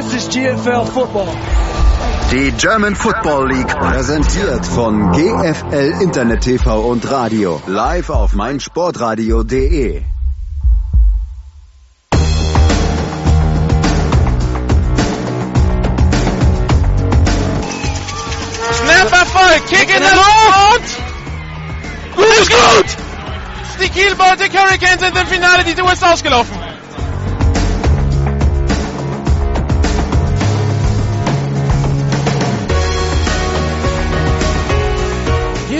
This is GFL Football. Die German Football League präsentiert von GFL Internet TV und Radio live auf meinsportradio.de. Snap Erfolg, Kick in der Luft! Gut, gut! Die Kiel Baltic Hurricanes sind im Finale, die Tour ist ausgelaufen.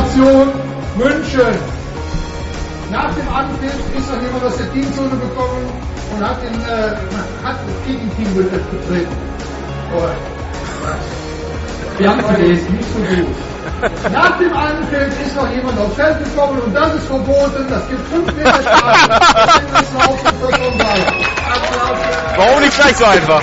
Situation München. Nach dem Anpfiff ist noch jemand aus der Teamzone gekommen und hat, den, äh, hat das Gegenteam betreten. Oh. Wir haben gelesen, nicht so gut. Nach dem Anpfiff ist noch jemand aufs Feld gekommen und das ist verboten. Das gibt 5 Meter Strafe. Warum nicht gleich so einfach?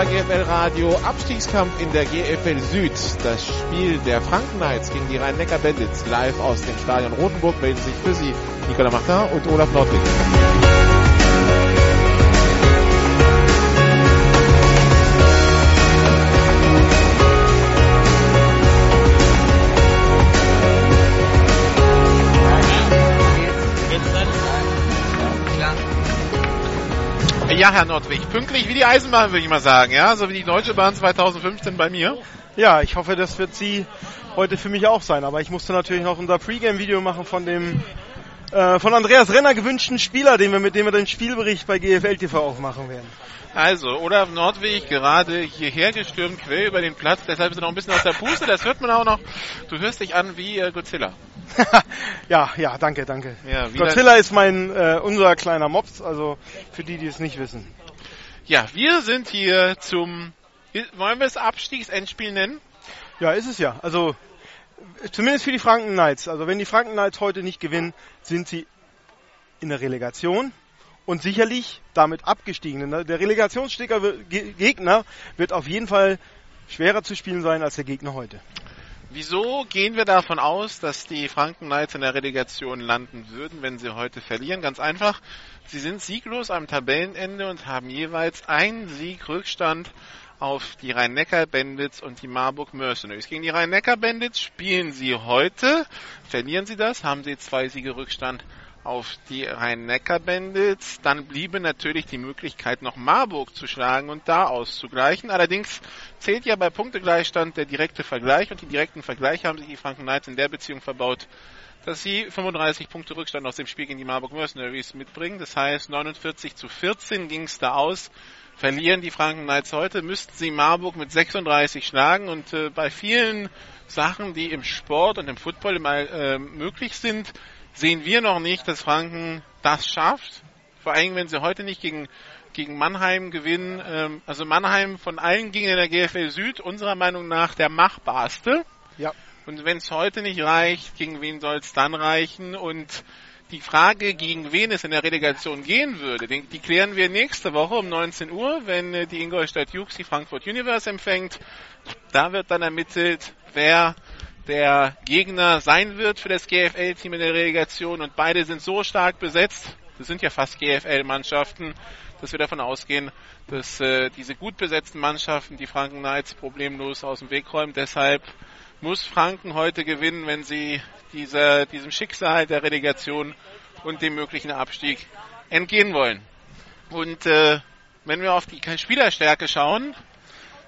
bei GFL Radio Abstiegskampf in der GFL Süd. Das Spiel der Knights gegen die Rhein-Neckar Bandits live aus dem Stadion Rotenburg melden sich für Sie Nicola Martin und Olaf Nordwig. Ja, Herr Nordwig, pünktlich wie die Eisenbahn, würde ich mal sagen, ja, so wie die Deutsche Bahn 2015 bei mir. Ja, ich hoffe, das wird sie heute für mich auch sein. Aber ich musste natürlich noch unser Pre-Game-Video machen von dem äh, von Andreas Renner gewünschten Spieler, den wir mit dem wir den Spielbericht bei GFL TV aufmachen werden. Also, Olaf Nordwig gerade hierher gestürmt, quer über den Platz, deshalb ist er noch ein bisschen aus der Puste, das hört man auch noch. Du hörst dich an wie äh, Godzilla. ja, ja, danke, danke. Ja, Godzilla ist mein äh, unser kleiner Mops, also für die, die es nicht wissen. Ja, wir sind hier zum, wollen wir es Abstiegsendspiel nennen? Ja, ist es ja. Also zumindest für die Franken Knights. Also wenn die Franken Knights heute nicht gewinnen, sind sie in der Relegation und sicherlich damit abgestiegen. Der Relegationsgegner wird auf jeden Fall schwerer zu spielen sein als der Gegner heute. Wieso gehen wir davon aus, dass die Franken Knights in der Relegation landen würden, wenn sie heute verlieren? Ganz einfach. Sie sind sieglos am Tabellenende und haben jeweils einen Sieg Rückstand auf die Rhein-Neckar-Bandits und die Marburg Mercenaries. Gegen die Rhein-Neckar-Bandits spielen sie heute. Verlieren sie das, haben sie zwei Siege Rückstand auf die Rhein-Neckar-Bandits. Dann bliebe natürlich die Möglichkeit, noch Marburg zu schlagen und da auszugleichen. Allerdings zählt ja bei Punktegleichstand der direkte Vergleich und die direkten Vergleiche haben sich die Franken Knights in der Beziehung verbaut, dass sie 35 Punkte Rückstand aus dem Spiel gegen die Marburg Mercenaries mitbringen. Das heißt, 49 zu 14 ging es da aus. Verlieren die Franken Knights heute, müssten sie Marburg mit 36 schlagen und äh, bei vielen Sachen, die im Sport und im Football immer äh, möglich sind, sehen wir noch nicht, dass Franken das schafft. Vor allem, wenn sie heute nicht gegen, gegen Mannheim gewinnen. Ähm, also Mannheim von allen gegen in der GFL Süd unserer Meinung nach der machbarste. Ja. Und wenn es heute nicht reicht, gegen wen soll es dann reichen? Und die Frage, gegen wen es in der Relegation gehen würde, die, die klären wir nächste Woche um 19 Uhr, wenn äh, die Ingolstadt Jukes die Frankfurt Universe empfängt. Da wird dann ermittelt, wer der Gegner sein wird für das GFL-Team in der Relegation und beide sind so stark besetzt, das sind ja fast GFL-Mannschaften, dass wir davon ausgehen, dass äh, diese gut besetzten Mannschaften die Franken Knights problemlos aus dem Weg räumen. Deshalb muss Franken heute gewinnen, wenn sie dieser, diesem Schicksal der Relegation und dem möglichen Abstieg entgehen wollen. Und äh, wenn wir auf die Spielerstärke schauen,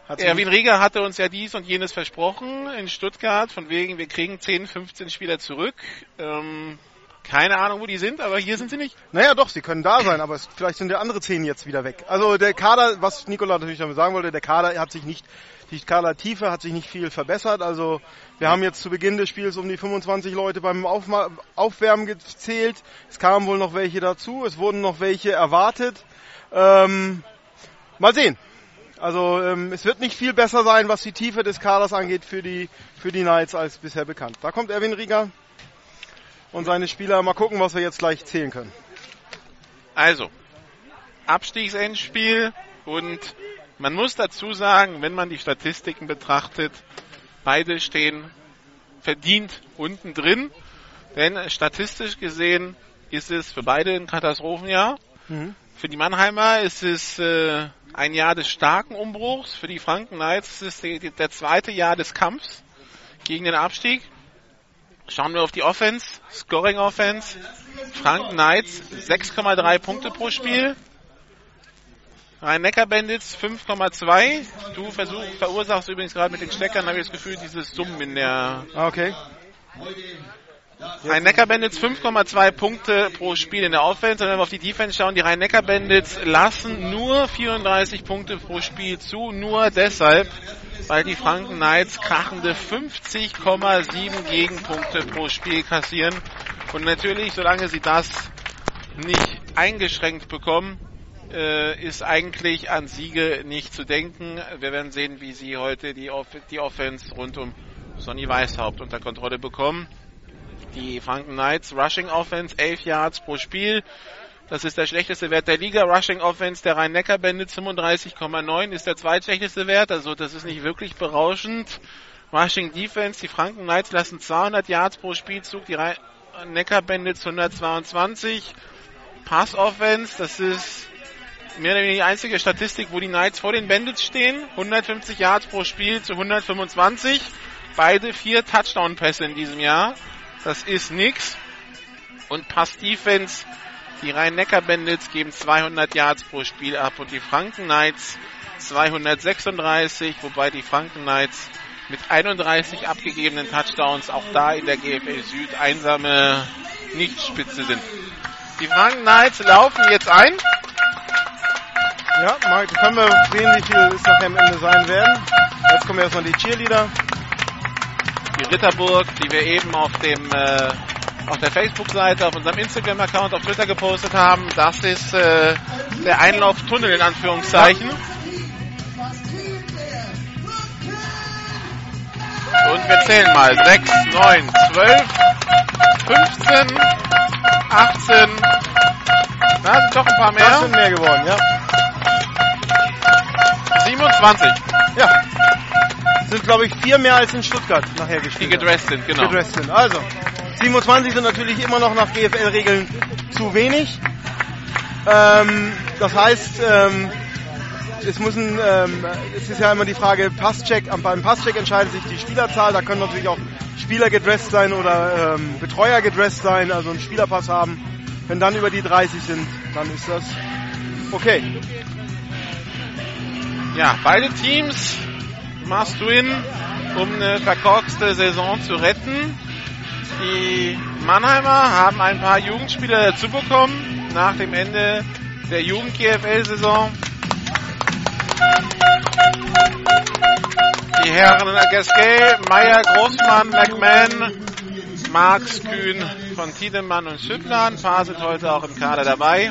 Erwin Rieger hatte uns ja dies und jenes versprochen in Stuttgart, von wegen, wir kriegen 10, 15 Spieler zurück. Ähm, keine Ahnung, wo die sind, aber hier sind sie nicht. Naja, doch, sie können da sein, aber es, vielleicht sind ja andere zehn jetzt wieder weg. Also der Kader, was Nikola natürlich damit sagen wollte, der Kader hat sich nicht, die Kadertiefe hat sich nicht viel verbessert. Also wir haben jetzt zu Beginn des Spiels um die 25 Leute beim Aufma Aufwärmen gezählt. Es kamen wohl noch welche dazu, es wurden noch welche erwartet. Ähm, mal sehen. Also ähm, es wird nicht viel besser sein, was die Tiefe des Kaders angeht für die, für die Knights als bisher bekannt. Da kommt Erwin Rieger und seine Spieler. Mal gucken, was wir jetzt gleich zählen können. Also, Abstiegsendspiel und man muss dazu sagen, wenn man die Statistiken betrachtet, beide stehen verdient unten drin, denn statistisch gesehen ist es für beide ein Katastrophenjahr. Mhm. Für die Mannheimer ist es äh, ein Jahr des starken Umbruchs, für die Franken Knights ist es die, der zweite Jahr des Kampfs gegen den Abstieg. Schauen wir auf die Offense, Scoring Offense. Frank Knights 6,3 Punkte pro Spiel. Rhein-Neckar Bandits 5,2. Du versuch, verursachst übrigens gerade mit den Steckern, habe ich das Gefühl, dieses Summen in der. Ah, okay. Rhein-Neckar Bandits 5,2 Punkte pro Spiel in der Offense. Und wenn wir auf die Defense schauen, die Rhein-Neckar Bandits lassen nur 34 Punkte pro Spiel zu. Nur deshalb, weil die Franken Knights krachende 50,7 Gegenpunkte pro Spiel kassieren. Und natürlich, solange sie das nicht eingeschränkt bekommen, äh, ist eigentlich an Siege nicht zu denken. Wir werden sehen, wie sie heute die, Off die Offense rund um Sonny Weishaupt unter Kontrolle bekommen. Die Franken Knights Rushing Offense 11 Yards pro Spiel. Das ist der schlechteste Wert der Liga. Rushing Offense der Rhein-Neckar Bandits 35,9 ist der zweitschlechteste Wert. Also das ist nicht wirklich berauschend. Rushing Defense, die Franken Knights lassen 200 Yards pro Spielzug, die Rhein-Neckar Bandits 122. Pass Offense, das ist mehr oder weniger die einzige Statistik, wo die Knights vor den Bandits stehen. 150 Yards pro Spiel zu 125. Beide vier Touchdown-Pässe in diesem Jahr. Das ist nix. Und Pass-Defense, die Rhein-Neckar-Bandits geben 200 Yards pro Spiel ab und die Franken Knights 236, wobei die Franken Knights mit 31 abgegebenen Touchdowns auch da in der GFL Süd einsame Nichtspitze sind. Die Franken Knights laufen jetzt ein. Ja, mal können wir sehen, wie viel es nachher am Ende sein werden. Jetzt kommen erstmal die Cheerleader. Die Ritterburg, die wir eben auf dem äh, auf der Facebook-Seite, auf unserem Instagram-Account, auf Twitter gepostet haben. Das ist äh, der Einlauftunnel in Anführungszeichen. Und wir zählen mal. 6, 9, 12, 15, 18. Da sind doch ein paar mehr. Das sind mehr geworden, ja. 27. Ja. Sind, glaube ich, vier mehr als in Stuttgart nachher Die gespielt. gedresst sind, genau. gedresst sind. Also, 27 sind natürlich immer noch nach GFL-Regeln zu wenig. Ähm, das heißt, ähm, es müssen, ähm, es ist ja immer die Frage, Passcheck, beim Passcheck entscheidet sich die Spielerzahl, da können natürlich auch Spieler gedresst sein oder ähm, Betreuer gedresst sein, also einen Spielerpass haben. Wenn dann über die 30 sind, dann ist das okay. Ja, beide Teams must win, um eine verkorkste Saison zu retten. Die Mannheimer haben ein paar Jugendspieler dazu bekommen nach dem Ende der Jugend-GFL-Saison. Die Herren Gasquet, Meyer, Großmann, McMahon, Marx, Kühn von Tiedemann und Schüttler. Ein sind heute auch im Kader dabei.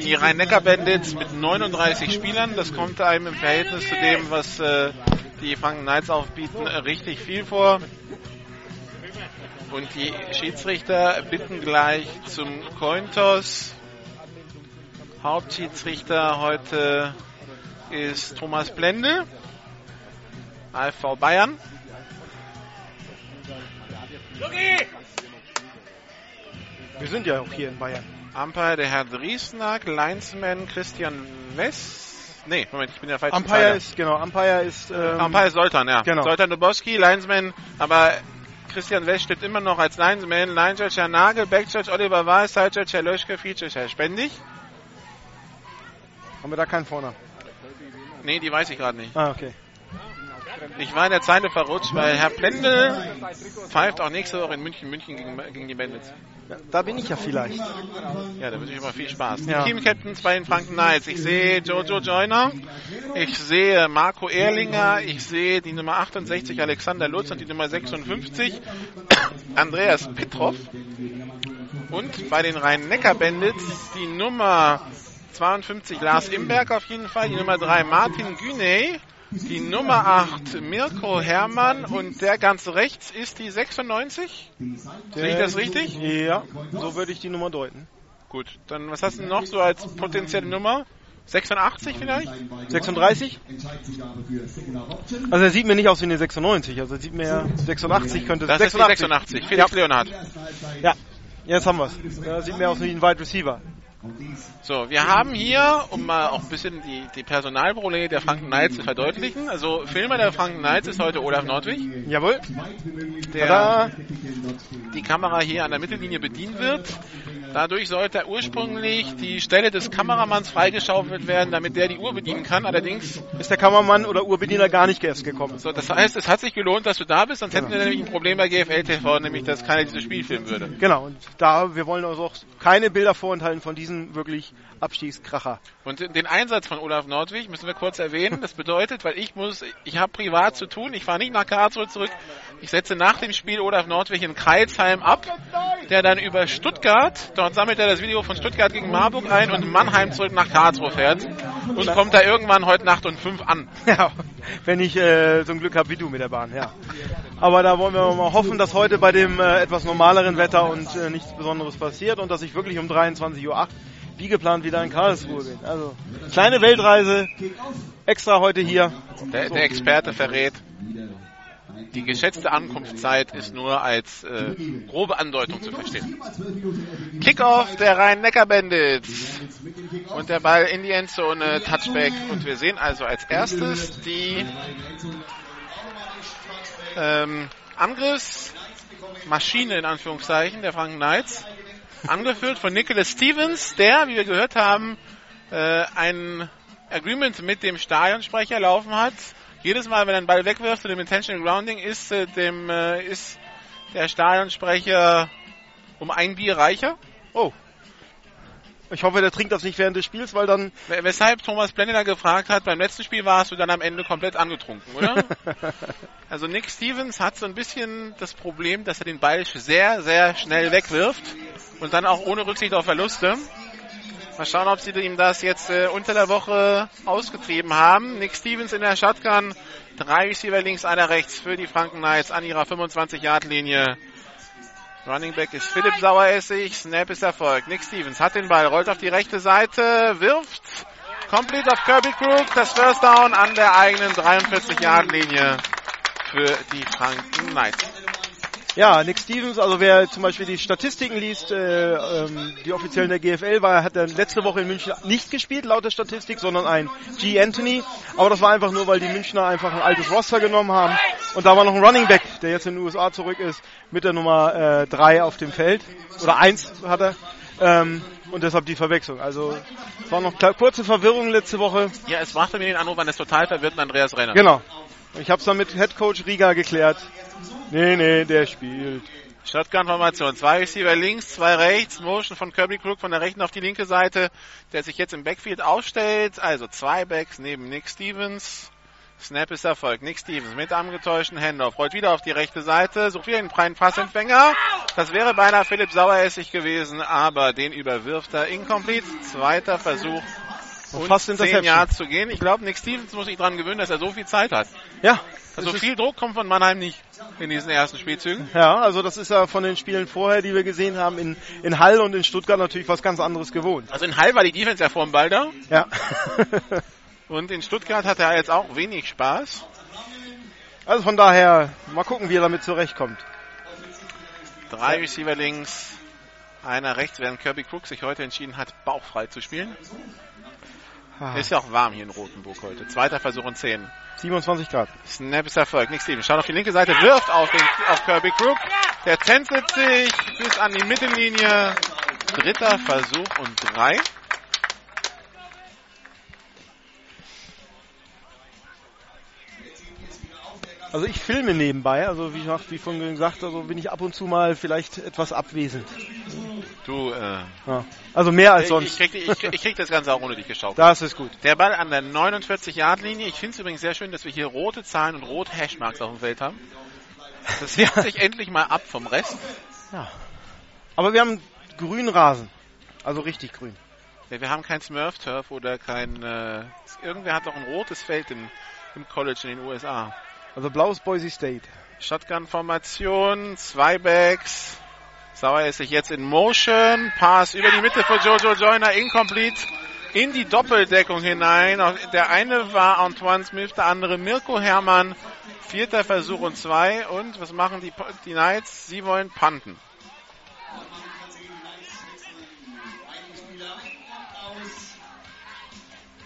Die Rhein-Neckar-Bandits mit 39 Spielern. Das kommt einem im Verhältnis zu dem, was äh, die Franken Knights aufbieten, richtig viel vor. Und die Schiedsrichter bitten gleich zum Cointos. Hauptschiedsrichter heute ist Thomas Blende, AFV Bayern. Wir sind ja auch hier in Bayern. Umpire der Herr Driesnack, Linesman Christian West. Nee, Moment, ich bin ja falsch. Umpire ist, genau, Umpire ist, ähm, Umpire ist Soltan, ja. Genau. Soltan Dubowski, Linesman, aber Christian West steht immer noch als Linesman. Line Judge Herr Nagel, Back Judge Oliver Weiß, Side Judge Herr Löschke, Field Judge Herr Spendig. haben wir da keinen vorne. Nee, die weiß ich gerade nicht. Ah, okay. Ich war in der Zeile verrutscht, weil Herr Plendel pfeift auch nächste Woche in München, München gegen, gegen die Bandits. Ja, da bin ich ja vielleicht. Ja, da wünsche ich immer viel Spaß. Ja. Die Team-Captains bei den Franken Knights. Ich sehe Jojo Joyner, ich sehe Marco Erlinger, ich sehe die Nummer 68 Alexander Lutz und die Nummer 56 Andreas Petrov. Und bei den Rhein-Neckar-Bandits die Nummer 52 Lars Imberg auf jeden Fall, die Nummer 3 Martin Güney, die Nummer 8 Mirko Herrmann und der ganz rechts ist die 96. Sehe ich das richtig? Ja, so würde ich die Nummer deuten. Gut, dann was hast du noch so als potenzielle Nummer? 86 vielleicht? 36? Also er sieht mir nicht aus wie eine 96, also er sieht mir 86 könnte Das ist die 86. Felix Leonhardt. Ja, jetzt haben wir es. Er sieht mir aus wie ein Wide Receiver. So, wir haben hier, um mal auch ein bisschen die, die Personalprobleme der Franken Knights zu verdeutlichen. Also Filmer der Franken Knights ist heute Olaf Nordwig, Jawohl. der Tada. die Kamera hier an der Mittellinie bedienen wird. Dadurch sollte ursprünglich die Stelle des Kameramanns freigeschaufelt werden, damit der die Uhr bedienen kann. Allerdings, Ist der Kameramann oder Urbediener gar nicht erst gekommen. so, das heißt, es hat sich gelohnt, dass du da bist, sonst hätten wir nämlich ein Problem bei GFL TV, nämlich dass keiner dieses Spiel filmen würde. Genau, und da, wir wollen uns auch keine Bilder vorenthalten von diesen wirklich Abstiegskracher. Und den Einsatz von Olaf Nordwig müssen wir kurz erwähnen. Das bedeutet, weil ich muss, ich habe privat zu tun, ich fahre nicht nach Karlsruhe zurück. Ich setze nach dem Spiel Olaf Nordwig in Kreilsheim ab, der dann über Stuttgart, dort sammelt er das Video von Stuttgart gegen Marburg ein und Mannheim zurück nach Karlsruhe fährt und kommt da irgendwann heute Nacht um fünf an. Ja, wenn ich äh, so ein Glück habe wie du mit der Bahn, ja. Aber da wollen wir mal hoffen, dass heute bei dem äh, etwas normaleren Wetter und äh, nichts Besonderes passiert und dass ich wirklich um 23.08 Uhr wie geplant wieder in Karlsruhe bin. Also, kleine Weltreise, extra heute hier. Der, der Experte verrät, die geschätzte Ankunftszeit ist nur als äh, grobe Andeutung zu verstehen. Kickoff der Rhein-Neckar-Bandits. Und der Ball in die Endzone, Touchback. Und wir sehen also als erstes die ähm, Angriffsmaschine in Anführungszeichen der Franken Knights. Angeführt von Nicholas Stevens, der, wie wir gehört haben, äh, ein Agreement mit dem Stadionsprecher laufen hat. Jedes Mal, wenn er einen Ball wegwirft zu dem Intentional Grounding, ist, äh, dem, äh, ist der Stadionsprecher um ein Bier reicher. Oh. Ich hoffe, der trinkt das nicht während des Spiels, weil dann. Weshalb Thomas Blendiner gefragt hat, beim letzten Spiel warst du dann am Ende komplett angetrunken, oder? also Nick Stevens hat so ein bisschen das Problem, dass er den Ball sehr, sehr schnell wegwirft und dann auch ohne Rücksicht auf Verluste. Mal schauen, ob sie ihm das jetzt äh, unter der Woche ausgetrieben haben. Nick Stevens in der Shotgun, drei Receiver links, einer rechts für die Franken Knights an ihrer 25-Yard-Linie. Running Back ist Philipp Saueressig, Snap ist Erfolg. Nick Stevens hat den Ball, rollt auf die rechte Seite, wirft komplett auf Kirby Crook, das First Down an der eigenen 43-Yard-Linie für die Franken Knights. Ja, Nick Stevens, also wer zum Beispiel die Statistiken liest, äh, ähm, die offiziellen der GFL, war, hat er letzte Woche in München nicht gespielt, laut der Statistik, sondern ein G. Anthony. Aber das war einfach nur, weil die Münchner einfach ein altes Roster genommen haben. Und da war noch ein Running Back, der jetzt in den USA zurück ist, mit der Nummer 3 äh, auf dem Feld. Oder 1 hat er. Ähm, und deshalb die Verwechslung. Also es war noch kurze Verwirrung letzte Woche. Ja, es brachte mir den Anruf an des total verwirrten Andreas Renner. Genau. Ich habe es dann mit Head Coach Riga geklärt. Nee, nee, der spielt. Shotgun-Formation. Zwei Receiver links, zwei rechts. Motion von Kirby Crook von der rechten auf die linke Seite, der sich jetzt im Backfield aufstellt. Also zwei Backs neben Nick Stevens. Snap ist Erfolg. Nick Stevens mit angetäuschten Handoff. Rollt wieder auf die rechte Seite. Sucht wieder den freien Passempfänger. Das wäre beinahe Philipp Saueressig gewesen, aber den überwirft er incomplete. Zweiter Versuch. Und fast zehn Interception. Yards zu gehen. Ich glaube, Nick Stevens muss sich daran gewöhnen, dass er so viel Zeit hat. Ja. Also viel Druck kommt von Mannheim nicht in diesen ersten Spielzügen. Ja, also das ist ja von den Spielen vorher, die wir gesehen haben, in, in Hall und in Stuttgart natürlich was ganz anderes gewohnt. Also in Hall war die Defense ja vor dem Ball da. Ja. Und in Stuttgart hat er jetzt auch wenig Spaß. also von daher, mal gucken, wie er damit zurechtkommt. Drei Receiver links, einer rechts, während Kirby Crook sich heute entschieden hat, bauchfrei zu spielen. Ah. Ist ja auch warm hier in Rotenburg heute. Zweiter Versuch und 10. 27 Grad. Snap ist Erfolg. Nick Stevens schaut auf die linke Seite, wirft auf, den, auf Kirby Crook. Der tänzelt sich bis an die Mittellinie. Dritter Versuch und drei. Also ich filme nebenbei, also wie, gesagt, wie vorhin gesagt, also bin ich ab und zu mal vielleicht etwas abwesend. Du, äh, Ja. Also mehr als sonst. ich, krieg, ich, krieg- ich krieg das Ganze auch ohne dich geschaut. Das ist gut. Der Ball an der 49-Yard-Linie. Ich finde es übrigens sehr schön, dass wir hier rote Zahlen und rote Hashmarks auf dem Feld haben. Das hebt sich endlich mal ab vom Rest. Aber wir haben grünen Rasen. Also richtig grün. Ja, wir haben kein Smurf-Turf oder kein... Äh, irgendwer hat doch ein rotes Feld im, im College in den USA. Also blaues Boise State. Shotgun-Formation, zwei Backs. Sauer ist sich jetzt in Motion. Pass über die Mitte für Jojo Joyner, incomplete. In die Doppeldeckung hinein. Der eine war Antoine Smith, der andere Mirko Herrmann. Vierter Versuch und zwei. Und was machen die, die Knights? Sie wollen punten.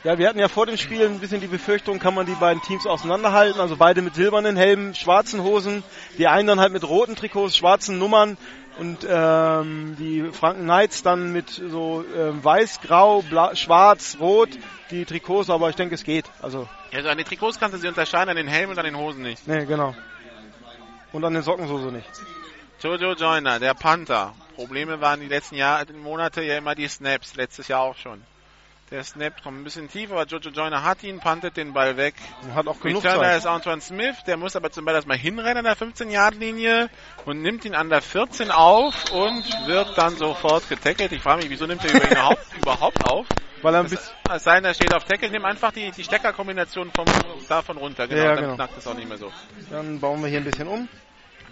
Ja, wir hatten ja vor dem Spiel ein bisschen die Befürchtung, kann man die beiden Teams auseinanderhalten. Also beide mit silbernen Helmen, schwarzen Hosen, die einen dann halt mit roten Trikots, schwarzen Nummern und ähm, die Franken Knights dann mit so ähm, weiß, grau, bla, schwarz, rot, die Trikots, aber ich denke es geht. Also, Also an den Trikots kannst du sie unterscheiden, an den Helmen und an den Hosen nicht. ne, genau. Und an den Socken so, so nicht. Jojo Joyner, der Panther. Probleme waren die letzten Jahre, Monate ja immer die Snaps, letztes Jahr auch schon. Der Snap kommt ein bisschen tief, aber Jojo Joyner hat ihn, pantet den Ball weg. Und hat auch genug Returner Zeit. ist Antoine Smith, der muss aber zum Ball erstmal hinrennen an der 15-Yard-Linie und nimmt ihn an der 14 auf und wird dann sofort getackelt. Ich frage mich, wieso nimmt er ihn überhaupt, überhaupt auf? Weil er ein bisschen, es sei denn, er steht auf Tackle, nimm einfach die, die Steckerkombination vom, davon runter. Genau, Ja, dann genau. knackt es auch nicht mehr so. dann bauen wir hier ein bisschen um.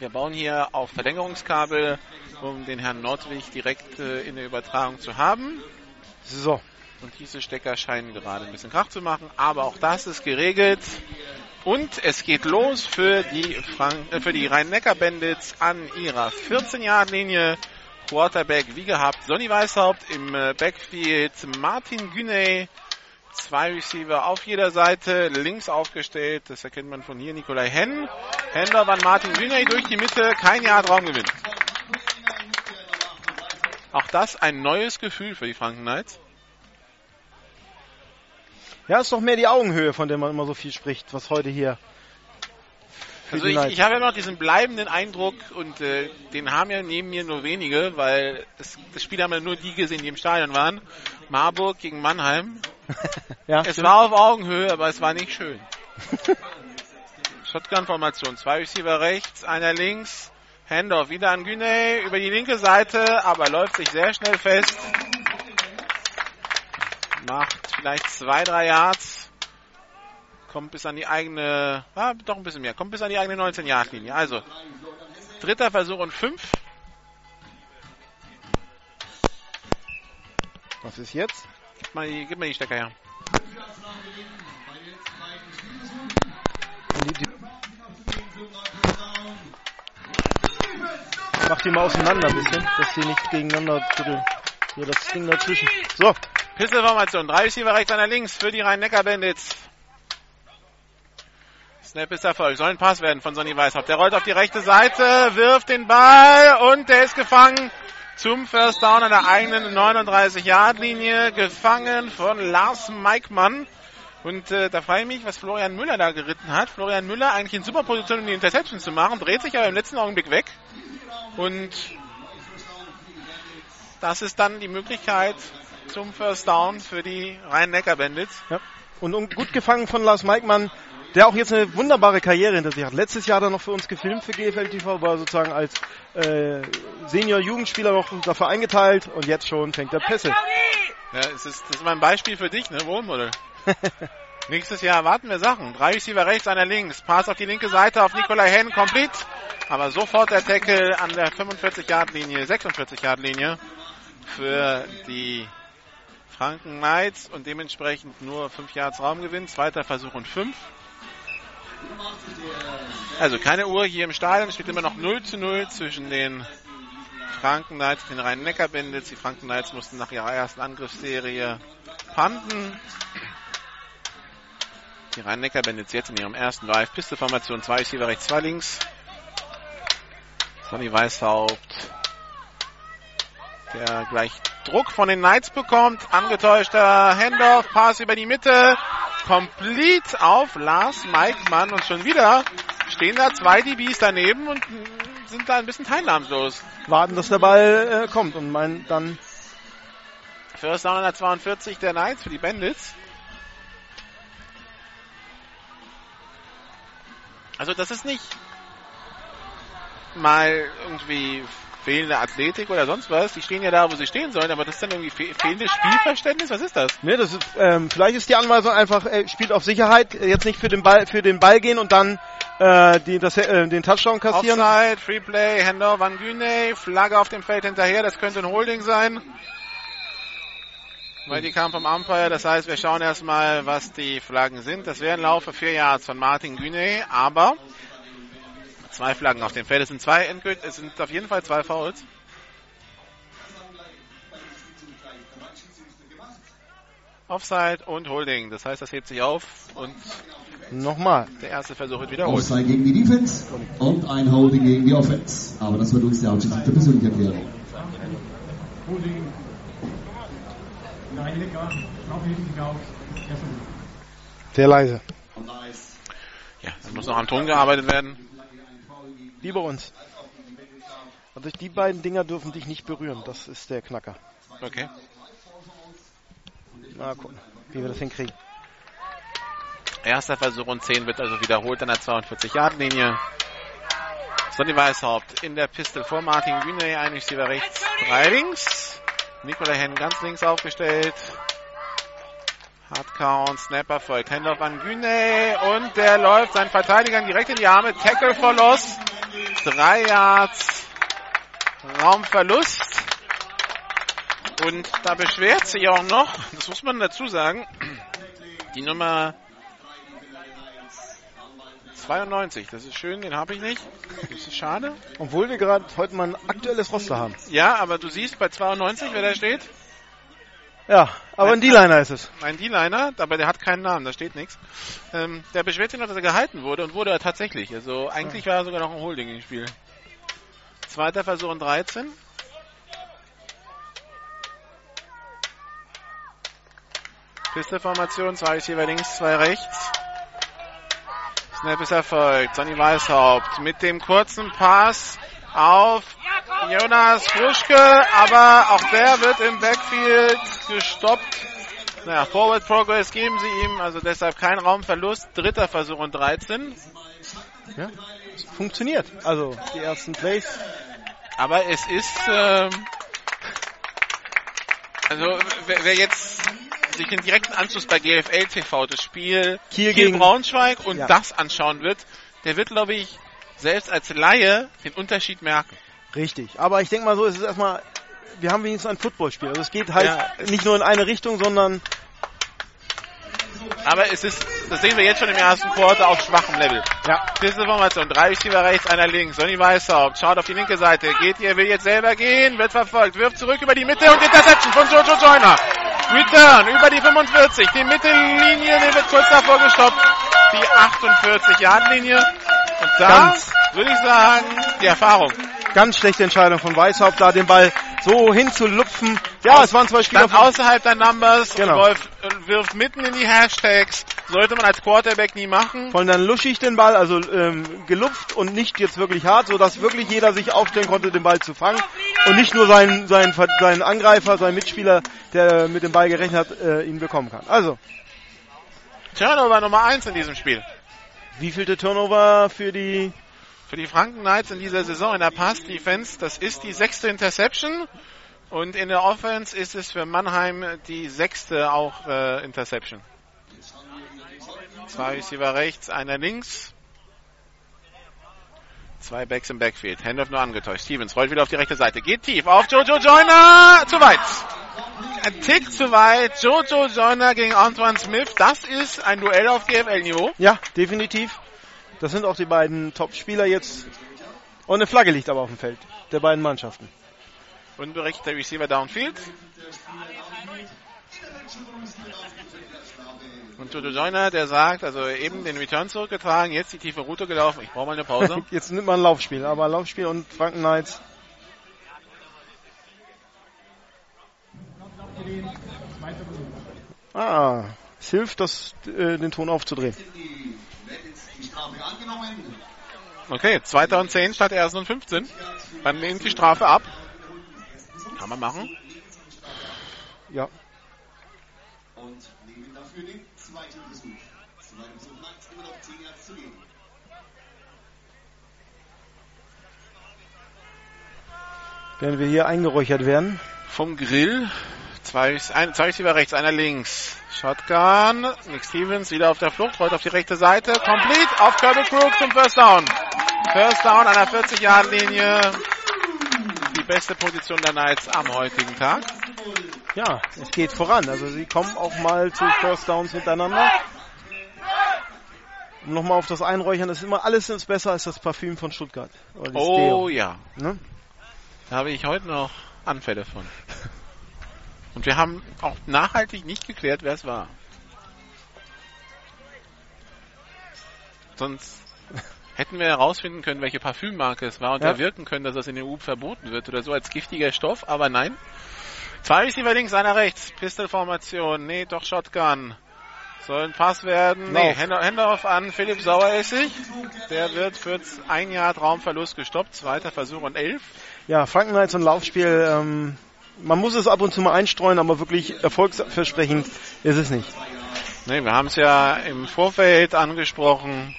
Wir bauen hier auf Verlängerungskabel, um den Herrn Nordwig direkt äh, in der Übertragung zu haben. So. Und diese Stecker scheinen gerade ein bisschen Krach zu machen, aber auch das ist geregelt. Und es geht los für die, Frank äh, für die Rhein-Neckar-Bandits an ihrer 14-Yard-Linie. Quarterback wie gehabt, Sonny Weishaupt im äh, Backfield, Martin Güney, zwei Receiver auf jeder Seite, links aufgestellt, das erkennt man von hier, Nikolai Henn. Händler an Martin Güney durch die Mitte, kein Yard Raumgewinn. Auch das ein neues Gefühl für die Franken Knights. Ja, ist doch mehr die Augenhöhe, von der man immer so viel spricht, was heute hier. Also ich, ich habe ja noch diesen bleibenden Eindruck und äh, den haben ja neben mir nur wenige, weil das, das Spiel haben ja nur die gesehen, die im Stadion waren. Marburg gegen Mannheim. ja, Es stimmt. war auf Augenhöhe, aber es war nicht schön. Shotgun-Formation, zwei Receiver rechts, einer links. Handoff wieder an Güney über die linke Seite, aber läuft sich sehr schnell fest. Macht vielleicht zwei, drei Yards. Kommt bis an die eigene, ah, doch ein bisschen mehr, kommt bis an die eigene 19-Yard-Linie. Also, dritter Versuch und fünf. Was ist jetzt? Gib mal die, gib mal die Stecker her. Mach die mal auseinander ein bisschen, dass die nicht gegeneinander tütteln. Hier das Ding dazwischen. So, Pistol-Formation. Drei Receiver rechts, einer links für die Rhein-Neckar-Bandits. Snap ist Erfolg. Soll ein Pass werden von Sonny Weishaupt. Der rollt auf die rechte Seite, wirft den Ball und der ist gefangen zum First Down an der eigenen 39-Yard-Linie. Gefangen von Lars Meikmann. Und äh, da frage ich mich, was Florian Müller da geritten hat. Florian Müller eigentlich in super Position, um die Interception zu machen, dreht sich aber im letzten Augenblick weg. Und das ist dann die Möglichkeit zum First Down für die Rhein-Neckar-Bandits. ja. Und un- gut gefangen von Lars Meikmann, der auch jetzt eine wunderbare Karriere hinter sich hat. Letztes Jahr hat er noch für uns gefilmt für GFL TV, war sozusagen als äh, Senior-Jugendspieler noch dafür eingeteilt und jetzt schon fängt er Pässe. Ja, es ist, das ist mal ein Beispiel für dich, ne, Wohlmodel. Nächstes Jahr erwarten wir Sachen. Drei Receiver rechts, einer links. Pass auf die linke Seite auf Nikolai Henn, complete. Aber sofort der Tackle an der 45-Yard-Linie, 46-Yard-Linie für die Franken Knights und dementsprechend nur 5 Yards Raumgewinn. Zweiter Versuch und 5. Also keine Uhr hier im Stadion. Es steht immer noch 0 zu 0 zwischen den Franken Knights und den Rhein-Neckar-Bandits. Die Franken Knights mussten nach ihrer ersten Angriffsserie panten. Die Rhein-Neckar-Bandits jetzt in ihrem ersten Drive. Piste-Formation, zwei Receiver rechts, zwei links. Sonny Weißhaupt, der gleich Druck von den Knights bekommt. Angetäuschter Handoff, Pass über die Mitte. Complete auf Lars Meikmann und schon wieder stehen da zwei DBs daneben und sind da ein bisschen teilnahmslos. Warten, dass der Ball äh, kommt und meinen dann First Down 142 der Knights für die Bandits. Also das ist nicht mal irgendwie fehlende Athletik oder sonst was. Die stehen ja da, wo sie stehen sollen, aber das ist dann irgendwie fe fehlendes Spielverständnis. Was ist das? Ne, das ist, ähm, vielleicht ist die Anweisung einfach, äh, spielt auf Sicherheit, jetzt nicht für den Ball, für den Ball gehen und dann äh, die, das, äh, den Touchdown kassieren. Offside, Free Play, Handoff Van Güne, Flagge auf dem Feld hinterher, das könnte ein Holding sein. Weil die kam vom Umpire, das heißt, wir schauen erstmal, was die Flaggen sind. Das wären Laufe vier Yards von Martin Güne, aber zwei Flaggen auf dem Feld. Es sind zwei endgültig, es sind auf jeden Fall zwei Fouls. Offside und Holding. Das heißt, das hebt sich auf und Nochmal. der erste Versuch wird wiederholt. Offside gegen die Defense und ein Holding gegen die Offense. Aber das wird uns der Ausschiedsrichter persönlich erklären. Sehr leise. Ja, es muss noch am Ton gearbeitet werden. Wie bei uns. Also die beiden Dinger dürfen dich nicht berühren. Das ist der Knacker. Okay. Mal gucken, wie wir das hinkriegen. Erster Versuch und 10 wird also wiederholt an der 42-Yard-Linie. Sonny Weißhaupt in der Pistol vor Martin Güne, ein Receiver rechts, drei links. Nikola Henn ganz links aufgestellt. Hardcount, Snap Erfolg, Handoff an Güne und der läuft seinen Verteidigern direkt in die Arme. Tackle for Loss. Drei Yards Raumverlust. Und da beschwert sich auch noch, das muss man dazu sagen, die Nummer 92. Das ist schön, den habe ich nicht. Das ist schade. Obwohl wir gerade heute mal ein aktuelles Roster haben. Ja, aber du siehst bei 92, wer da steht. Ja, aber ein D-Liner ist es. Ein D-Liner, aber der hat keinen Namen, da steht nichts. Ähm, der beschwert sich noch, dass er gehalten wurde und wurde er tatsächlich. Also eigentlich war er sogar noch ein Holding im Spiel. Zweiter Versuch und 13. Pisteformation, zwei Receiver links, zwei rechts. Snap ist erfolgt. Sonny Weißhaupt mit dem kurzen Pass auf Jonas Fruschke, aber auch der wird im Backfield gestoppt. Naja, Forward Progress geben sie ihm, also deshalb kein Raumverlust. Dritter Versuch und 13. Ja, es funktioniert. Also die ersten Plays. Aber es ist, ähm, also wer, wer jetzt sich den direkten Anschluss bei GFL TV das Spiel Kiel Kiel gegen- Braunschweig und Ja. das anschauen wird, der wird, glaube ich, selbst als Laie den Unterschied merken. Richtig. Aber ich denke mal so, es ist erstmal, wir haben wenigstens ein Footballspiel. Also es geht halt Ja, nicht nur in eine Richtung, sondern Aber es ist, das sehen wir jetzt schon im ersten Quarter auf schwachem Level. ja, Pisteformation, drei Receiver rechts, einer links. Sonny Weißhaupt schaut auf die linke Seite, geht hier, will jetzt selber gehen, wird verfolgt, wirft zurück über die Mitte und Interception von Jojo Joyner. Return über die 45, die Mittellinie, die wird kurz davor gestoppt. Die 48-Yard-Linie. Und da Ganz. würde ich sagen, die Erfahrung. ganz schlechte Entscheidung von Weißhaupt, da den Ball so hinzulupfen. Ja, es waren zwei Spieler von, außerhalb der Numbers, Genau. Wolf äh, wirft mitten in die Hashtags. Sollte man als Quarterback nie machen. von dann luschig den Ball, also ähm, gelupft und nicht jetzt wirklich hart, sodass wirklich jeder sich aufstellen konnte, den Ball zu fangen und nicht nur sein, sein, sein Angreifer, sein Mitspieler, der mit dem Ball gerechnet hat, äh, ihn bekommen kann. Also, Turnover Nummer 1 in diesem Spiel. Wie vielte Turnover für die Für die Franken Knights in dieser Saison in der Pass-Defense, das ist die sechste Interception. Und in der Offense ist es für Mannheim die sechste auch äh, Interception. Zwei Receiver rechts, einer links. Zwei Backs im Backfield. Handoff nur angetäuscht. Stevens rollt wieder auf die rechte Seite. Geht tief auf Jojo Joyner. Zu weit. Ein Tick zu weit. Jojo Joyner gegen Antoine Smith. Das ist ein Duell auf GFL-Niveau. Ja, definitiv. Das sind auch die beiden Top-Spieler jetzt. Und eine Flagge liegt aber auf dem Feld der beiden Mannschaften. Unberechtigter Receiver downfield. Und Jojo Joyner, der sagt, also eben den Return zurückgetragen, jetzt die tiefe Route gelaufen, ich brauche mal eine Pause. Jetzt nimmt man ein Laufspiel, aber Laufspiel und Franken Knights. Ah, es hilft, das, äh, den Ton aufzudrehen. Okay, 2010 statt erst und 15. Dann nimmt die Strafe ab. Kann man machen. Ja. Und nehmen dafür den zweiten Versuch. Zweiter Versuch macht nur noch 10 Yards zu gehen. Werden wir hier eingeräuchert werden. Vom Grill. Zwei, ein, zwei Receiver rechts, einer links. Shotgun. Nick Stevens wieder auf der Flucht, rollt auf die rechte Seite. Complete auf Kirby Crook zum First Down. First Down an der 40-Yard-Linie. Die beste Position der Knights am heutigen Tag. Ja, es geht voran. Also sie kommen auch mal zu First Downs miteinander. Um nochmal auf das Einräuchern, das ist immer alles ist besser als das Parfüm von Stuttgart. Oh Deo, ja, ne? da habe ich heute noch Anfälle von. Und wir haben auch nachhaltig nicht geklärt, wer es war. Sonst hätten wir herausfinden können, welche Parfümmarke es war und Ja. erwirken können, dass das in der EU verboten wird oder so als giftiger Stoff, aber nein. Zwei Receiver links, einer rechts. Pistolformation. Nee, doch Shotgun. Soll ein Pass werden. Nee, Lauf. Hände- Handoff an Philipp Saueressig. Der wird für ein Jahr Traumverlust gestoppt. Zweiter Versuch und elf. Ja, Franken Knights und Laufspiel, ähm, man muss es ab und zu mal einstreuen, aber wirklich erfolgsversprechend ist es nicht. Nee, wir haben es ja im Vorfeld angesprochen.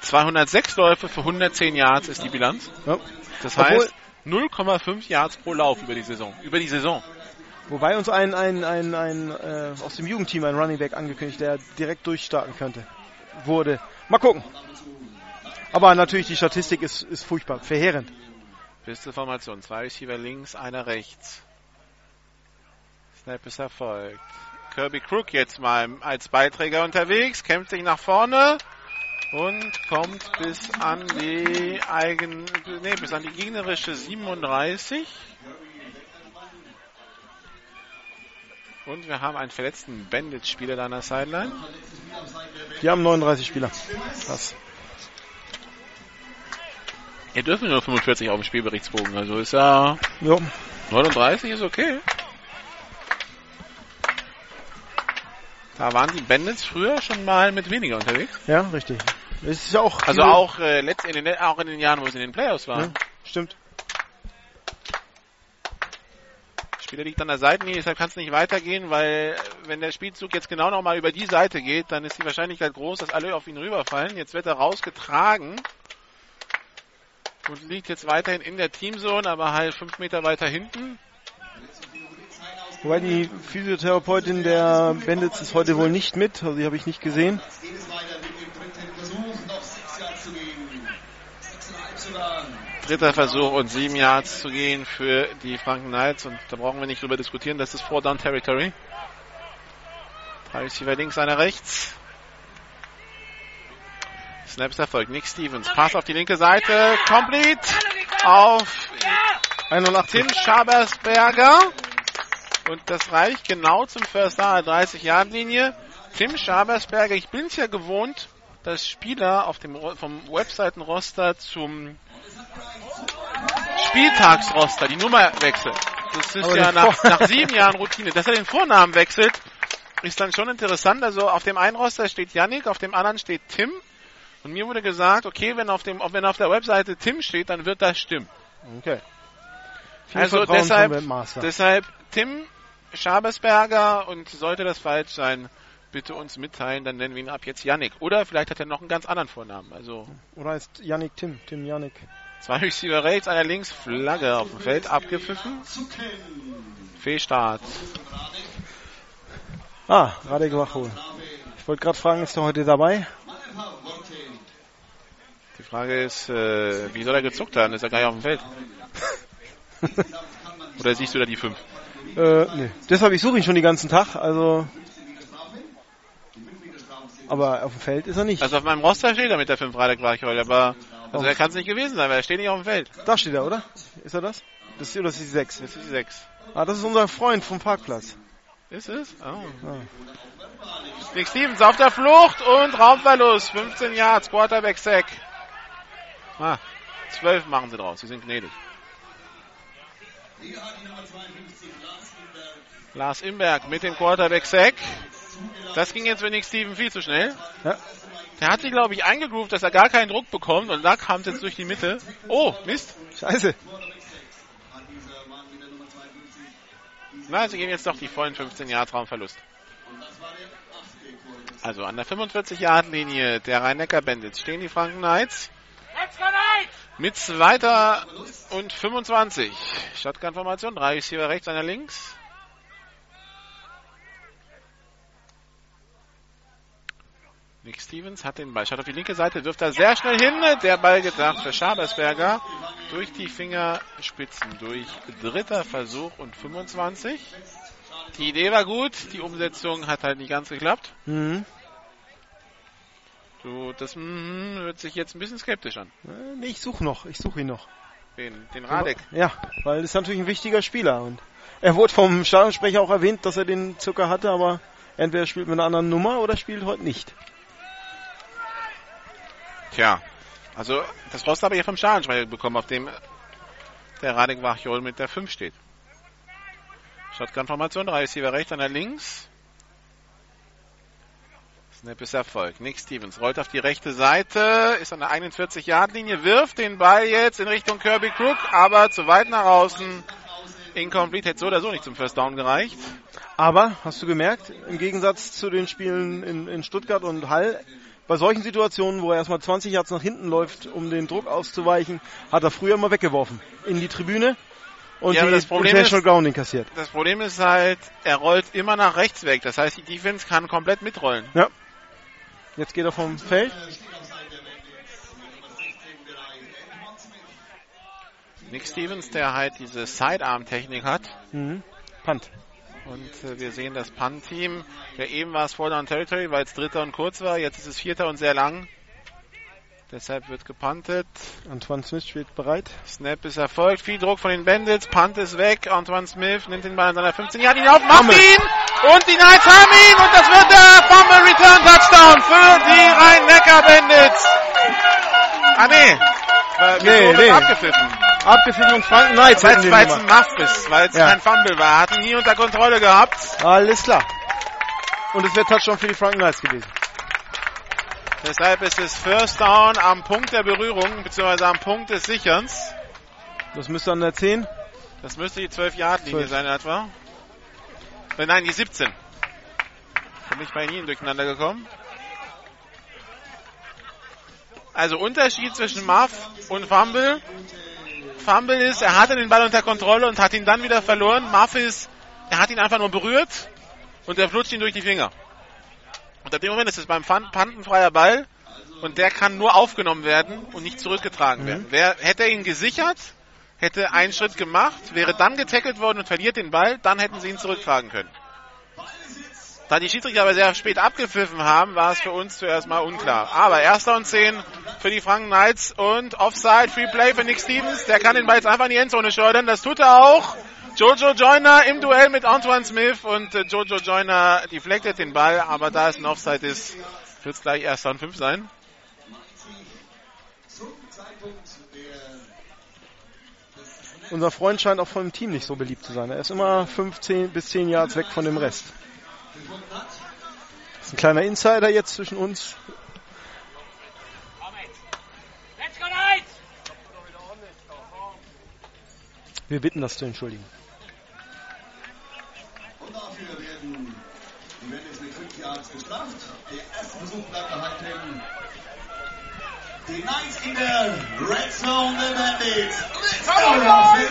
206 Läufe für 110 Yards ist die Bilanz. Ja. Das heißt 0,5 Yards pro Lauf über die Saison. Über die Saison. Wobei uns ein, ein, ein, ein äh, aus dem Jugendteam ein Running Back angekündigt, der direkt durchstarten könnte. Wurde. Mal gucken. Aber natürlich, die Statistik ist, ist furchtbar, verheerend. Pistolformation. Zwei Receiver links, einer rechts. Snap ist erfolgt. Kirby Crook jetzt mal als Beiträger unterwegs, kämpft sich nach vorne und kommt bis an die eigen, nee, bis an die gegnerische 37. Und wir haben einen verletzten Bandit-Spieler da an der Sideline. Die haben 39 Spieler. Krass. Hier dürfen nur 45 auf dem Spielberichtsbogen, also ist ja Jo. 39 ist okay. Da waren die Bandits früher schon mal mit weniger unterwegs. Ja, richtig. Es ist auch. Also auch, äh, letzt in den, auch in den Jahren, wo sie in den Playoffs waren. Ja, stimmt. Spieler liegt an der Seitenlinie, deshalb kann es nicht weitergehen, weil äh, wenn der Spielzug jetzt genau nochmal über die Seite geht, dann ist die Wahrscheinlichkeit groß, dass alle auf ihn rüberfallen. Jetzt wird er rausgetragen und liegt jetzt weiterhin in der Teamzone, aber halt fünf Meter weiter hinten. Wobei die Physiotherapeutin der Bandits ist heute wohl nicht mit, also die habe ich nicht gesehen. Geht es weiter mit dem dritten Versuch, noch 6 Yards zu gehen. 6,5 sogar. Dritter Versuch und sieben Yards zu gehen für die Franken Knights und da brauchen wir nicht drüber diskutieren, das ist Four Down Territory. Drei Receiver links, einer rechts. Snaps erfolgt. Nick Stevens. Pass auf die linke Seite. Complete. Auf 81. Tim Schabersberger. Und das reicht genau zum First Down, 30 Yard Linie. Tim Schabersberger, ich bin es ja gewohnt, dass Spieler auf dem vom Webseitenroster zum Spieltagsroster die Nummer wechselt. Das ist Aber ja nach, nach sieben Jahren Routine. Dass er den Vornamen wechselt, ist dann schon interessant. Also auf dem einen Roster steht Yannick, auf dem anderen steht Tim. Und mir wurde gesagt, okay, wenn auf dem, wenn auf der Webseite Tim steht, dann wird das stimmen. Okay. Viel Also Vertrauen deshalb, deshalb Tim Schabersberger und sollte das falsch sein, bitte uns mitteilen, dann nennen wir ihn ab jetzt Yannick. Oder vielleicht hat er noch einen ganz anderen Vornamen. Also Oder heißt Yannick Tim, Tim Yannick. zwei Receiver rechts, einer links, Flagge auf dem Feld abgepfiffen. Fehlstart. Ah, Radek Wachol. Ich wollte gerade fragen, ist er heute dabei? Die Frage ist, äh, wie soll er gezuckt haben? Ist er gar nicht auf dem Feld? Oder siehst du da die fünf? Äh, nee. Deshalb, ich suche ihn schon den ganzen Tag, also. Aber auf dem Feld ist er nicht. Also auf meinem Roster steht er mit der 5 Radek Wachol, aber also er kann es nicht gewesen sein, weil er steht nicht auf dem Feld. Da steht er, oder? Ist er das? Das ist, oder das ist die 6. Das ist die 6. Ah, das ist unser Freund vom Parkplatz. Ist es? Oh. Nick Stevens auf der Flucht und Raumverlust. 15 Yards, Quarterback Sack. Ah, 12 machen sie draus. Sie sind gnädig. Hier hat die Nummer 52 Lars Imberg mit dem Quarterback Sack. Das ging jetzt für Nick Steven viel zu schnell. Ja. Der hat sich, glaube ich, eingegroovt, dass er gar keinen Druck bekommt und da kam es jetzt durch die Mitte. Oh, Mist. Scheiße. Hat dieser Mann mit der Nummer 52. Na, sie gehen jetzt doch die vollen 15 Yards Raumverlust. Und das war der achte Quarterback. Also an der 45 Yard Linie der Rhein-Neckar Bandits stehen die Franken Knights. Mit zweiter und 25. Shotgun-Formation, drei Receiver rechts, einer links. Nick Stevens hat den Ball, schaut auf die linke Seite, wirft da sehr schnell hin. Der Ball gedacht für Schabersberger. Durch die Fingerspitzen durch. Dritter Versuch und 25. Die Idee war gut, die Umsetzung hat halt nicht ganz geklappt. Mhm. So, das mm, hört sich jetzt ein bisschen skeptisch an. Äh, Nee, ich suche noch. Ich suche ihn noch. Den, den Radek. Ja, weil das ist natürlich ein wichtiger Spieler. Und er wurde vom Stadionsprecher auch erwähnt, dass er den Zucker hatte, aber entweder spielt mit einer anderen Nummer oder spielt heute nicht. Tja, also das Roster habe ich ja vom Stadionsprecher bekommen, auf dem der Radek Wachjol mit der 5 steht. Shotgun-Formation, drei Receiver rechts, einer links. Snap ist Erfolg. Nick Stevens rollt auf die rechte Seite, ist an der 41-Yard-Linie, wirft den Ball jetzt in Richtung Kirby Crook, aber zu weit nach außen. Incomplete, hätte so oder so nicht zum First Down gereicht. Aber, hast du gemerkt, im Gegensatz zu den Spielen in, in Stuttgart und Hall, bei solchen Situationen, wo er erstmal 20 Yards nach hinten läuft, um den Druck auszuweichen, hat er früher immer weggeworfen. In die Tribüne und Ja, die das Problem ist- Grounding kassiert. Das Problem ist halt, er rollt immer nach rechts weg. Das heißt, die Defense kann komplett mitrollen. Ja. Jetzt geht er vom Feld. Nick Stevens, der halt diese Sidearm-Technik hat. Mhm. Punt. Und äh, wir sehen das Punt-Team. Ja, eben war es Four Down Territory, weil es dritter und kurz war. Jetzt ist es vierter und sehr lang. Deshalb wird gepuntet. Antoine Smith steht bereit. Snap ist erfolgt. Viel Druck von den Bandits. Punt ist weg. Antoine Smith nimmt den Ball an seiner 15 Yard ihn auf, macht Fumble. ihn! Und die Knights haben ihn! Und das wird der Fumble Return Touchdown für die Rhein-Neckar Bandits! Ah, nee. Nee, nee. abgepfiffen? Abgepfiffen und Franken Knights Weil es den weil es ein. Muff ist, weil es Ja. kein Fumble war. Hat ihn nie unter Kontrolle gehabt. Alles klar. Und es wäre Touchdown für die Franken Knights gewesen. Deshalb ist es First Down am Punkt der Berührung, beziehungsweise am Punkt des Sicherns. Das müsste an der 10. Das müsste die 12-Yard-Linie 12. sein, etwa. Äh, Nein, die 17. Bin ich bei Ihnen durcheinander gekommen. Also Unterschied zwischen Muff und Fumble. Fumble ist, er hatte den Ball unter Kontrolle und hat ihn dann wieder verloren. Muff ist, er hat ihn einfach nur berührt und er flutscht ihn durch die Finger. Und ab dem Moment ist es beim Punten freier Ball und der kann nur aufgenommen werden und nicht zurückgetragen werden. Wer, hätte er ihn gesichert, hätte einen Schritt gemacht, wäre dann getackelt worden und verliert den Ball, dann hätten sie ihn zurücktragen können. Da die Schiedsrichter aber sehr spät abgepfiffen haben, war es für uns zuerst mal unklar. Aber erster und zehn für die Franken Knights und Offside, Free Play für Nick Stevens. Der kann den Ball jetzt einfach in die Endzone schleudern. Das tut er auch. Jojo Joyner im Duell mit Antoine Smith und äh, Jojo Joyner deflectet den Ball, aber da es ein Offside ist, wird es gleich erster und fünf sein. Unser Freund scheint auch vom Team nicht so beliebt zu sein. Er ist immer 15 bis 10 Yards weg von dem Rest. Das ist ein kleiner Insider jetzt zwischen uns. Wir bitten das zu entschuldigen. Und dafür werden die Bandits mit 5 Yards bestraft. Der erste Versuch bleibt erhalten. Die Knights in der Red Zone der Bandits.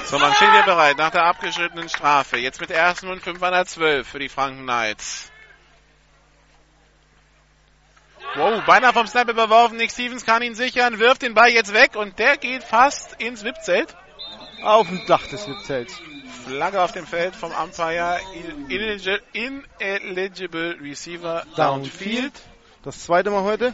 So, man steht hier bereit nach der abgeschrittenen Strafe. Jetzt mit ersten und 5 an der 12 für die Franken Knights. Wow, beinahe vom Snap überworfen. Nick Stevens kann ihn sichern, wirft den Ball jetzt weg und der geht fast ins VIP-Zelt. Auf dem Dach des Zelts. Flagge auf dem Feld vom Umpire. Ineligible, ineligible Receiver downfield. Das zweite Mal heute.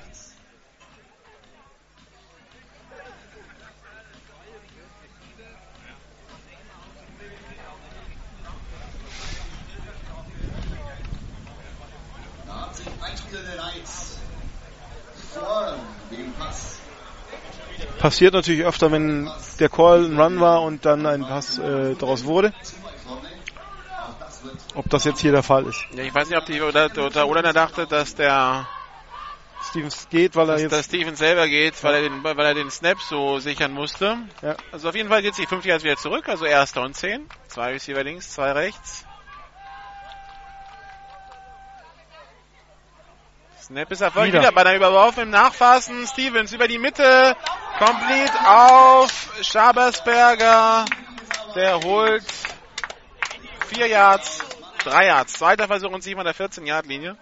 Da hat sich ein Einspieler der Knights vor dem Pass Passiert natürlich öfter, wenn der Call ein Run war und dann ein Pass äh, daraus wurde. Ob das jetzt hier der Fall ist. Ja, ich weiß nicht, ob die oder, oder Olander dachte, dass der Stevens geht, weil er dass, jetzt dass Stevens selber geht, weil er den weil er den Snap so sichern musste. Ja. Also auf jeden Fall geht die 50 Yards wieder zurück, also erster und 10. Zwei Receiver links, zwei rechts. Snap ist erfolgt Wieder. wieder bei der Überworfen im Nachfassen. Stevens über die Mitte. Complete auf Schabersberger. Der holt vier Yards, drei Yards. Zweiter Versuch und 7 an der 14 Yard Linie.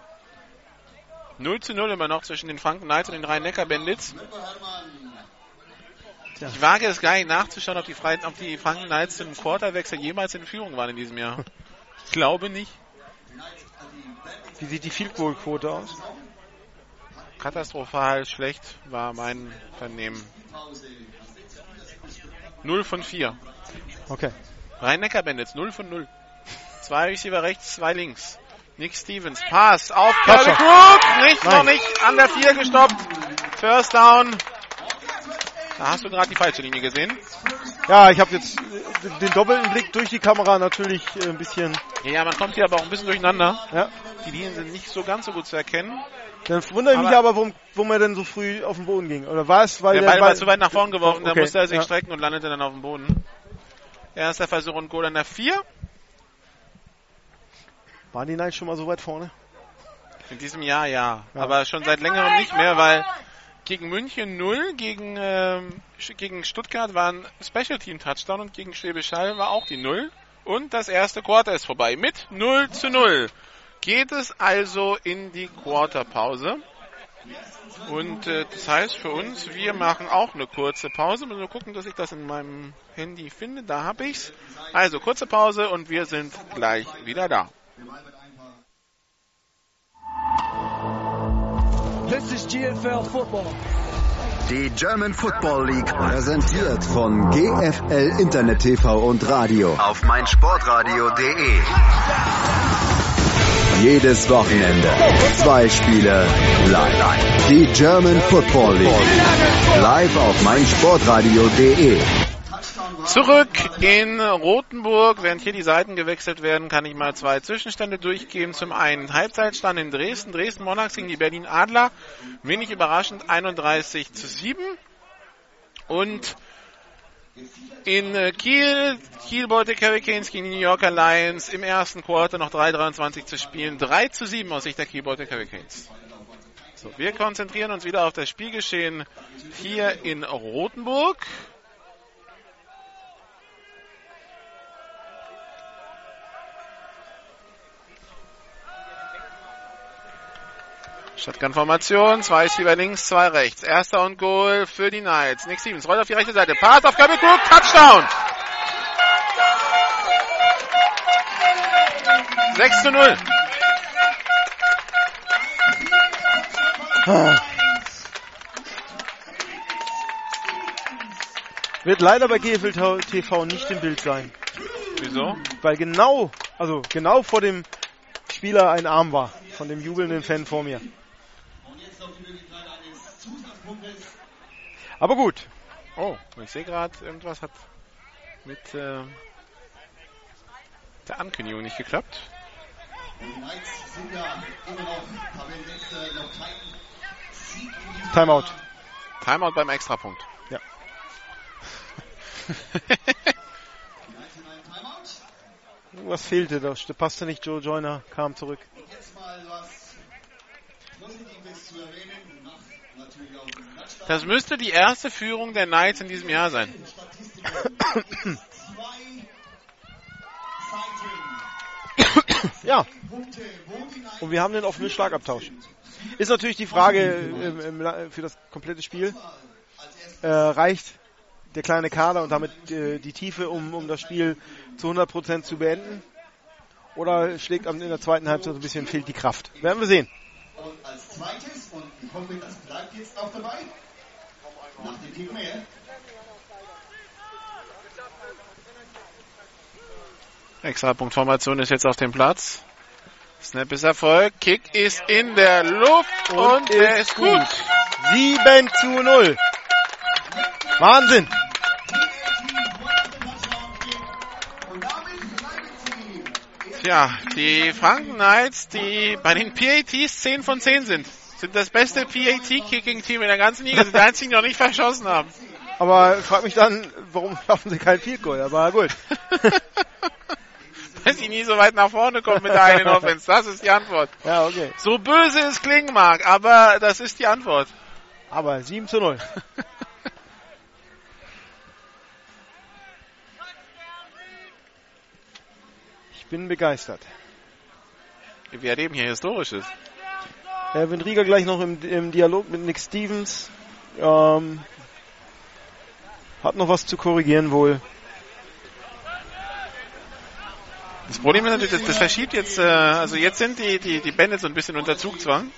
0 zu 0 immer noch zwischen den Franken Knights und den Rhein-Neckar-Bandits. Ich wage es gar nicht nachzuschauen, ob die, Freien, ob die Franken Knights im Quarterwechsel jemals in Führung waren in diesem Jahr. Ich glaube nicht. Wie sieht die Field Goal Quote aus? Katastrophal schlecht war mein Vernehmen. 0 von 4. Okay. Rhein-Neckar-Bandits 0 von 0. Zwei Receiver rechts, zwei links. Nick Stevens, Pass auf Kevin. Crook. Nicht, Nein. noch nicht. An der 4 gestoppt. First down. Da hast du gerade die falsche Linie gesehen. Ja, ich habe jetzt den doppelten Blick durch die Kamera natürlich äh, ein bisschen. Ja, man kommt hier aber auch ein bisschen durcheinander. Ja. Die Linien sind nicht so ganz so gut zu erkennen. Dann wundere ich mich Aber- warum, warum er denn so früh auf den Boden ging. Oder war es, weil Der der Ball war zu weit nach vorn geworfen, da Okay, musste er sich ja. strecken und landete dann auf dem Boden. Erster Versuch und Goal an der 4. Waren die Knights schon mal so weit vorne? In diesem Jahr ja. Ja. Aber schon seit längerem nicht mehr, weil gegen München 0, gegen, ähm, gegen Stuttgart war ein Special Team Touchdown und gegen Schwäbisch Hall war auch die 0. Und das erste Quarter ist vorbei mit 0 zu 0. Geht es also in die Quarterpause. Und äh, das heißt für uns, wir machen auch eine kurze Pause. Müssen wir gucken, dass ich das in meinem Handy finde. Da habe ich's. Also kurze Pause und wir sind gleich wieder da. This is GFL football. Die German Football League präsentiert von GFL Internet TV und Radio auf meinsportradio.de. Jedes Wochenende zwei Spiele live. Die German Football League live auf meinsportradio.de. Zurück in Rothenburg. Während hier die Seiten gewechselt werden, kann ich mal zwei Zwischenstände durchgeben. Zum einen Halbzeitstand in Dresden. Dresden Monarchs gegen die Berlin Adler. Wenig überraschend 31 zu 7. Und in äh, Kiel, Kiel Baltic Hurricanes gegen die New Yorker Lions im ersten Quarter noch 3,23 zu spielen. 3 zu 7 aus Sicht der Kiel Baltic Hurricanes. So, wir konzentrieren uns wieder auf das Spielgeschehen hier in Rothenburg. Shotgun-Formation, zwei Receiver links, zwei rechts. Erster und Goal für die Knights. Nick Stevens rollt auf die rechte Seite. Pass auf Kirby Crook, Touchdown! 6 zu 0. Wird leider bei GFL TV nicht im Bild sein. Wieso? Weil genau, also genau vor dem Spieler ein Arm war. Von dem jubelnden Fan vor mir. Aber gut. Oh, ich sehe gerade, irgendwas hat mit äh, der Ankündigung nicht geklappt. Timeout. Timeout beim Extrapunkt. Ja. Irgendwas fehlte, da passte nicht. Joe Joyner kam zurück. Jetzt mal was Positives zu erwähnen. Nach natürlich auch. Das müsste die erste Führung der Knights in diesem Jahr sein. Ja, und wir haben den offenen Schlagabtausch. Ist natürlich die Frage ähm, La- für das komplette Spiel. Äh, reicht der kleine Kader und damit äh, die Tiefe, um, um das Spiel zu 100% zu beenden? Oder schlägt in der zweiten Halbzeit ein bisschen fehlt die Kraft? Werden wir sehen. Und als zweites, und ich hoffe, das bleibt jetzt auch dabei, nach dem Kick mehr, Extrapunktformation ist jetzt auf dem Platz. Snap ist Erfolg. Kick ist in der Luft und, und er ist gut. gut. 7 zu 0. Wahnsinn. Tja, die Franken Knights, die bei den PATs 10 von 10 sind, sind das beste PAT-Kicking-Team in der ganzen Liga, sind die einzigen, die noch nicht verschossen haben. Aber ich frage mich dann, warum schaffen sie kein Field Goal, aber gut. Weil sie nie so weit nach vorne kommen mit der eigenen Offense, das ist die Antwort. Ja, okay. So böse es klingen mag, aber das ist die Antwort. Aber 7 zu 0. bin begeistert. Wir erleben hier Historisches. Wenn Rieger gleich noch im, im Dialog mit Nick Stevens ähm, hat noch was zu korrigieren wohl. Das Problem ist natürlich, das, das verschiebt jetzt, äh, also jetzt sind die, die, die Bandits so ein bisschen unter Zugzwang.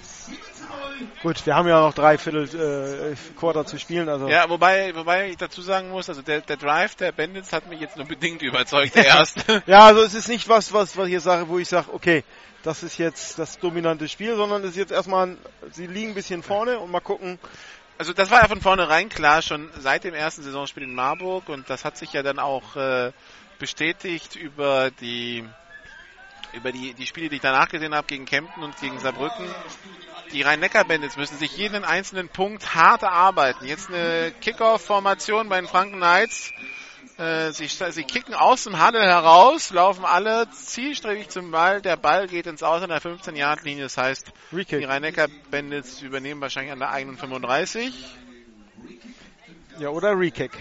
Gut, wir haben ja noch drei Viertel äh, Quarter zu spielen. Also. Ja, wobei, wobei ich dazu sagen muss, also der, der Drive der Bandits hat mich jetzt nur bedingt überzeugt, der erste. ja, also es ist nicht was, was, was ich jetzt sage, wo ich sage, okay, das ist jetzt das dominante Spiel, sondern es ist jetzt erstmal, sie liegen ein bisschen vorne und mal gucken. Also das war ja von vornherein klar, schon seit dem ersten Saisonspiel in Marburg und das hat sich ja dann auch äh, bestätigt über die über die, die Spiele, die ich danach gesehen habe gegen Kempten und gegen Saarbrücken. Die Rhein-Neckar-Bandits müssen sich jeden einzelnen Punkt hart erarbeiten. Jetzt eine Kickoff-Formation bei den Franken Knights äh, sie, sie kicken aus dem Handel heraus, laufen alle zielstrebig zum Ball. Der Ball geht ins Aus an der 15-Yard-Linie. Das heißt, Rekick. die rhein Bandits übernehmen wahrscheinlich an der eigenen 35. Ja, oder Rekick.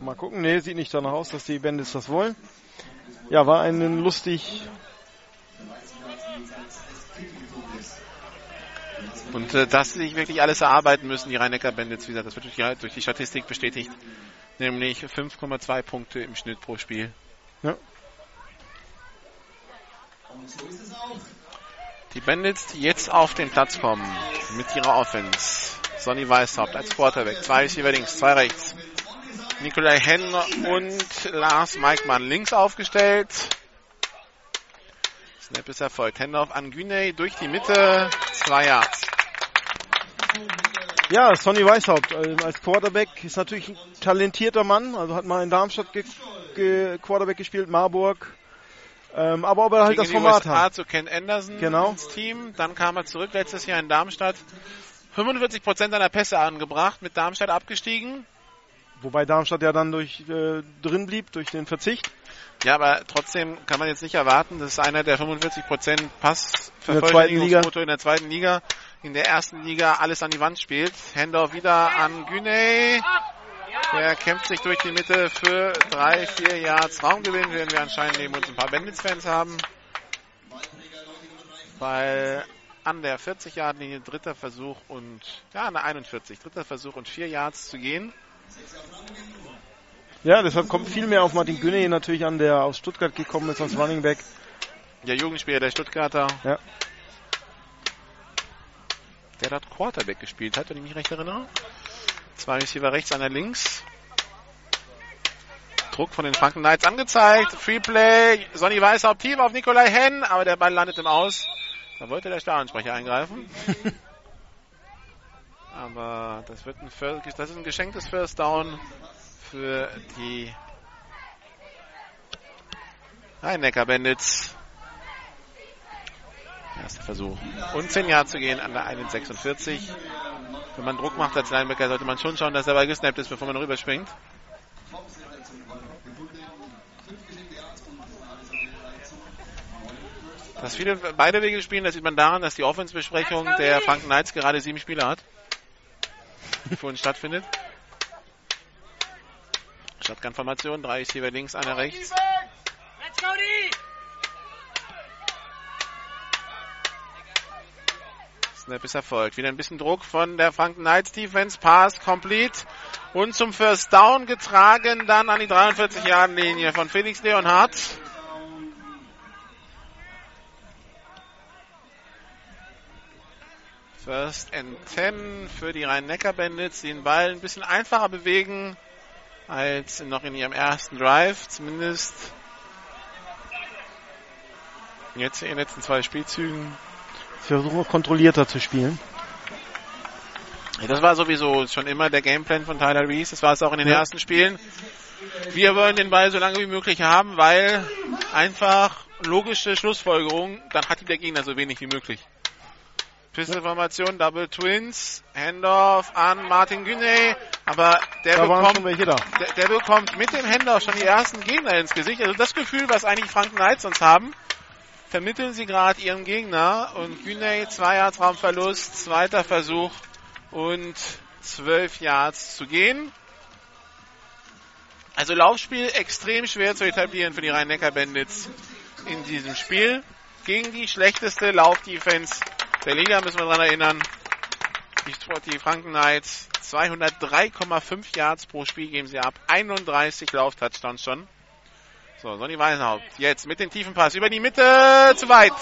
Mal gucken. Nee, sieht nicht danach aus, dass die Bandits das wollen. Ja, war ein lustig Und äh, dass sie sich wirklich alles erarbeiten müssen, die rhein Bandits, wie gesagt, das wird durch die, durch die Statistik bestätigt nämlich 5,2 Punkte im Schnitt pro Spiel. Ja. Die Bandits, die jetzt auf den Platz kommen mit ihrer Offense. Sonny Weishaupt als Quarterback. Zwei links, zwei rechts. Nikolai Henn und Lars Meikmann links aufgestellt. Snap ist erfolgt. Hände auf Anguney durch die Mitte. Zwei Yards. Ja, Sonny Weishaupt äh, als Quarterback ist natürlich ein talentierter Mann. Also hat mal in Darmstadt ge ge Quarterback gespielt, Marburg. Ähm, aber ob er halt das Format USA hat. zu Ken Anderson genau. ins Team. Dann kam er zurück letztes Jahr in Darmstadt. 45 Prozent seiner Pässe angebracht, mit Darmstadt abgestiegen. Wobei Darmstadt ja dann durch äh, drin blieb durch den Verzicht. Ja, aber trotzdem kann man jetzt nicht erwarten, dass einer der 45 Prozent Passverfolgungsquote in der zweiten Liga in der ersten Liga alles an die Wand spielt. Händler wieder an Güney. Der kämpft sich durch die Mitte für drei, vier Yards Raumgewinn, werden wir anscheinend neben uns ein paar Bandits-Fans haben. Weil an der 40 Yard Linie dritter Versuch und ja, an der 41, dritter Versuch und vier Yards zu gehen. Ja, deshalb kommt viel mehr auf Martin Güney natürlich an, der aus Stuttgart gekommen ist als Running Back. Der Jugendspieler der Stuttgarter. Ja der dort Quarterback gespielt hat, wenn ich mich recht erinnere. Zwei Receiver rechts, einer links. Druck von den Franken Knights angezeigt. Free Play. Sonny Weiß tief auf Nikolai Henn, aber der Ball landet im Aus. Da wollte der Stadionsprecher eingreifen. aber das wird ein, First, das ist ein geschenktes First Down für die Rhein-Neckar Bandits. Erster Versuch. Und 10 Jahre zu gehen an der 1,46. Wenn man Druck macht als Linebacker, sollte man schon schauen, dass er Ball gesnappt ist, bevor man rüberspringt. Dass viele beide Wege spielen, das sieht man daran, dass die Offensbesprechung der Franken Knights gerade sieben Spieler hat. Die vorhin stattfindet. Shotgun-Formation, drei Receiver links, einer rechts. Snap ist erfolgt. Wieder ein bisschen Druck von der Franken Knights Defense. Pass complete. Und zum First Down getragen dann an die 43 Yard Linie von Felix Leonhardt. First and 10 für die Rhein-Neckar-Bandits, die den Ball ein bisschen einfacher bewegen als noch in ihrem ersten Drive. Zumindest Jetzt in den letzten zwei Spielzügen. Sie versuchen kontrollierter zu spielen. Das war sowieso schon immer der Gameplan von Tyler Reese. Das war es auch in den Ja. ersten Spielen. Wir wollen den Ball so lange wie möglich haben, weil einfach logische Schlussfolgerung, dann hat der Gegner so wenig wie möglich. Pistolformation, Double Twins, Handoff an Martin Güney, aber der Da bekommt, der, der bekommt mit dem Handoff schon die ersten Gegner ins Gesicht. Also das Gefühl, was eigentlich Frank Knights sonst haben, vermitteln sie gerade ihrem Gegner und Güney, zwei Yards Raumverlust, zweiter Versuch und 12 Yards zu gehen. Also Laufspiel extrem schwer zu etablieren für die Rhein-Neckar-Bandits in diesem Spiel. Gegen die schlechteste Laufdefense der Liga müssen wir daran erinnern. Die, die Franken Knights 203,5 Yards pro Spiel geben sie ab. 31 Lauftouchdowns schon. So, Sonny Weisenhaupt jetzt mit dem tiefen Pass über die Mitte zu weit.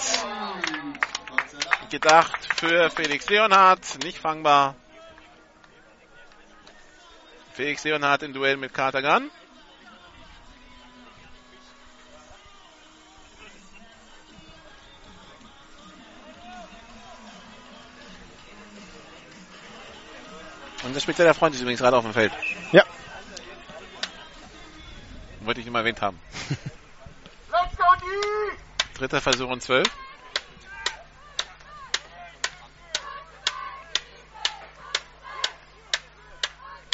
Gedacht für Felix Leonhardt, nicht fangbar. Felix Leonhardt im Duell mit Carter Gunn. Unser spezieller Freund ist übrigens gerade auf dem Feld. Ja. Wollte ich mal erwähnt haben. Dritter Versuch und zwölf.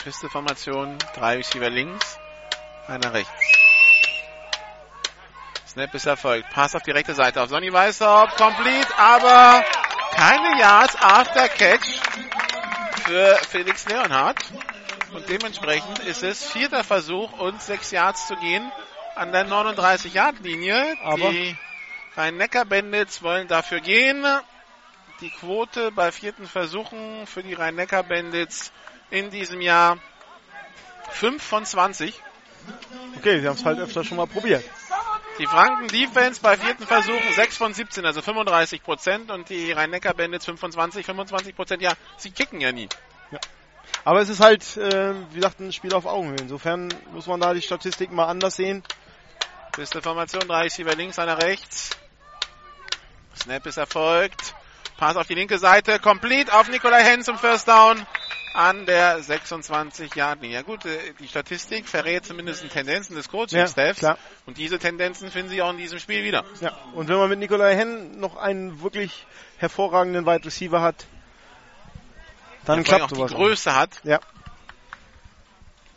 Pisteformation, drei Receiver links, einer rechts. Snap ist erfolgt. Pass auf die rechte Seite auf Sonny Weißhaupt, complete, aber keine Yards after Catch für Felix Leonhardt. Und dementsprechend ist es vierter Versuch und sechs Yards zu gehen an der 39-Yard-Linie. Aber- Die Rhein-Neckar-Bandits wollen dafür gehen. Die Quote bei vierten Versuchen für die Rhein-Neckar-Bandits in diesem Jahr 5 von 20. Okay, sie haben es halt öfter schon mal probiert. Die Franken Defense bei vierten Versuchen 6 von 17, also 35 Prozent. Und die Rhein-Neckar-Bandits 25, 25 Prozent. Ja, sie kicken ja nie. Aber es ist halt, äh, wie gesagt, ein Spiel auf Augenhöhe. Insofern muss man da die Statistiken mal anders sehen. Beste Formation, drei Receiver links, einer rechts. Snap ist erfolgt. Pass auf die linke Seite, complete auf Nikolai Henn zum First Down an der 26 Yard Linie. Ja gut, äh, die Statistik verrät zumindest Tendenzen des Coaching-Staffs. klar. und diese Tendenzen finden Sie auch in diesem Spiel wieder. Ja, und wenn man mit Nikolai Henn noch einen wirklich hervorragenden Wide Receiver hat, dann allem klappt auch sowas. die. Größe hat. Ja.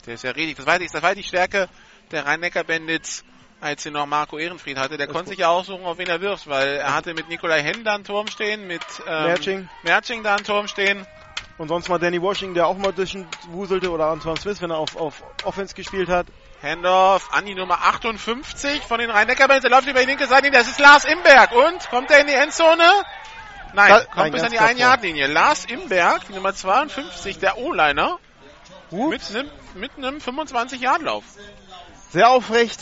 Der ist ja riesig. Das war, die- das war die Stärke der Rhein-Neckar-Bandits, als sie noch Marco Ehrenfried hatte. Der Das konnte sich ja aussuchen, auf wen er wirft, weil er hatte mit Nikolai Henn da einen Turm stehen, mit ähm, Merching. Merching da einen Turm stehen. Und sonst mal Danny Washington, der auch mal durchwuselte, oder Antoine Smith, wenn er auf, auf Offense gespielt hat. Handoff an die Nummer 58 von den Rhein-Neckar-Bands. Er läuft über die linke Seite. Das ist Lars Imberg. Und kommt er in die Endzone? Nein, Da- kommt nein, bis an die klar 1-Yard-Linie. Lars Imberg, die Nummer 52, der O-Liner, mit einem mit einem 25-Yard-Lauf. Sehr aufrecht.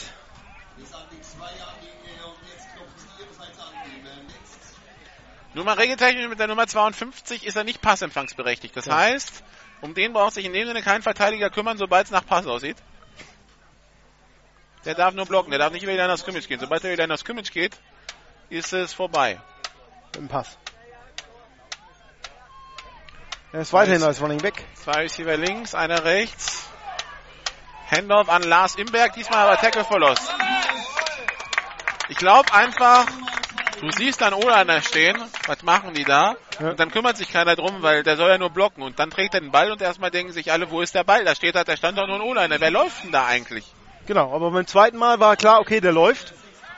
Nur mal regeltechnisch mit der Nummer 52 ist er nicht passempfangsberechtigt. Das Ja. heißt, um den braucht sich in dem Sinne kein Verteidiger kümmern, sobald es nach Pass aussieht. Der darf nur blocken, der darf nicht wieder in das Scrimmage gehen. Sobald er wieder in das Scrimmage geht, ist es vorbei. Im Pass. Er ist weiterhin als Running Back. Zwei Receiver links, einer rechts. Handoff an Lars Imberg, diesmal aber Tackle for Loss. Ich glaube einfach, du siehst dann O-Liner stehen, was machen die da? Ja. Und dann kümmert sich keiner drum, weil der soll ja nur blocken. Und dann trägt er den Ball und erstmal denken sich alle, wo ist der Ball? Da steht halt, da stand doch nur ein O-Liner. Wer läuft denn da eigentlich? Genau, aber beim zweiten Mal war klar, okay, der läuft.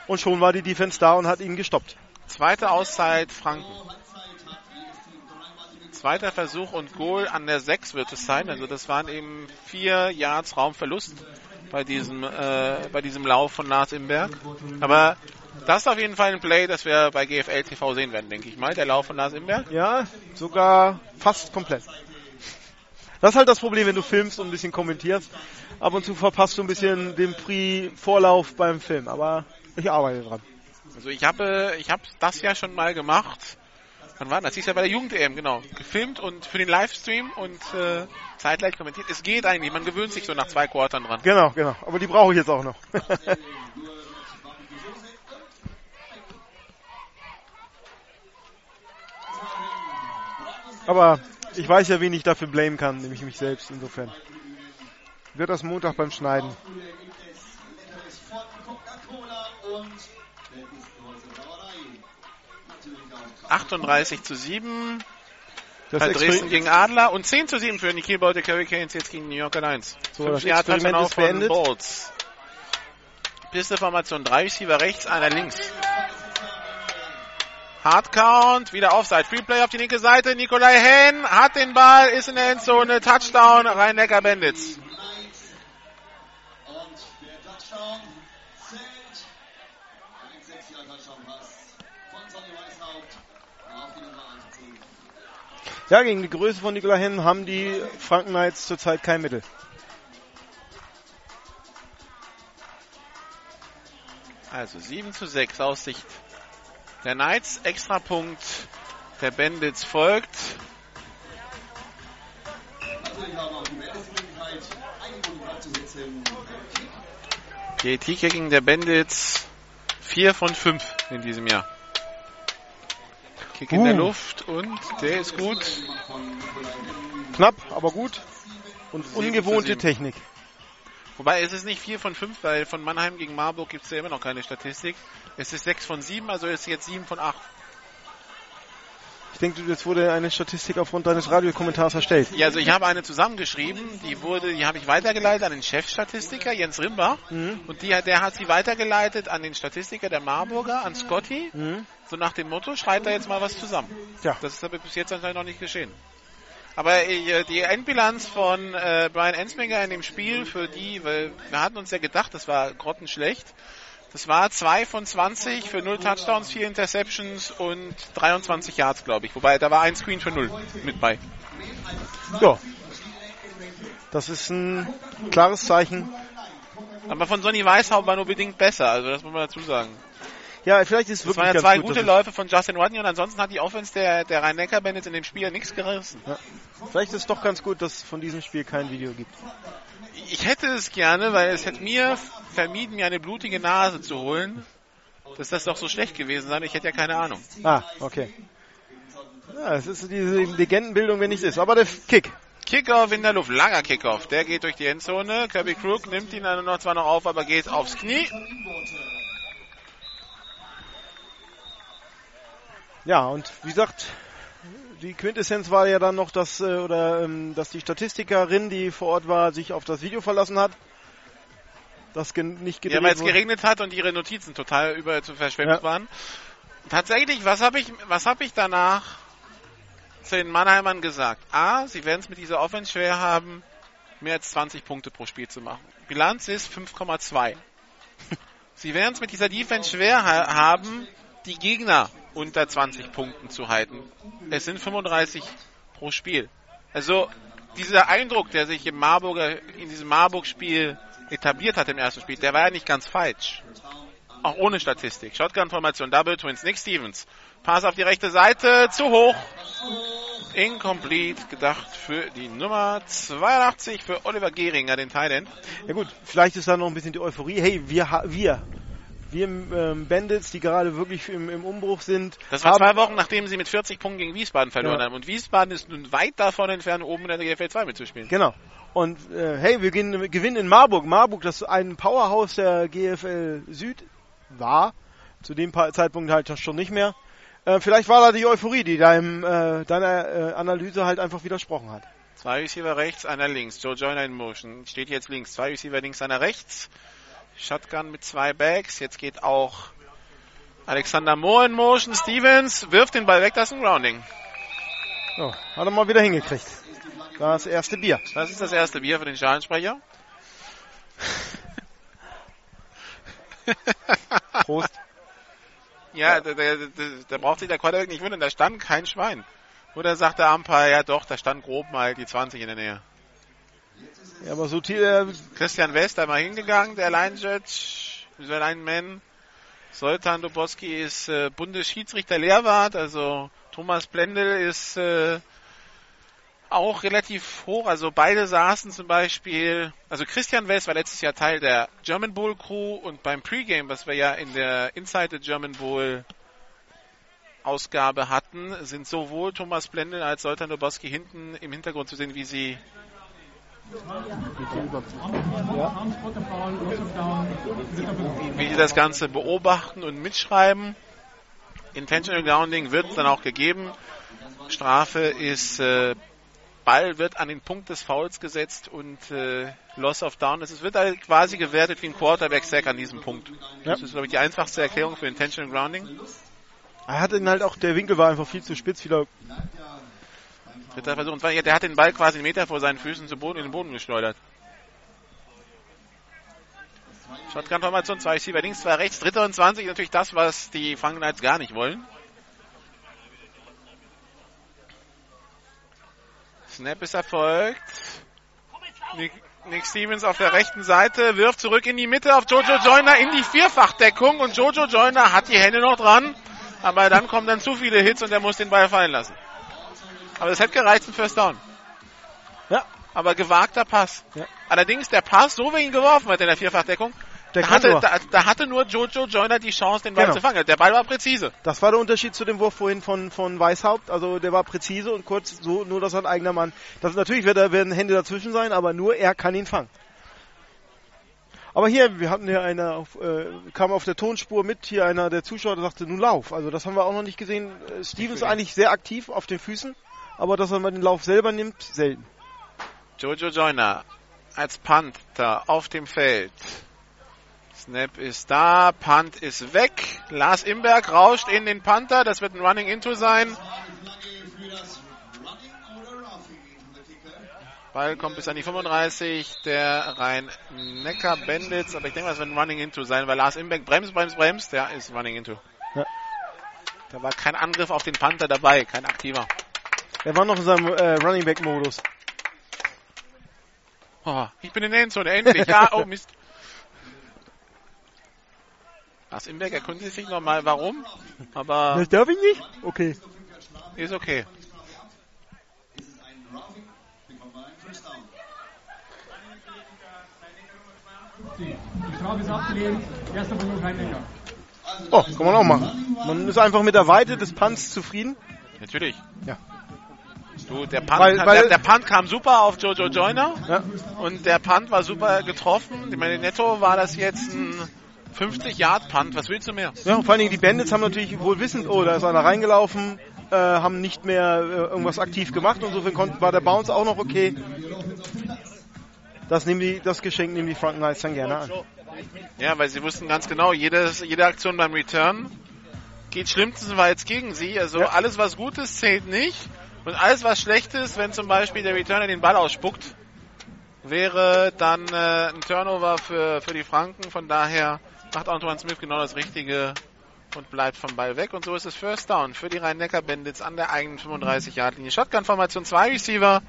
Und schon war die Defense da und hat ihn gestoppt. Zweite Auszeit Franken. Zweiter Versuch und Goal an der 6 wird es sein. Also das waren eben vier Yards Raumverlust bei diesem, äh, bei diesem Lauf von Lars Imberg. Aber das ist auf jeden Fall ein Play, das wir bei GFL TV sehen werden, denke ich mal. Der Lauf von Lars Imberg. Ja, sogar fast komplett. Das ist halt das Problem, wenn du filmst und ein bisschen kommentierst. Ab und zu verpasst du ein bisschen den Pre-Vorlauf beim Film, aber ich arbeite dran. Also ich habe, ich habe das ja schon mal gemacht. Wann war das? Hieß ja bei der Jugend-EM, genau. Gefilmt und für den Livestream und äh, zeitgleich kommentiert. Es geht eigentlich, man gewöhnt sich so nach zwei Quartern dran. Genau, genau. Aber die brauche ich jetzt auch noch. Aber ich weiß ja, wen ich dafür blamen kann, nämlich mich selbst. Insofern wird das Montag beim Schneiden. 38 zu 7. Das Bei Dresden gegen Adler und 10 zu 7 für die Kiel Baltic Hurricanes jetzt gegen New York Alliance. So, Fünf das Experiment ist von beendet. Bolts. Pisteformation, drei Receiver rechts, einer links. Hard Count, wieder Offside. Free Play auf die linke Seite. Nikolai Hen hat den Ball, ist in der Endzone. Touchdown, Rhein-Neckar Bandits. Und der Touchdown zählt. Ein 6 Jahre Touchdown-Pass von Sonny Weishaupt auf die Nummer 18. Ja, gegen die Größe von Nikola Hennen haben die Franken Knights zurzeit kein Mittel. Also 7 zu 6 aus Sicht der Knights. Extrapunkt der Bandits folgt. Gegen der Bandits 4 von 5 in diesem Jahr. Kick in der. Luft und der ist gut. Knapp, aber gut. Und ungewohnte. Technik. Wobei es ist nicht 4 von 5, weil von Mannheim gegen Marburg gibt es ja immer noch keine Statistik. Es ist 6 von 7, also ist jetzt 7 von 8. Ich denke, jetzt wurde eine Statistik aufgrund deines Radiokommentars erstellt. Ja, also ich habe eine zusammengeschrieben, die wurde, die habe ich weitergeleitet an den Chefstatistiker Jens Rimbach Mhm. und die, der hat sie weitergeleitet an den Statistiker der Marburger, an Scotty. Mhm. So nach dem Motto, schreit da jetzt mal was zusammen. Ja. Das ist aber bis jetzt anscheinend noch nicht geschehen. Aber äh, die Endbilanz von äh, Brian Ensminger in dem Spiel, für die, weil wir hatten uns ja gedacht, das war grottenschlecht. Das war 2 von 20 für 0 Touchdowns, 4 Interceptions und 23 Yards, glaube ich. Wobei, da war ein Screen für 0 mit bei. Ja. Das ist ein klares Zeichen. Aber von Sonny Weishaupt war nur bedingt besser, also das muss man dazu sagen. Ja, vielleicht ist es Das wirklich waren ja zwei gut, gute Läufe von Justin Rodney und ansonsten hat die Offense der, der Rhein-Neckar-Bandits in dem Spiel ja nichts gerissen. es, vielleicht ist es doch ganz gut, dass es von diesem Spiel kein Video gibt. Ich hätte es gerne, weil es hätte mir vermieden, mir eine blutige Nase zu holen. Dass das doch so schlecht gewesen sein. Ich hätte ja keine Ahnung. Ah, okay. Ja, es ist diese Legendenbildung, wenn nichts ist. Aber der Kick. Kickoff in der Luft, langer Kickoff. Der geht durch die Endzone. Kirby Crook nimmt ihn dann noch zwar noch auf, aber geht aufs Knie. Ja, und wie gesagt, die Quintessenz war ja dann noch, dass, äh, oder, ähm, dass die Statistikerin, die vor Ort war, sich auf das Video verlassen hat. Das gen nicht gedreht Ja, weil es wurde. geregnet hat und ihre Notizen total über zu verschwemmt Ja. waren. Tatsächlich, was habe ich, was habe ich danach zu den Mannheimern gesagt? A, sie werden es mit dieser Offense schwer haben, mehr als 20 Punkte pro Spiel zu machen. Bilanz ist 5,2. sie werden es mit dieser Defense schwer ha haben, die Gegner unter 20 Punkten zu halten. Es sind 35 pro Spiel. Also dieser Eindruck, der sich im Marburger, in diesem Marburg-Spiel etabliert hat im ersten Spiel, der war ja nicht ganz falsch. Auch ohne Statistik. Shotgun-Formation, Double Twins, Nick Stevens. Pass auf die rechte Seite, zu hoch. Incomplete, gedacht für die Nummer 82 für Oliver Gehringer, den Thailand. Ja gut, vielleicht ist da noch ein bisschen die Euphorie. Hey, wir, wir, wir ähm, Bandits, die gerade wirklich im, im Umbruch sind, Das war zwei Wochen, nachdem sie mit 40 Punkten gegen Wiesbaden verloren Ja. haben. Und Wiesbaden ist nun weit davon entfernt, oben in der GFL 2 mitzuspielen. Genau. Und äh, hey, wir gehen, gewinnen in Marburg. Marburg, das ein Powerhouse der GFL Süd war, zu dem Zeitpunkt halt schon nicht mehr. Äh, vielleicht war da die Euphorie, die deinem, äh, deiner äh, Analyse halt einfach widersprochen hat. Zwei Receiver rechts, einer links. Joe Joyner in Motion. Steht jetzt links. Zwei Receiver links, einer rechts. Shotgun mit zwei Bags. Jetzt geht auch Alexander Moore in Motion. Stevens wirft den Ball weg. Das ist ein Grounding. So, hat er mal wieder hingekriegt. Das erste Bier. Das ist das erste Bier für den Schalensprecher. Prost. Ja, da, da, da, da braucht sich der Quarterback nicht wundern. Da stand kein Schwein. Oder sagt der Umpire, ja doch, da stand grob mal die 20 in der Nähe. Ja, aber so viel, äh, Christian West einmal hingegangen, der Line Judge, der Line Man. Soltan Doboski ist äh, Bundesschiedsrichter Lehrwart, also Thomas Blendl ist äh, auch relativ hoch, also beide saßen zum Beispiel, also Christian West war letztes Jahr Teil der German Bowl Crew und beim Pregame, was wir ja in der Inside the German Bowl Ausgabe hatten, sind sowohl Thomas Blendl als Soltan Dobowski hinten im Hintergrund zu sehen, wie sie wie sie das Ganze beobachten und mitschreiben. Intentional Grounding wird dann auch gegeben. Strafe ist äh, Ball wird an den Punkt des Fouls gesetzt und äh, Loss of Down. Es wird halt quasi gewertet wie ein Quarterback-Sack an diesem Punkt. Ja. Das ist, glaube ich, die einfachste Erklärung für Intentional Grounding. Er hatte ihn halt auch, der Winkel war einfach viel zu spitz wieder. Dritter Versuch. Und der hat den Ball quasi einen Meter vor seinen Füßen zu Boden in den Boden geschleudert. Shotgun-Formation, zwei Receiver links, zwei rechts, dritter und 20, natürlich das, was die Knights gar nicht wollen. Snap ist erfolgt. Nick, Nick, Stevens auf der rechten Seite wirft zurück in die Mitte auf Jojo Joyner in die Vierfachdeckung und Jojo Joyner hat die Hände noch dran, aber dann kommen dann zu viele Hits und er muss den Ball fallen lassen. Aber das hätte gereicht zum First Down. Ja. Aber gewagter Pass. Ja. Allerdings der Pass, so wie ihn geworfen hat in der Vierfachdeckung, da hatte, da, da, hatte nur Jojo Joyner die Chance, den Ball genau. zu fangen. Der Ball war präzise. Das war der Unterschied zu dem Wurf vorhin von, von Weißhaupt. Also der war präzise und kurz so, nur dass ein eigener Mann. Das natürlich wird da werden Hände dazwischen sein, aber nur er kann ihn fangen. Aber hier, wir hatten hier einer, auf, äh, kam auf der Tonspur mit, hier einer der Zuschauer, der sagte, nun lauf. Also das haben wir auch noch nicht gesehen. Äh, Stevens eigentlich sehr aktiv auf den Füßen, aber dass er mal den Lauf selber nimmt, selten. Jojo Joyner als Panther auf dem Feld. Snap ist da, Punt ist weg. Lars Imberg rauscht in den Panther, das wird ein Running Into sein. Ball kommt bis an die 35 der Rhein-Neckar Bandits, aber ich denke, das wird ein Running Into sein, weil Lars Imberg bremst, bremst, bremst, der ist Running Into. Ja. Da war kein Angriff auf den Panther dabei, kein aktiver. Er war noch in seinem äh, Running Back Modus. Oh, ich bin in der Endzone, endlich. Ja, oh Mist. Lars Imberg erkundigt sich nochmal, warum, aber... Das darf ich nicht? Okay. Ist okay. Die Strafe ist abgelehnt. Erster Versuch Rhein-Neckar. Oh, kann man auch machen. Man ist einfach mit der Weite des Punts zufrieden. Natürlich. Ja. Du, der Punt, weil, kam, weil der, der, Punt kam super auf Jojo Joyner. Ja. Und der Punt war super getroffen. Ich meine, netto war das jetzt ein 50-Yard-Punt. Was willst du mehr? Ja, vor allen Dingen die Bandits haben natürlich wohl wissend, oh, da ist einer reingelaufen, äh, haben nicht mehr äh, irgendwas aktiv gemacht. Insofern konnten, war der Bounce auch noch okay. Das, nehmen die, das Geschenk nehmen die Franken Knights dann gerne an. Ja, weil sie wussten ganz genau, jedes, jede Aktion beim Return geht schlimmstenfalls gegen sie. Also ja. alles, was gut ist, zählt nicht. Und alles, was schlecht ist, wenn zum Beispiel der Returner den Ball ausspuckt, wäre dann äh, ein Turnover für, für die Franken. Von daher macht Antoine Smith genau das Richtige und bleibt vom Ball weg. Und so ist es First Down für die Rhein-Neckar-Bandits an der eigenen 35-Yard-Linie. Shotgun-Formation, zwei Receiver,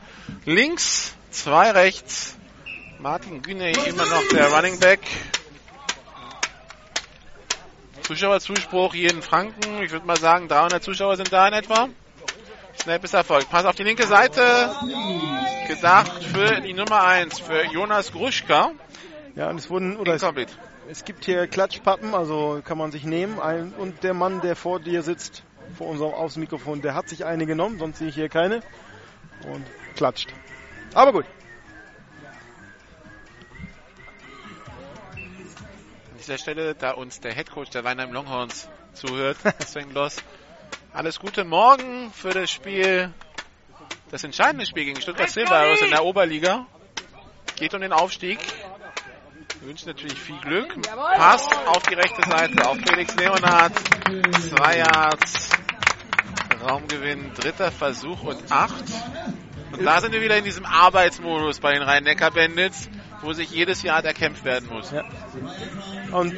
links, zwei rechts. Martin Güne immer noch der Running Back. Zuschauerzuspruch jeden Franken. Ich würde mal sagen, 300 Zuschauer sind da in etwa. Snap ist erfolgt. Pass auf die linke Seite. Gedacht für die Nummer 1, für Jonas Gruschka. Ja, und es wurden, oder es, es, gibt hier Klatschpappen, also kann man sich nehmen. Ein, und der Mann, der vor dir sitzt, vor unserem Außenmikrofon, der hat sich eine genommen, sonst sehe ich hier keine. Und klatscht. Aber gut. An dieser Stelle, da uns der Headcoach der Weinheim Longhorns zuhört, Sven Gloss, alles Gute morgen für das Spiel, das entscheidende Spiel gegen Stuttgart Silver in der Oberliga. Geht um den Aufstieg. Wir wünschen natürlich viel Glück. Pass auf die rechte Seite, auf Felix Leonhardt. Zwei Yards. Raumgewinn, dritter Versuch und acht. Und da sind wir wieder in diesem Arbeitsmodus bei den Rhein-Neckar-Bandits, wo sich jedes Jahr erkämpft werden muss. Ja. Und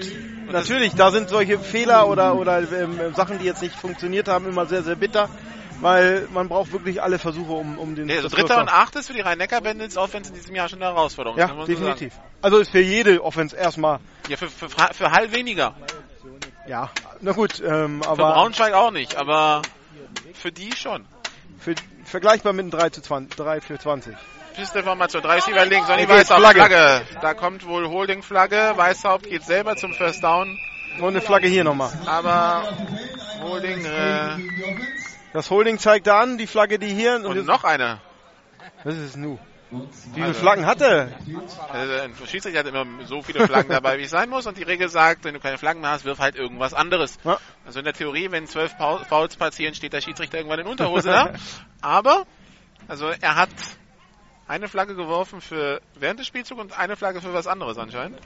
natürlich, da sind solche Fehler oder, oder ähm, Sachen, die jetzt nicht funktioniert haben, immer sehr, sehr bitter. Weil man braucht wirklich alle Versuche, um, um den. Ja, also Dritter und Acht ist für die Rhein-Neckar-Bandits Offense in diesem Jahr schon eine Herausforderung. Ja, definitiv. So also ist für jede Offense erstmal. Ja, für, für, für halb weniger. Ja, na gut, ähm, aber. Für Braunschweig auch nicht, aber für die schon. Für, vergleichbar mit einem 3 zu 20, 3 für 20. Pisteformation, 30 über links, Sonny Weißhaupt, Flagge. Flagge. Da kommt wohl Holding-Flagge. Weißhaupt geht selber zum First Down. Und eine Flagge hier nochmal. Aber Holding, äh, Das Holding zeigt er an, die Flagge, die hier. Und, und noch eine. Was ist nu? Wie viele Also- Flaggen hat er? Also ein Schiedsrichter hat immer so viele Flaggen dabei, wie es sein muss. Und die Regel sagt, wenn du keine Flaggen mehr hast, wirf halt irgendwas anderes. Ja. Also in der Theorie, wenn zwölf Fouls passieren, steht der Schiedsrichter irgendwann in Unterhose da. Aber, also er hat eine Flagge geworfen für während des Spielzugs und eine Flagge für was anderes anscheinend.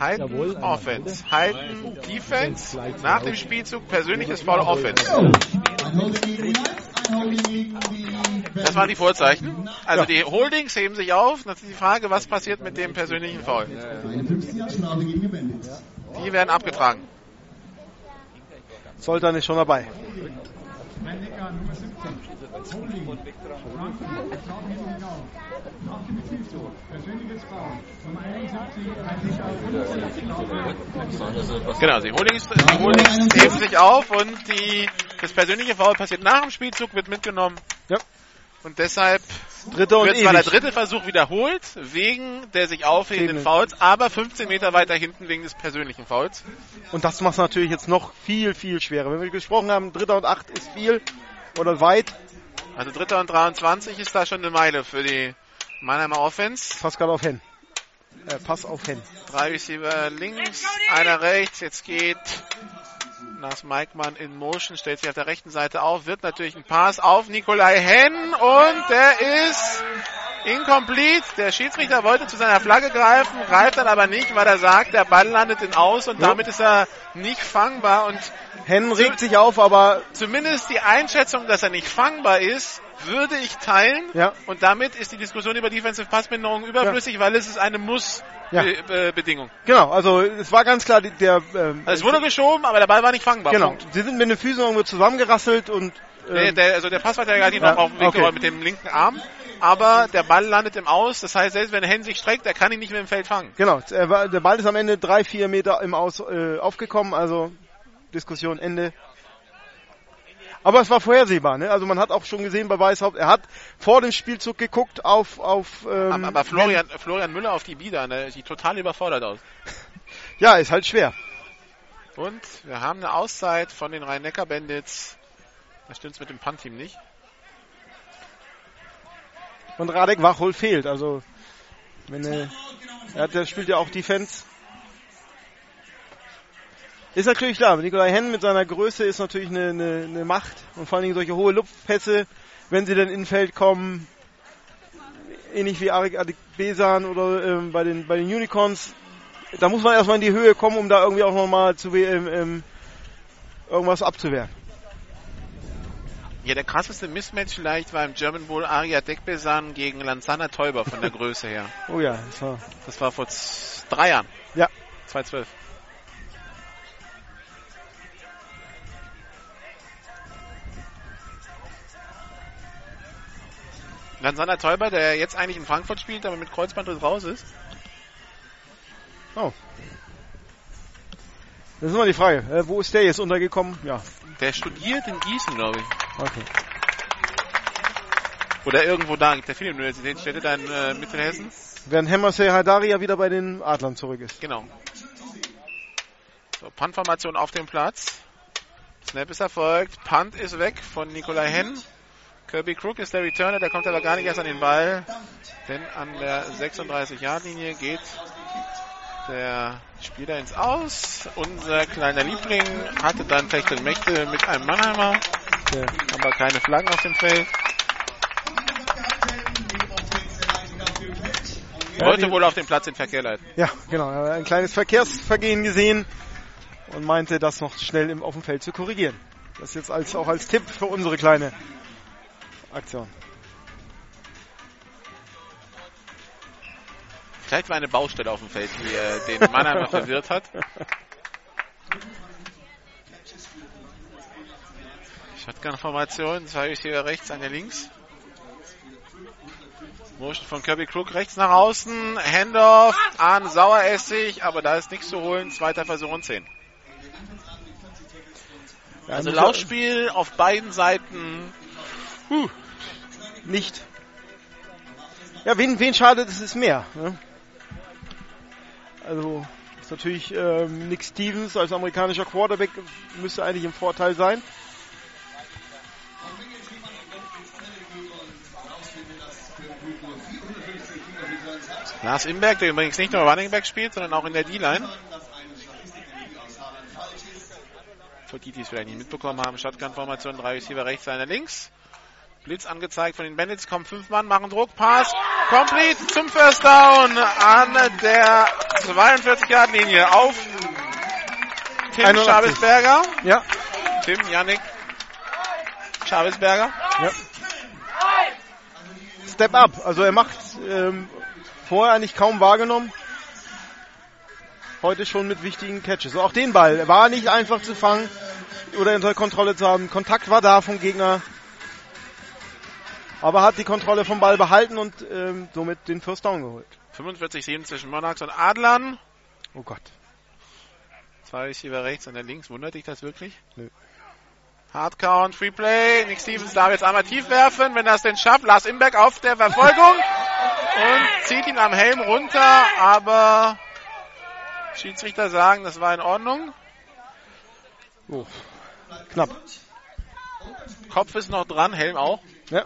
Halten Jawohl, Offense, halten Defense, nach dem Spielzug persönliches Foul Offense. Die die Das waren die Vorzeichen. Also die Holdings heben sich auf. Das ist die Frage, was passiert mit dem persönlichen Foul. Eine 50-Jahr-Strafe gegen die Bandits. Die werden abgetragen. Soltan ist schon dabei. Genau, die Holdings, die Holdings heben sich auf und die, das persönliche Foul passiert nach dem Spielzug, wird mitgenommen. Ja. Und deshalb Dritter und wird zwar der dritte Versuch wiederholt, wegen der sich aufhebenden Hebenden. Fouls, aber 15 Meter weiter hinten wegen des persönlichen Fouls. Und das macht es natürlich jetzt noch viel, viel schwerer. Wenn wir gesprochen haben, Dritter und Acht ist viel oder weit. Also dritter und 23 ist da schon eine Meile für die Mannheimer Offense. Pascal auf Hen. Äh, Pass auf Hen. Drei Receiver links, einer rechts. Jetzt geht Nas Maikmann in Motion, stellt sich auf der rechten Seite auf, wird natürlich ein Pass auf Nikolai Henn und der ist incomplete. Der Schiedsrichter wollte zu seiner Flagge greifen, greift dann aber nicht, weil er sagt, der Ball landet in Aus und Ja. damit ist er nicht fangbar und Hen regt sich auf, aber zumindest die Einschätzung, dass er nicht fangbar ist, würde ich teilen. Ja. Und damit ist die Diskussion über Defensive Passminderung überflüssig, weil es ist eine Ja. Muss-Bedingung. genau, also es war ganz klar, der ähm, Also es wurde geschoben, aber der Ball war nicht fangbar. genau. Punkt. Sie sind mit den Füßen irgendwo zusammengerasselt und Der, ähm, der, also der Pass war relativ Ja, noch auf dem Weg okay. mit dem linken Arm, aber der Ball landet im Aus. Das heißt, selbst wenn Hen sich streckt, er kann ihn nicht mehr im Feld fangen. genau, er der Ball ist am Ende drei, vier Meter im Aus äh, aufgekommen, also Diskussion Ende. Aber es war vorhersehbar, ne? Also man hat auch schon gesehen bei Weißhaupt, er hat vor dem Spielzug geguckt auf auf ähm, aber aber Florian, Florian Müller auf die Bieder, ne, sieht total überfordert aus. ja, ist halt schwer. Und wir haben eine Auszeit von den Rhein-Neckar-Bandits. Da stimmt's mit dem Punt-Team nicht. Und Radek Wachhol fehlt. Also, wenn er, er hat, der spielt ja auch Defense. Ist natürlich klar, Nikolai Henn mit seiner Größe ist natürlich eine, eine, eine Macht und vor allen Dingen solche hohe Luftpässe, wenn sie dann in Feld kommen, ähnlich wie Arik Adikbesan oder ähm, bei den bei den Unicorns, da muss man erstmal in die Höhe kommen, um da irgendwie auch nochmal zu ähm, ähm, irgendwas abzuwehren. Ja, der krasseste Mismatch vielleicht war im German Bowl Aria Dekbesan gegen Lanzana Teuber von der Größe her. Oh ja, das war, Das war vor drei Jahren. Ja. 2012. Lanzana Teuber, der jetzt eigentlich in Frankfurt spielt, aber mit Kreuzbandriss raus ist. oh. Das ist immer die Frage, äh, wo ist der jetzt untergekommen? Ja, Der studiert in Gießen, glaube ich. okay. Oder irgendwo da, gibt ja viele Universitätsstädte da in äh, Mittelhessen. Während Hemmersey Haidari ja wieder bei den Adlern zurück ist. Genau. So, Punt-Formation auf dem Platz. Snap ist erfolgt. Punt ist weg von Nikolai Henn. Kirby Crook ist der Returner, der kommt aber gar nicht erst an den Ball. Denn an der 36-Yard-Linie geht der Spieler ins Aus. Unser kleiner Liebling hatte dann Techtel Mächte mit einem Mannheimer. Der, Aber keine Flaggen auf dem Feld. Ja, Wollte wohl auf den Platz den Verkehr leiten. ja, genau. Er hat ein kleines Verkehrsvergehen gesehen und meinte, das noch schnell im, auf dem Feld zu korrigieren. Das jetzt als, auch als Tipp für unsere kleine Aktion. Vielleicht war eine Baustelle auf dem Feld, die äh, den Mannheimer verwirrt hat. Shotgun-Formation, zwei Receiver rechts, eine links. Motion von Kirby Crook rechts nach außen, Handoff an Saueressig, aber da ist nichts zu holen, zweiter Versuch und 10. Ja, Also Laufspiel auf beiden Seiten. Nicht. Ja, wen, wen schadet es ist mehr? Ne? Also, ist natürlich ähm, Nick Stevens als amerikanischer Quarterback müsste eigentlich im Vorteil sein. Lars Imberg, der übrigens nicht nur Running Back spielt, sondern auch in der D-Line. Für die, die es vielleicht nicht mitbekommen haben, Shotgun-Formation, drei Receiver rechts, einer links. Blitz angezeigt von den Bandits, kommen fünf Mann, machen Druck, Pass, complete zum First Down an der 42-Yard-Linie auf Tim 81. Schabelsberger. Ja, Tim, Yannick, Schabelsberger. ja. Step up. Also er macht ähm, vorher eigentlich kaum wahrgenommen. Heute schon mit wichtigen Catches. Auch den Ball war nicht einfach zu fangen oder unter Kontrolle zu haben. Kontakt war da vom Gegner. Aber hat die Kontrolle vom Ball behalten und ähm, somit den First Down geholt. 45-7 zwischen Monarchs und Adlern. Oh Gott. Zwei Receiver rechts und der links. Wundert dich das wirklich? Nö. Hard Count, Free Play. Nick Stevens darf jetzt einmal tief werfen, wenn er es denn schafft. Lars Imberg auf der Verfolgung und zieht ihn am Helm runter, aber Schiedsrichter sagen, das war in Ordnung. Oh. Knapp. Kopf ist noch dran, Helm auch. Ja.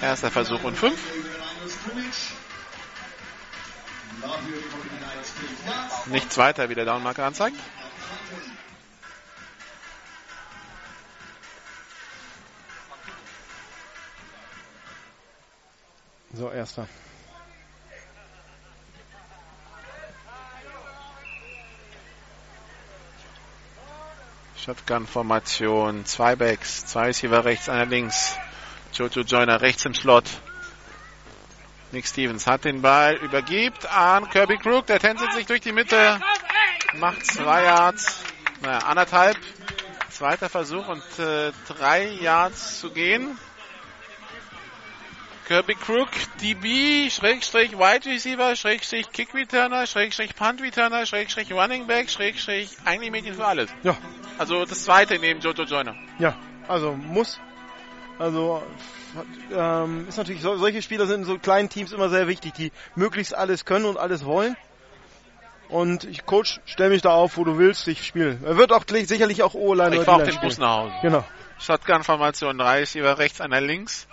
Erster Versuch und fünf. Nichts weiter, wie der Downmarker anzeigt. So, erster. Shotgun-Formation, zwei Backs, zwei Receiver rechts, einer links. Jojo Joyner rechts im Slot. Nick Stevens hat den Ball, übergibt an Kirby Crook, der tänzelt sich durch die Mitte, macht zwei Yards, naja, anderthalb. Zweiter Versuch und äh, drei Yards zu gehen. Kirby Crook, DB, Schrägstrich Wide Receiver, Schrägstrich Kick Returner, Schrägstrich Punt Returner, Schrägstrich Running Back, Schrägstrich eigentlich Mädchen für alles. Ja, Also das zweite neben Jojo Joyner. ja. Also muss. Also ähm, ist natürlich so, solche Spieler sind in so kleinen Teams immer sehr wichtig, die möglichst alles können und alles wollen. Und ich Coach, stell mich da auf, wo du willst, ich spiele. Er wird auch sicherlich auch O-Line Ich oder fahr auch den Bus spielen. nach Hause. Genau. Shotgun-Formation, drei Receiver rechts, einer links.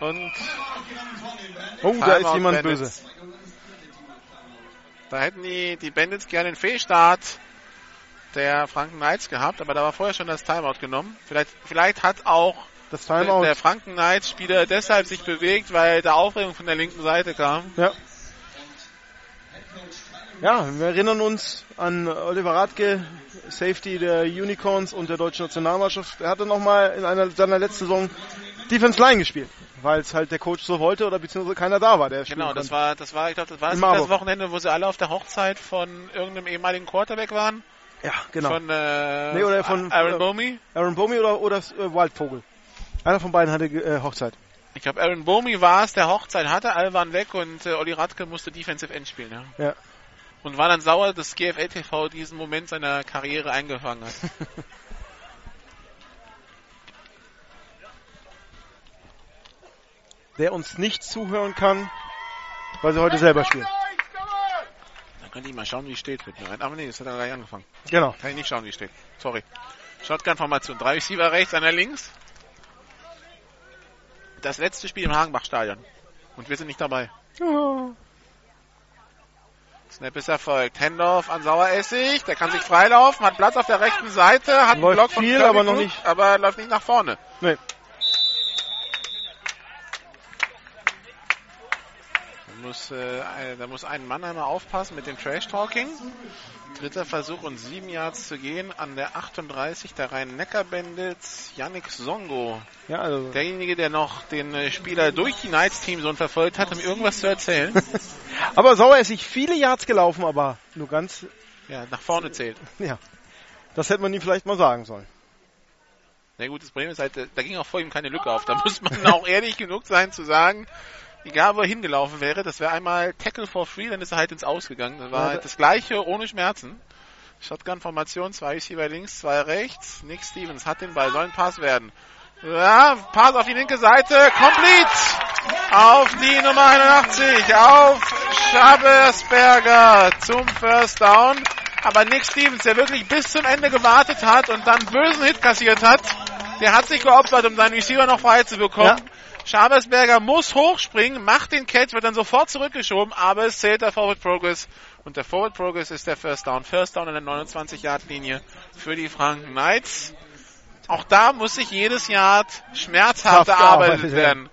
Und Oh, da ist jemand Bandits. böse. Da hätten die, die Bandits gerne den Fehlstart der Franken Knights gehabt, aber da war vorher schon das Timeout genommen. Vielleicht, vielleicht hat auch Das der, Timeout. der Franken Knights Spieler deshalb sich bewegt, weil da Aufregung von der linken Seite kam. Ja. Ja, wir erinnern uns an Oliver Radke, Safety der Unicorns und der deutschen Nationalmannschaft. Er hatte nochmal in einer seiner letzten Saison Defense Line gespielt, weil es halt der Coach so wollte oder beziehungsweise keiner da war, der Genau, das war, das war, ich glaube, das war das. Wochenende, wo sie alle auf der Hochzeit von irgendeinem ehemaligen Quarterback waren. Ja, genau. Von, äh, Nee, oder von- Aaron äh, Bomey. Aaron Bomi oder, oder äh, Wildvogel. Einer von beiden hatte äh, Hochzeit. Ich glaube, Aaron Bomi war es, der Hochzeit hatte, alle waren weg und äh, Olli Radke musste Defensive End spielen. Ja. Ja. Und war dann sauer, dass GFL TV diesen Moment seiner Karriere eingefangen hat. Der uns nicht zuhören kann, weil sie heute selber spielen. Dann kann ich mal schauen, wie es steht. Mit mir rein. Aber nee, das hat er gleich angefangen. Genau. Kann ich nicht schauen, wie es steht. Sorry. Shotgun-Formation. Drei Receiver rechts, einer links. Das letzte Spiel im Hagenbach-Stadion. Und wir sind nicht dabei. Snap ist erfolgt. Handoff an Saueressig. Der kann sich freilaufen, hat Platz auf der rechten Seite, hat einen Block von viel, aber noch nicht. Aber läuft nicht nach vorne. Nee. Muss, äh, da muss ein Mann einmal aufpassen mit dem Trash-Talking. Dritter Versuch und sieben Yards zu gehen an der 38 der Rhein-Neckar-Bandits. Yannick Songo. Ja, also. Derjenige, der noch den äh, Spieler durch die Knights-Teamzone verfolgt hat, um irgendwas zu erzählen. Aber Sauer ist sich viele Yards gelaufen, aber nur ganz, ja, nach vorne zählt. ja. Das hätte man ihm vielleicht mal sagen sollen. Na gut, das Problem ist halt, äh, da ging auch vor ihm keine Lücke auf. Da muss man auch ehrlich genug sein zu sagen, egal wo er hingelaufen wäre, das wäre einmal Tackle for free, dann ist er halt ins Ausgegangen. Das war Ja, halt da- das gleiche ohne Schmerzen. Shotgun-Formation, zwei Receiver links, zwei rechts. Nick Stevens hat den Ball, soll ein Pass werden. Ja, Pass auf die linke Seite, complete! Auf die Nummer 81, auf Schabersberger zum First Down. Aber Nick Stevens, der wirklich bis zum Ende gewartet hat und dann bösen Hit kassiert hat, der hat sich geopfert, um seinen Receiver noch frei zu bekommen. Ja. Schabersberger muss hochspringen, macht den Catch, wird dann sofort zurückgeschoben, aber es zählt der Forward Progress. Und der Forward Progress ist der First Down. First Down in der 29-Yard-Linie für die Franken Knights. Auch da muss sich jedes Yard schmerzhaft erarbeitet werden.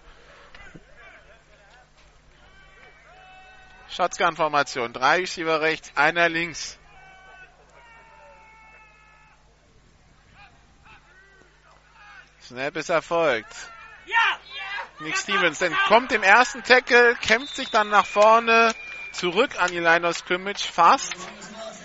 Shotgun-Formation. Drei Receiver rechts, einer links. Snap ist erfolgt. Nick Stevens kommt im ersten Tackle, kämpft sich dann nach vorne, zurück an die Line of Scrimmage, fast.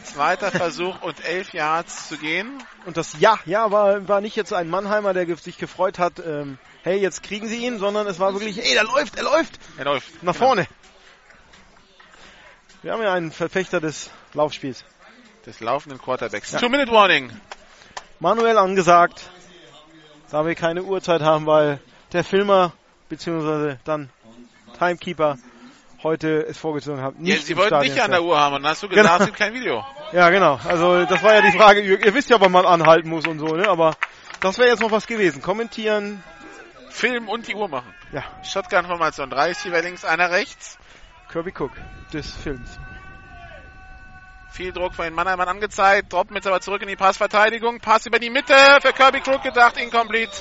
Zweiter Versuch und elf Yards zu gehen. Und das Ja, ja, war, war nicht jetzt ein Mannheimer, der sich gefreut hat, ähm, hey, jetzt kriegen sie ihn, sondern es war wirklich, ey, er läuft, er läuft. Er läuft. Nach vorne. Wir haben ja einen Verfechter des Laufspiels. Des laufenden Quarterbacks. Ja. Two-Minute-Warning. Manuel angesagt, da wir keine Uhrzeit haben, weil der Filmer beziehungsweise dann Timekeeper heute es vorgezogen hat. Nicht ja, Sie wollten nicht an der Uhr haben und dann hast du gesagt, genau. es gibt kein Video. Ja, genau. Also das war ja die Frage. Ihr, wisst ja, wann man anhalten muss und so, ne? Aber das wäre jetzt noch was gewesen. Kommentieren. Film und die Uhr machen. Ja. Shotgun-Formation. Drei ist hier links, einer rechts. Kirby Cook des Films. Viel Druck von den Mannheimern angezeigt. Droppen jetzt aber zurück in die Passverteidigung. Pass über die Mitte für Kirby Cook gedacht. Incomplete.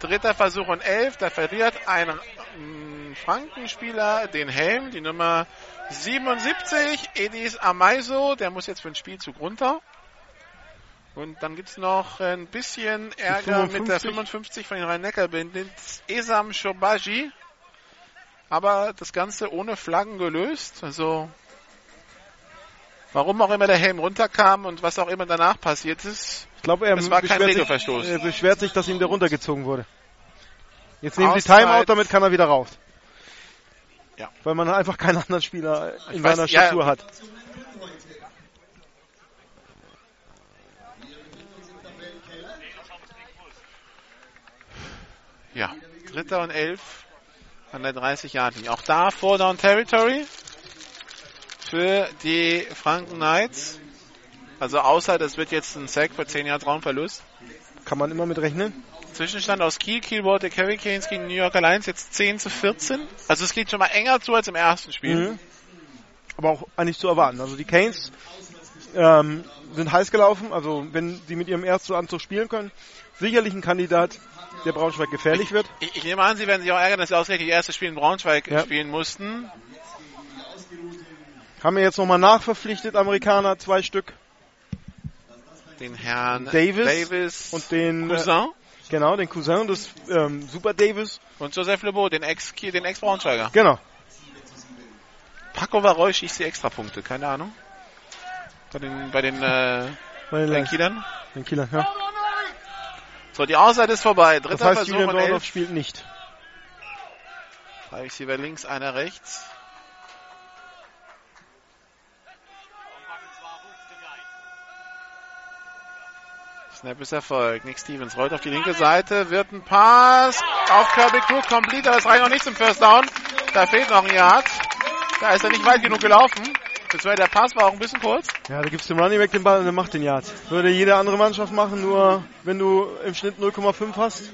Dritter Versuch und elf. Da verliert ein Frankenspieler den Helm. Die Nummer 77. Edis Amaiso. Der muss jetzt für den Spielzug runter. Und dann gibt's noch ein bisschen Ärger mit der 55 von den Rhein-Neckar-Binden. Esam Shobaji. Aber das Ganze ohne Flaggen gelöst. Also Warum auch immer der Helm runterkam und was auch immer danach passiert ist. Ich glaube, er, Regelverstoß. Sich, er beschwert sich, dass ihm der runtergezogen wurde. Jetzt nehmen Auszeit. sie Timeout, damit kann er wieder raus. Ja. Weil man einfach keinen anderen Spieler in weiß, seiner Statur ja. hat. Ja, dritter und elf an der 30 Yard Auch da Four Down Territory für die Franken Knights. Also außer das wird jetzt ein Sack für 10 Jahre Raumverlust. Kann man immer mit rechnen. Zwischenstand aus Kiel, Kiel wurde Hurricanes gegen New York Alliance jetzt 10 zu 14. Also es geht schon mal enger zu als im ersten Spiel. Mhm. Aber auch eigentlich zu erwarten. Also die Canes ähm, sind heiß gelaufen. Also wenn sie mit ihrem ersten Anzug spielen können, sicherlich ein Kandidat, der Braunschweig gefährlich wird. Ich, ich, nehme an, sie werden sich auch ärgern, dass sie ausgerechnet das erste Spiel in Braunschweig ja. spielen mussten. Haben wir jetzt nochmal nachverpflichtet, Amerikaner, zwei Stück. Den Herrn Davis, Davis und den äh, Cousin. Genau, den Cousin des ähm, Super Davis. Und Joseph Lebeau, den Ex den Ex Braunschweiger. Genau. Paco Varoy schießt die Extrapunkte, keine Ahnung. Bei den bei den, äh, bei den, bei den Kielern. Den Kielern, ja. So, die Auszeit ist vorbei. Dritter das heißt, Versuch Julian Dornoff spielt nicht. Drei Receiver links, einer rechts. Snap ist Erfolg. Nick Stevens rollt auf die linke Seite, wird ein Pass auf Kirby Cook, complete, aber es reicht noch nicht zum First Down. Da fehlt noch ein Yard. Da ist er nicht weit genug gelaufen. Das war der Pass war auch ein bisschen kurz. Ja, da gibst du dem Running Back den Ball und der macht den Yard. Würde jede andere Mannschaft machen, nur wenn du im Schnitt 0,5 hast.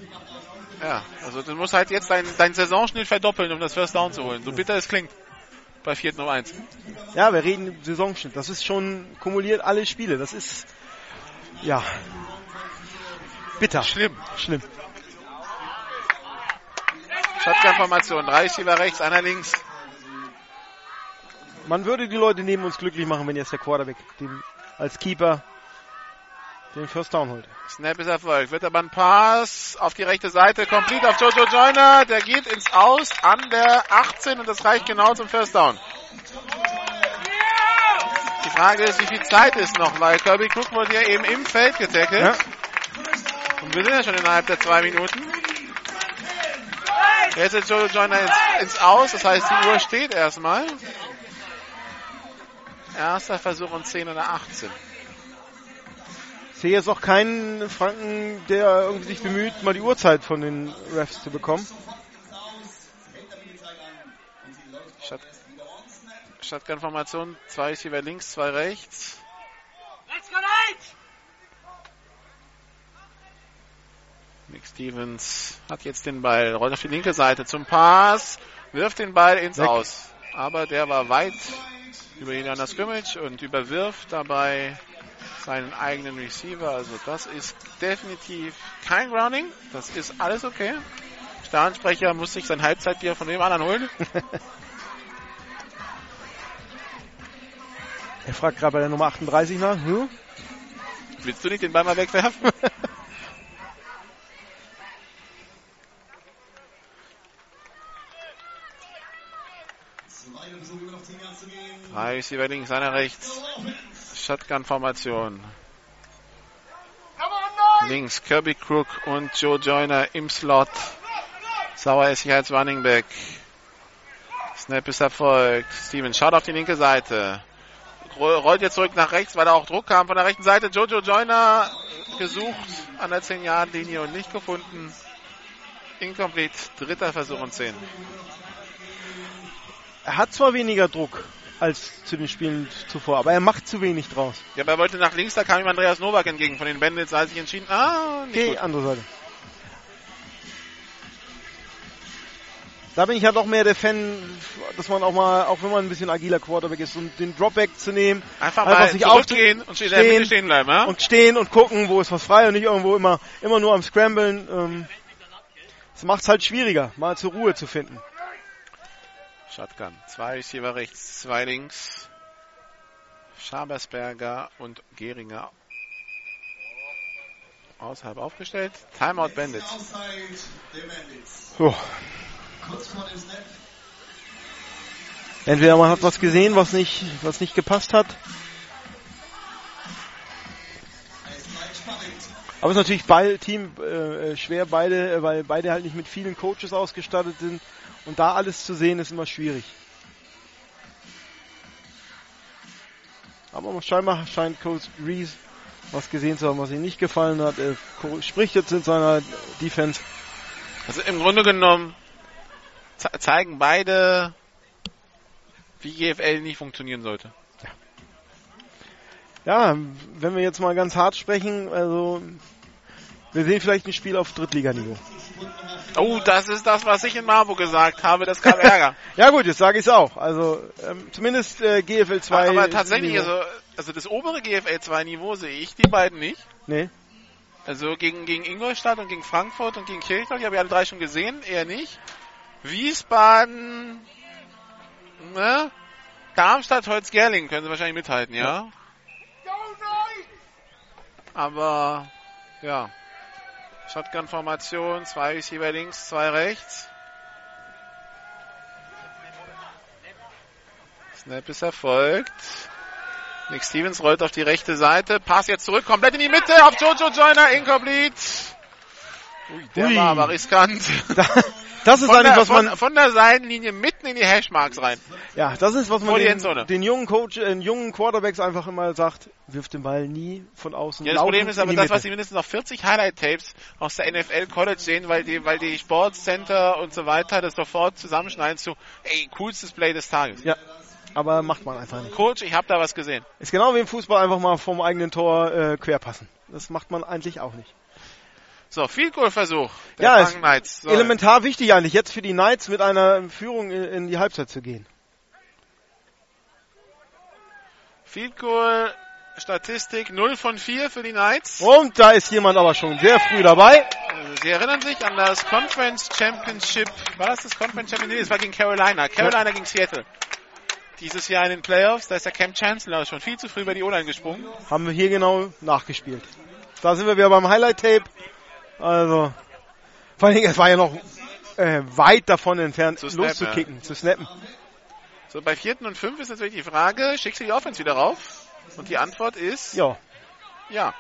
Ja, also du musst halt jetzt deinen dein Saisonschnitt verdoppeln, um das First Down zu holen. So bitter es klingt. Bei 4 um 1. Ja, wir reden Saisonschnitt. Das ist schon kumuliert alle Spiele. Das ist, ja, bitter. Schlimm. Schlimm. Shotgun-Formation. Drei Receiver rechts, einer links. Man würde die Leute neben uns glücklich machen, wenn jetzt der Quarterback den, als Keeper den First Down holt. Snap ist erfolgt. Wird aber ein Pass auf die rechte Seite. Complete auf Jojo Joyner. Der geht ins Aus an der 18 und das reicht genau zum First Down. Die Frage ist, wie viel Zeit ist noch, weil Kirby Cook wurde ja eben im Feld getackelt. Ja. Und wir sind ja schon innerhalb der zwei Minuten. Jetzt ist Jojo Joyner ins, ins Aus, das heißt die Uhr steht erstmal. Erster Versuch und 10 oder 18. sehe jetzt auch keinen Franken, der irgendwie sich bemüht, mal die Uhrzeit von den Refs zu bekommen. Shotgun-Formation, zwei ist hier links, zwei rechts. Nick Stevens hat jetzt den Ball, rollt auf die linke Seite zum Pass, wirft den Ball ins Weg. Aus. Aber der war weit über ihn an der Scrimmage und überwirft dabei seinen eigenen Receiver. Also das ist definitiv kein Grounding. Das ist alles okay. Stadionsprecher muss sich sein Halbzeitbier von dem anderen holen. Er fragt gerade bei der Nummer 38 nach. Hm? Willst du nicht den Ball mal wegwerfen? Zwei Versuche noch 10 Yards zu gehen. Drei Receiver links, einer rechts. Shotgun-Formation. Links Kirby Crook und Joe Joyner im Slot. Sauer ist hier als Running Back. Snap ist erfolgt. Steven schaut auf die linke Seite. Roll- Rollt jetzt zurück nach rechts, weil da auch Druck kam von der rechten Seite. Jojo Joyner gesucht an der 10-Yard-Linie und nicht gefunden. Incomplete. Dritter Versuch und 10. Er hat zwar weniger Druck als zu den Spielen zuvor, aber er macht zu wenig draus. Ja, aber er wollte nach links, da kam ihm Andreas Nowak entgegen von den Bandits, als ich entschieden, ah, nicht Okay, gut. andere Seite. Da bin ich halt auch mehr der Fan, dass man auch mal, auch wenn man ein bisschen agiler Quarterback ist, um den Dropback zu nehmen, Einfach, Einfach mal sich aufzu- und stehen, stehen stehen bleiben, ja? und stehen und gucken, wo ist was frei und nicht irgendwo immer, immer nur am Scramblen. Ähm, das macht es halt schwieriger, mal zur Ruhe zu finden. Shotgun. Zwei Receiver rechts, zwei links. Schabersberger und Geringer außerhalb aufgestellt. Timeout Bandits. So. Entweder man hat was gesehen, was nicht, was nicht gepasst hat. Aber es ist natürlich bei Team äh, äh, schwer beide, äh, weil beide halt nicht mit vielen Coaches ausgestattet sind und da alles zu sehen ist immer schwierig. Aber scheinbar scheint Coach Reese was gesehen zu haben, was ihm nicht gefallen hat. Er spricht jetzt in seiner Defense. Also im Grunde genommen zeigen beide, wie GFL nicht funktionieren sollte. Ja, wenn wir jetzt mal ganz hart sprechen, also wir sehen vielleicht ein Spiel auf Drittliganiveau. Oh, das ist das, was ich in Marburg gesagt habe. Das gab Ärger. Ja gut, jetzt sage ich es auch. Also ähm, zumindest äh, GFL 2. Aber tatsächlich, Niveau. also, also das obere GFL 2 Niveau sehe ich die beiden nicht. Nee. Also gegen, gegen Ingolstadt und gegen Frankfurt und gegen Kirchdorf, die habe ich alle drei schon gesehen, eher nicht. Wiesbaden, ne? Darmstadt, Holzgerling können sie wahrscheinlich mithalten, ja? Aber, ja. Shotgun-Formation, zwei Receiver links, zwei rechts. Snap ist erfolgt. Nick Stevens rollt auf die rechte Seite. Pass jetzt zurück, komplett in die Mitte auf Jojo Joyner, incomplete. Ui, der Ui. war aber riskant. Das ist Von eigentlich, der, was man, von, von der Seitenlinie mitten in die Hashmarks rein. ja, das ist, was man den, den jungen Coach, äh, den jungen Quarterbacks einfach immer sagt, wirf den Ball nie von außen. Ja, das Problem ist aber das, was sie mindestens noch 40 Highlight-Tapes aus der NFL College sehen, weil die, weil die Sportcenter und so weiter das sofort zusammenschneiden zu, ey, coolstes Play des Tages. Ja, aber macht man einfach nicht. Coach, ich habe da was gesehen. Ist genau wie im Fußball einfach mal vom eigenen Tor äh, querpassen. Das macht man eigentlich auch nicht. So, Field Goal Versuch. Ja, ist Knights. So, Elementar wichtig eigentlich, jetzt für die Knights mit einer Führung in, die Halbzeit zu gehen. Field Goal Statistik 0 von 4 für die Knights. Und da ist jemand aber schon sehr früh dabei. Also, Sie erinnern sich an das Conference Championship. War das das Conference Championship? Nee, das war gegen Carolina. Carolina gegen Seattle. Dieses Jahr in den Playoffs, da ist der Camp Chancellor schon viel zu früh über die O-Line gesprungen. Haben wir hier genau nachgespielt. Da sind wir wieder beim Highlight-Tape. Also, vor allen Dingen, es war ja noch äh, weit davon entfernt, Zu loszukicken, zu snappen. So, bei vierten und fünf ist natürlich die Frage, schickst du die Offense wieder rauf? Und die Antwort ist Ja. ja.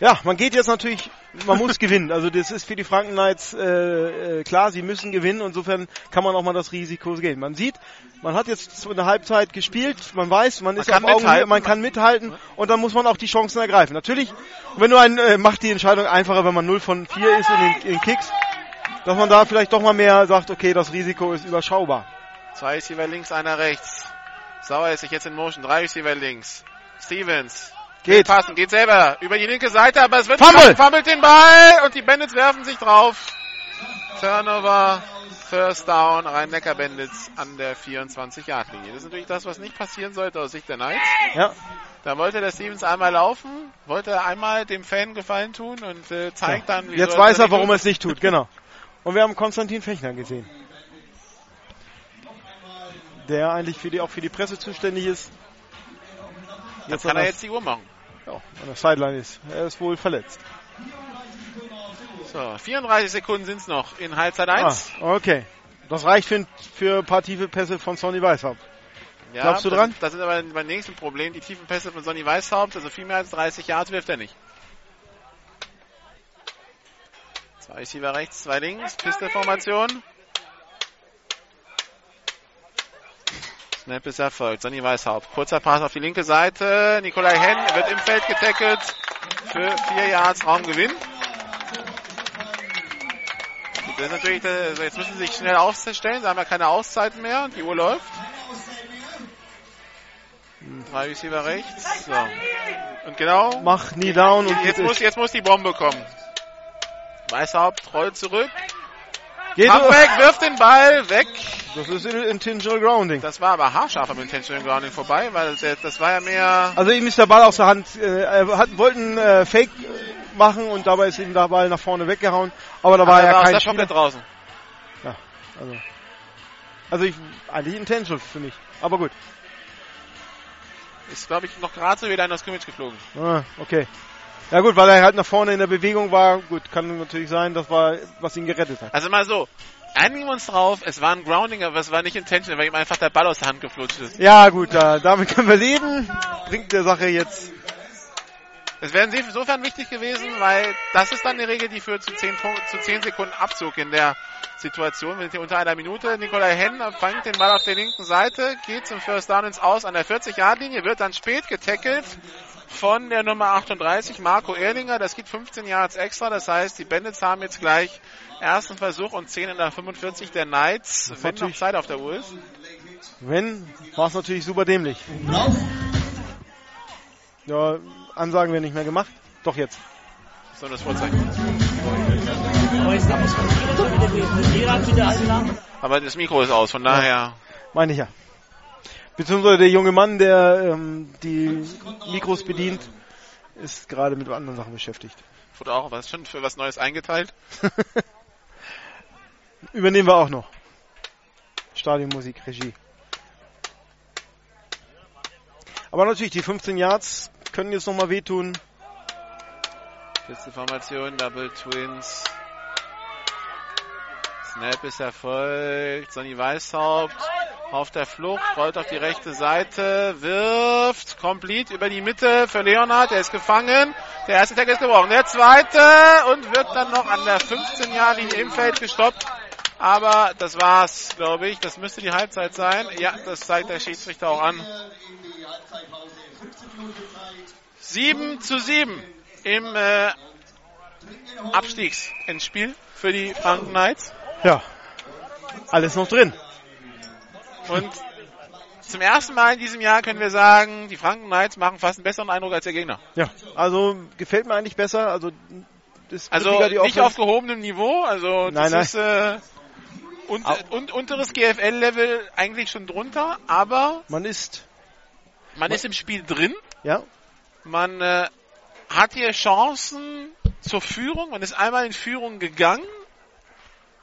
Ja, man geht jetzt natürlich man muss gewinnen. Also das ist für die Franken Knights äh, äh, klar, sie müssen gewinnen. Insofern kann man auch mal das Risiko gehen. Man sieht, man hat jetzt eine Halbzeit gespielt, man weiß, man, ist kann auf Augenhöhe, man kann mithalten und dann muss man auch die Chancen ergreifen. Natürlich, wenn du ein, äh, macht die Entscheidung einfacher, wenn man 0 von 4 ist in den, in Kicks, dass man da vielleicht doch mal mehr sagt, okay, das Risiko ist überschaubar. Zwei Receiver links, einer rechts. Sauer ist sich jetzt in Motion. Drei Receiver links. Stevens. Geht. Passen, geht selber über die linke Seite, aber es wird Fumble. fummelt den Ball und die Bandits werfen sich drauf. Turnover, First Down, Rhein-Neckar Bandits an der 24-Yard-Linie. Das ist natürlich das, was nicht passieren sollte aus Sicht der Knights. Ja, Da wollte der Stevens einmal laufen, wollte einmal dem Fan Gefallen tun und äh, zeigt dann, wie jetzt weiß er, warum er es nicht tut, genau. Und wir haben Konstantin Fechner gesehen. Der eigentlich für die, auch für die Presse zuständig ist. Jetzt an kann er jetzt die Uhr machen. Ja, an der Sideline ist. Er ist wohl verletzt. So, 34 Sekunden sind's noch in Halbzeit 1. Ah, okay. Das reicht für, für ein paar tiefe Pässe von Sonny Weishaupt. Ja, Glaubst du das, dran? Das ist aber mein nächstes Problem. Die tiefen Pässe von Sonny Weishaupt, also viel mehr als 30 Yards wirft er nicht. Zwei Receiver rechts, zwei links, Pistolformation. Snap ist erfolgt. Sonny Weishaupt. Kurzer Pass auf die linke Seite. Nikolai Henn wird im Feld getackelt. Für vier Yards Raumgewinn. Also jetzt müssen sie sich schnell aufstellen. Sie haben ja keine Auszeiten mehr. Die Uhr läuft. Drei Receiver rechts. So. Und genau. Mach nie down und Jetzt muss, jetzt muss die Bombe kommen. Weißhaupt rollt zurück. Comeback, wirft den Ball weg. Das ist Intentional Grounding. Das war aber haarscharf am Intentional Grounding vorbei, weil das war ja mehr. Also ihm ist der Ball aus der Hand. Äh, er hat, wollten äh, Fake machen und dabei ist ihm der Ball nach vorne weggehauen. Aber da war aber er ja aus kein der Spieler. Draußen. Also, also ich, eigentlich intentional für mich. Aber gut. Ist, glaube ich, noch gerade so wieder in das Scrimmage geflogen. Ah, okay. Ja gut, weil er halt nach vorne in der Bewegung war. Gut, kann natürlich sein, das war, was ihn gerettet hat. Also mal so. Einigen wir uns drauf, es war ein Grounding, aber es war nicht intentional, weil ihm einfach der Ball aus der Hand geflutscht ist. Ja gut, da, damit können wir leben. Bringt der Sache jetzt. Es wäre insofern wichtig gewesen, weil das ist dann die Regel, die führt zu 10, Punkt, zu 10 Sekunden Abzug in der Situation. Wir sind hier unter einer Minute. Nikolai Henn fängt den Ball auf der linken Seite, geht zum First Down ins Aus an der 40-Yard-Linie, wird dann spät getackelt von der Nummer 38, Marco Erlinger. Das gibt 15 Yards extra. Das heißt, die Bandits haben jetzt gleich ersten Versuch und 10 in der 45 der Knights, wenn noch Zeit auf der Uhr ist. Wenn, war es natürlich super dämlich. Ja, Ansagen werden nicht mehr gemacht. Doch jetzt. So das Vorzeichen. Aber das Mikro ist aus, von daher. Meine ich ja. Beziehungsweise der junge Mann, der ähm, die Mikros bedient, ist gerade mit anderen Sachen beschäftigt. Wurde auch was schon für was Neues eingeteilt. Übernehmen wir auch noch. Stadionmusik, Regie. Aber natürlich, die 15 Yards können jetzt nochmal wehtun. Letzte Formation, Double Twins. Snap ist erfolgt. Sonny Weißhaupt auf der Flucht, rollt auf die rechte Seite, wirft, complete über die Mitte für Leonard, der ist gefangen. Der erste Tag ist gebrochen. Der zweite und wird dann noch an der 15 Jahre Linie im Feld gestoppt. Aber das war's, glaube ich. Das müsste die Halbzeit sein. Ja, das zeigt der Schiedsrichter auch an. 7 zu 7 im äh, Abstiegsendspiel für die Franken Knights. Ja, alles noch drin. Und zum ersten Mal in diesem Jahr können wir sagen, die Franken Knights machen fast einen besseren Eindruck als der Gegner. Ja, also gefällt mir eigentlich besser. Also, das Also nicht auf gehobenem Niveau, also das Nein, nein. ist äh, und, und, unteres GFL-Level eigentlich schon drunter, aber Man ist, man ist im Spiel drin. ja, Man äh, hat hier Chancen zur Führung. Man ist einmal in Führung gegangen.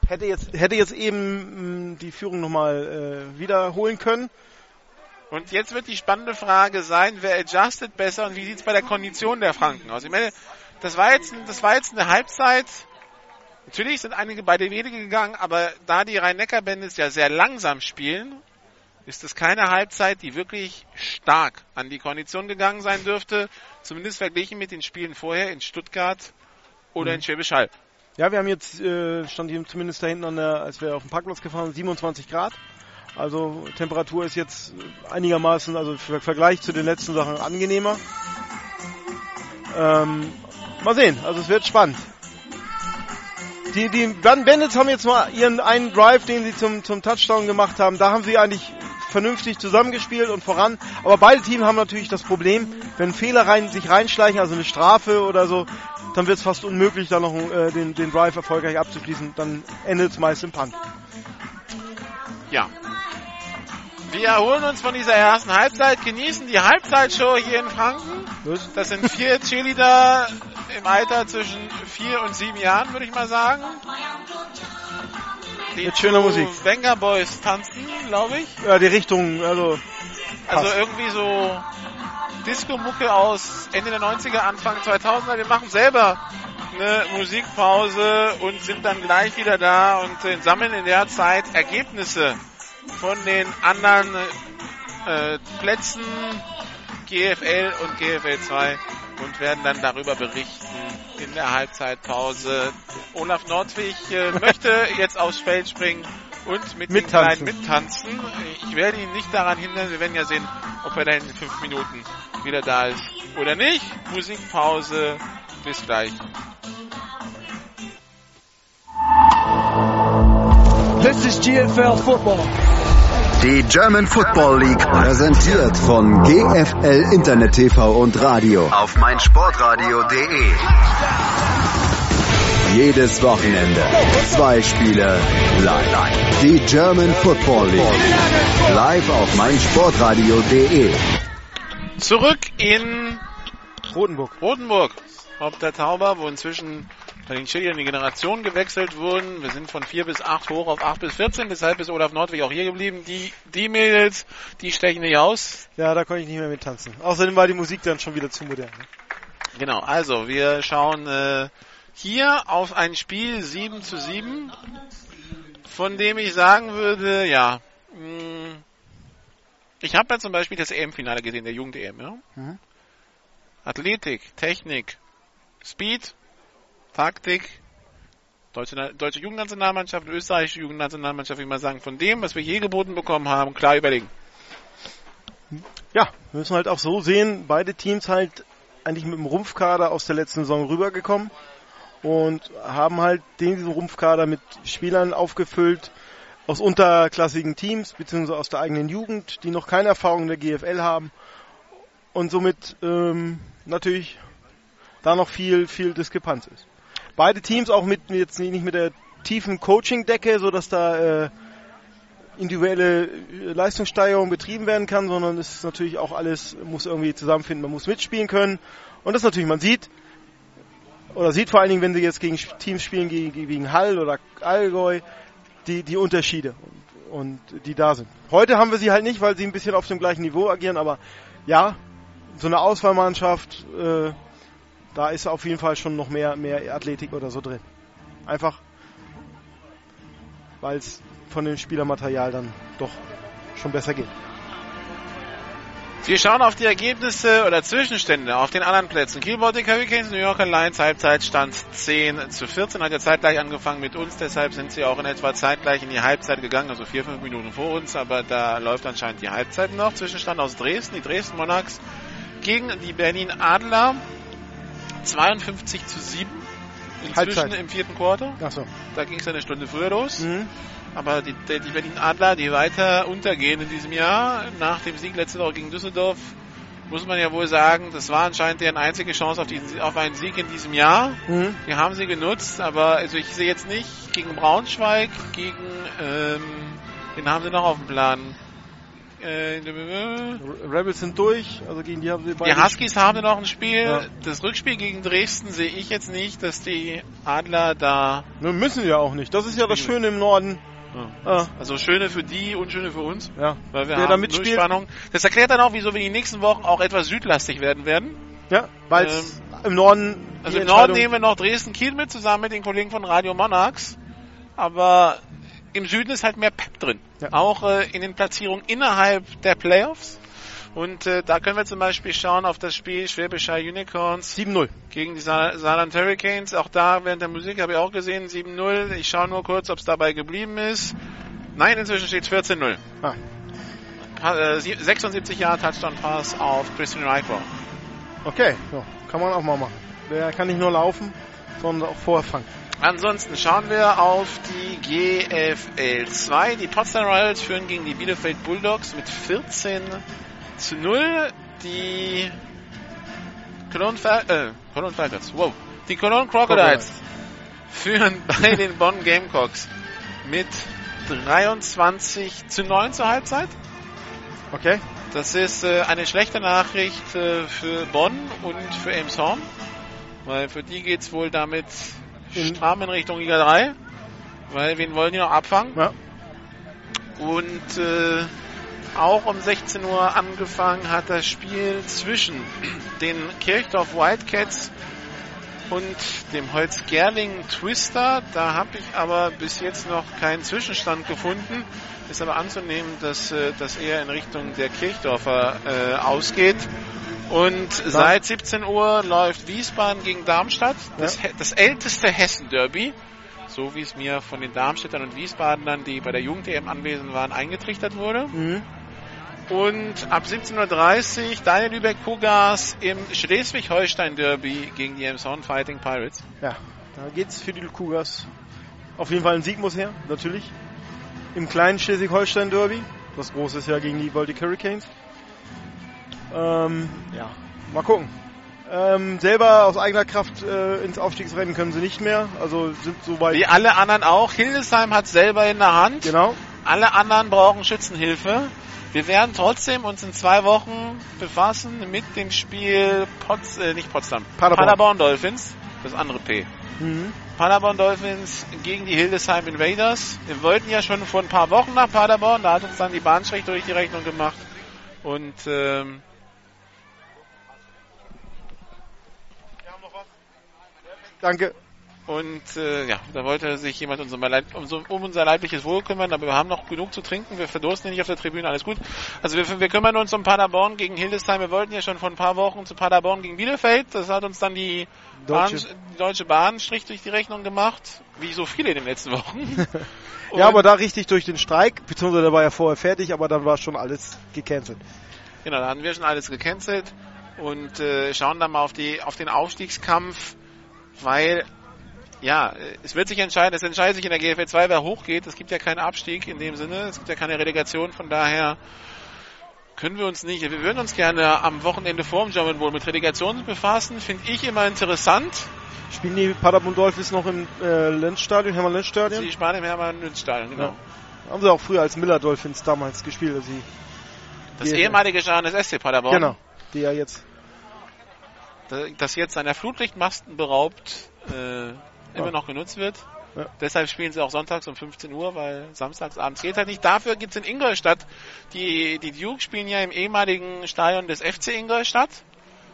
hätte jetzt, hätte jetzt eben mh, die Führung nochmal äh, wiederholen können. Und jetzt wird die spannende Frage sein, wer adjustet besser und wie sieht's bei der Kondition der Franken aus? Ich meine, das war jetzt, das war jetzt eine Halbzeit. Natürlich sind einige bei der Wege gegangen, aber da die Rhein-Neckar-Bandits ja sehr langsam spielen, ist es keine Halbzeit, die wirklich stark an die Kondition gegangen sein dürfte. Zumindest verglichen mit den Spielen vorher in Stuttgart oder in Schwäbisch Hall. Ja, wir haben jetzt, äh, stand hier zumindest da hinten an der, als wir auf dem Parkplatz gefahren sind, 27 Grad. Also Temperatur ist jetzt einigermaßen, also im Vergleich zu den letzten Sachen angenehmer. Ähm, mal sehen, also es wird spannend. Die, die Bandits haben jetzt mal ihren einen Drive, den sie zum, zum Touchdown gemacht haben, da haben sie eigentlich vernünftig zusammengespielt und voran. Aber beide Teams haben natürlich das Problem, wenn Fehler rein, sich reinschleichen, also eine Strafe oder so, dann wird es fast unmöglich, da noch äh, den, den Drive erfolgreich abzuschließen. Dann endet es meist im Punt. Ja. Wir erholen uns von dieser ersten Halbzeit, genießen die Halbzeitshow hier in Franken. Das sind vier Cheerleader im Alter zwischen vier und sieben Jahren, würde ich mal sagen. Die Mit schöner Musik. Wenger Boys tanzen, glaube ich. Ja, die Richtung, also Also Passt. irgendwie so Disco-Mucke aus Ende der 90er, Anfang 2000er. Wir machen selber eine Musikpause und sind dann gleich wieder da und äh, sammeln in der Zeit Ergebnisse von den anderen äh, Plätzen GFL und GFL 2 und werden dann darüber berichten in der Halbzeitpause. Olaf Nordwig äh, möchte jetzt aufs Feld springen und mit den Mittanzen. Kleinen mittanzen. Ich werde ihn nicht daran hindern. Wir werden ja sehen, ob er dann in fünf Minuten wieder da ist oder nicht. Musikpause. Bis gleich. This is GFL football. Die German Football League präsentiert von GFL Internet TV und Radio auf meinsportradio.de. Jedes Wochenende zwei Spiele live. Die German Football League live auf meinsportradio.de. Zurück in Rotenburg. Rotenburg. Ob der Tauber, wo inzwischen bei den Chiliern die Generationen gewechselt wurden. Wir sind von 4 bis 8 hoch auf 8 bis 14. Deshalb ist Olaf Nordwig auch hier geblieben. Die, die Mädels, die stechen nicht aus. Ja, da konnte ich nicht mehr mit tanzen. Außerdem war die Musik dann schon wieder zu modern. Ne? Genau, also wir schauen äh, hier auf ein Spiel 7 zu 7, von dem ich sagen würde, ja, mh, ich habe ja zum Beispiel das EM-Finale gesehen, der Jugend-EM. Ja? Mhm. Athletik, Technik, Speed, Taktik, deutsche, deutsche Jugendnationalmannschaft, österreichische Jugendnationalmannschaft, wie man sagen, von dem, was wir je geboten bekommen haben, klar überlegen. Ja, müssen halt auch so sehen, beide Teams halt eigentlich mit dem Rumpfkader aus der letzten Saison rübergekommen und haben halt diesen Rumpfkader mit Spielern aufgefüllt aus unterklassigen Teams, beziehungsweise aus der eigenen Jugend, die noch keine Erfahrung in der GFL haben und somit ähm, natürlich da noch viel, viel Diskrepanz ist. Beide Teams auch mit jetzt nicht mit der tiefen Coaching-Decke, so dass da äh, individuelle äh, Leistungssteigerung betrieben werden kann, sondern es ist natürlich auch alles, muss irgendwie zusammenfinden, man muss mitspielen können. Und das natürlich, man sieht, oder sieht vor allen Dingen, wenn sie jetzt gegen Teams spielen, gegen, gegen Hall oder Allgäu, die, die Unterschiede und, und die da sind. Heute haben wir sie halt nicht, weil sie ein bisschen auf dem gleichen Niveau agieren, aber ja, so eine Auswahlmannschaft, äh, da ist auf jeden Fall schon noch mehr, mehr Athletik oder so drin. Einfach, weil es von dem Spielermaterial dann doch schon besser geht. Wir schauen auf die Ergebnisse oder Zwischenstände auf den anderen Plätzen. Kiel Baltic Hurricanes, New Yorker Lions, Halbzeitstand 10 zu 14, hat ja zeitgleich angefangen mit uns, deshalb sind sie auch in etwa zeitgleich in die Halbzeit gegangen, also vier, fünf Minuten vor uns, aber da läuft anscheinend die Halbzeit noch. Zwischenstand aus Dresden, die Dresden Monarchs gegen die Berlin Adler, 52 zu 7. Inzwischen Halbzeit. im vierten Quarter. Achso. Da ging es eine Stunde früher los. Mhm. Aber die, die die Berlin Adler, die weiter untergehen in diesem Jahr, nach dem Sieg letzte Woche gegen Düsseldorf, muss man ja wohl sagen, das war anscheinend deren einzige Chance auf, diesen, auf einen Sieg in diesem Jahr. Mhm. Die haben sie genutzt, aber also ich sehe jetzt nicht gegen Braunschweig, gegen, ähm, den haben sie noch auf dem Plan. Äh, Rebels sind durch, also gegen die haben sie die beide. Huskies haben noch ein Spiel. Ja. Das Rückspiel gegen Dresden sehe ich jetzt nicht, dass die Adler da. Ne, müssen ja auch nicht. Das ist ja das Schöne im Norden. Ah, Also schöne für die, unschöne für uns. ja. Weil wir da haben mitspielt. null Spannung. Das erklärt dann auch, wieso wir die nächsten Wochen auch etwas südlastig werden werden. Ja, weil im Norden. Also die im Norden nehmen wir noch Dresden-Kiel mit, zusammen mit den Kollegen von Radio Monarchs. Aber im Süden ist halt mehr Pep drin. Ja. Auch äh, in den Platzierungen innerhalb der Playoffs. Und äh, da können wir zum Beispiel schauen auf das Spiel Schwäbischer Unicorns 7-0. gegen die Sa Saarland Hurricanes. Auch da während der Musik habe ich auch gesehen 7-0. Ich schaue nur kurz, ob es dabei geblieben ist. Nein, inzwischen steht 14-0. Ah. Pa- äh, sie- 76 Jahre Touchdown Pass auf Christian Reichbau. Okay, so, kann man auch mal machen. Der kann nicht nur laufen, sondern auch vorher fangen. Ansonsten schauen wir auf die GFL 2. Die Potsdam Royals führen gegen die Bielefeld Bulldogs mit 14 zu 0. Die Cologne, Fal äh, Cologne Falcons, wow. Die Cologne Crocodiles führen bei den Bonn Gamecocks mit 23 zu 9 zur Halbzeit. Okay? Das ist äh, eine schlechte Nachricht äh, für Bonn und für Elmshorn, weil für die geht's wohl damit stramm in Richtung Liga 3, weil wen wollen die noch abfangen? Ja. Und äh, auch um 16 Uhr angefangen hat das Spiel zwischen den Kirchdorf Wildcats und dem Holzgerling Twister. Da habe ich aber bis jetzt noch keinen Zwischenstand gefunden. Ist aber anzunehmen, dass äh, das eher in Richtung der Kirchdorfer äh, ausgeht. Und seit 17 Uhr läuft Wiesbaden gegen Darmstadt, das, He- das älteste Hessen-Derby, so wie es mir von den Darmstädtern und Wiesbadenern, die bei der Jugend-EM anwesend waren, eingetrichtert wurde. Mhm. Und ab 17.30 Uhr Daniel Lübeck Kugas im Schleswig-Holstein-Derby gegen die Emshorn Fighting Pirates. Ja, da geht's für die Cougars. Auf jeden Fall ein Sieg muss her, natürlich. Im kleinen Schleswig-Holstein-Derby. Das große ist ja gegen die Baltic Hurricanes. Ähm, ja, mal gucken. Ähm, selber aus eigener Kraft äh, ins Aufstiegsrennen können sie nicht mehr. Also sind soweit. Wie alle anderen auch. Hildesheim hat selber in der Hand. Genau. Alle anderen brauchen Schützenhilfe. Wir werden trotzdem uns in zwei Wochen befassen mit dem Spiel Pots, äh, nicht Potsdam, Paderborn. Dolphins, das andere P. Mhm. Paderborn Dolphins gegen die Hildesheim Invaders. Wir wollten ja schon vor ein paar Wochen nach Paderborn, da hat uns dann die Bahnstrecke durch die Rechnung gemacht. Und ähm, Danke. Und äh, ja, da wollte sich jemand unser Leib, um, um unser leibliches Wohl kümmern, aber wir haben noch genug zu trinken, wir verdursten nicht auf der Tribüne, alles gut. Also wir, wir kümmern uns um Paderborn gegen Hildesheim. Wir wollten ja schon vor ein paar Wochen zu Paderborn gegen Bielefeld. Das hat uns dann die Deutsche. Bahn, die Deutsche Bahn Strich durch die Rechnung gemacht, wie so viele in den letzten Wochen. Ja, aber da richtig durch den Streik, beziehungsweise der war ja vorher fertig, aber dann war schon alles gecancelt. Genau, da hatten wir schon alles gecancelt und äh, schauen dann mal auf die auf den Aufstiegskampf, weil ja, es wird sich entscheiden, es entscheidet sich in der GFL 2, wer hochgeht. Es gibt ja keinen Abstieg in dem Sinne, es gibt ja keine Relegation, von daher können wir uns nicht, wir würden uns gerne am Wochenende vor dem German Bowl mit Relegation befassen, finde ich immer interessant. Spielen die Paderborn Dolphins noch im äh, Lenzstadion, Hermann-Lenz-Stadion? Sie sparen im Hermann-Nütz-Stadion, genau. Ja. Haben sie auch früher als Miller Dolphins damals gespielt, als sie, Das Die- ehemalige Stadion des SC Paderborn. genau, die ja jetzt, das jetzt seiner Flutlichtmasten beraubt äh, immer Ja. noch genutzt wird. Ja. Deshalb spielen sie auch sonntags um 15 Uhr, weil samstags abends geht halt nicht. Dafür gibt's in Ingolstadt, die, die Duke spielen ja im ehemaligen Stadion des FC Ingolstadt.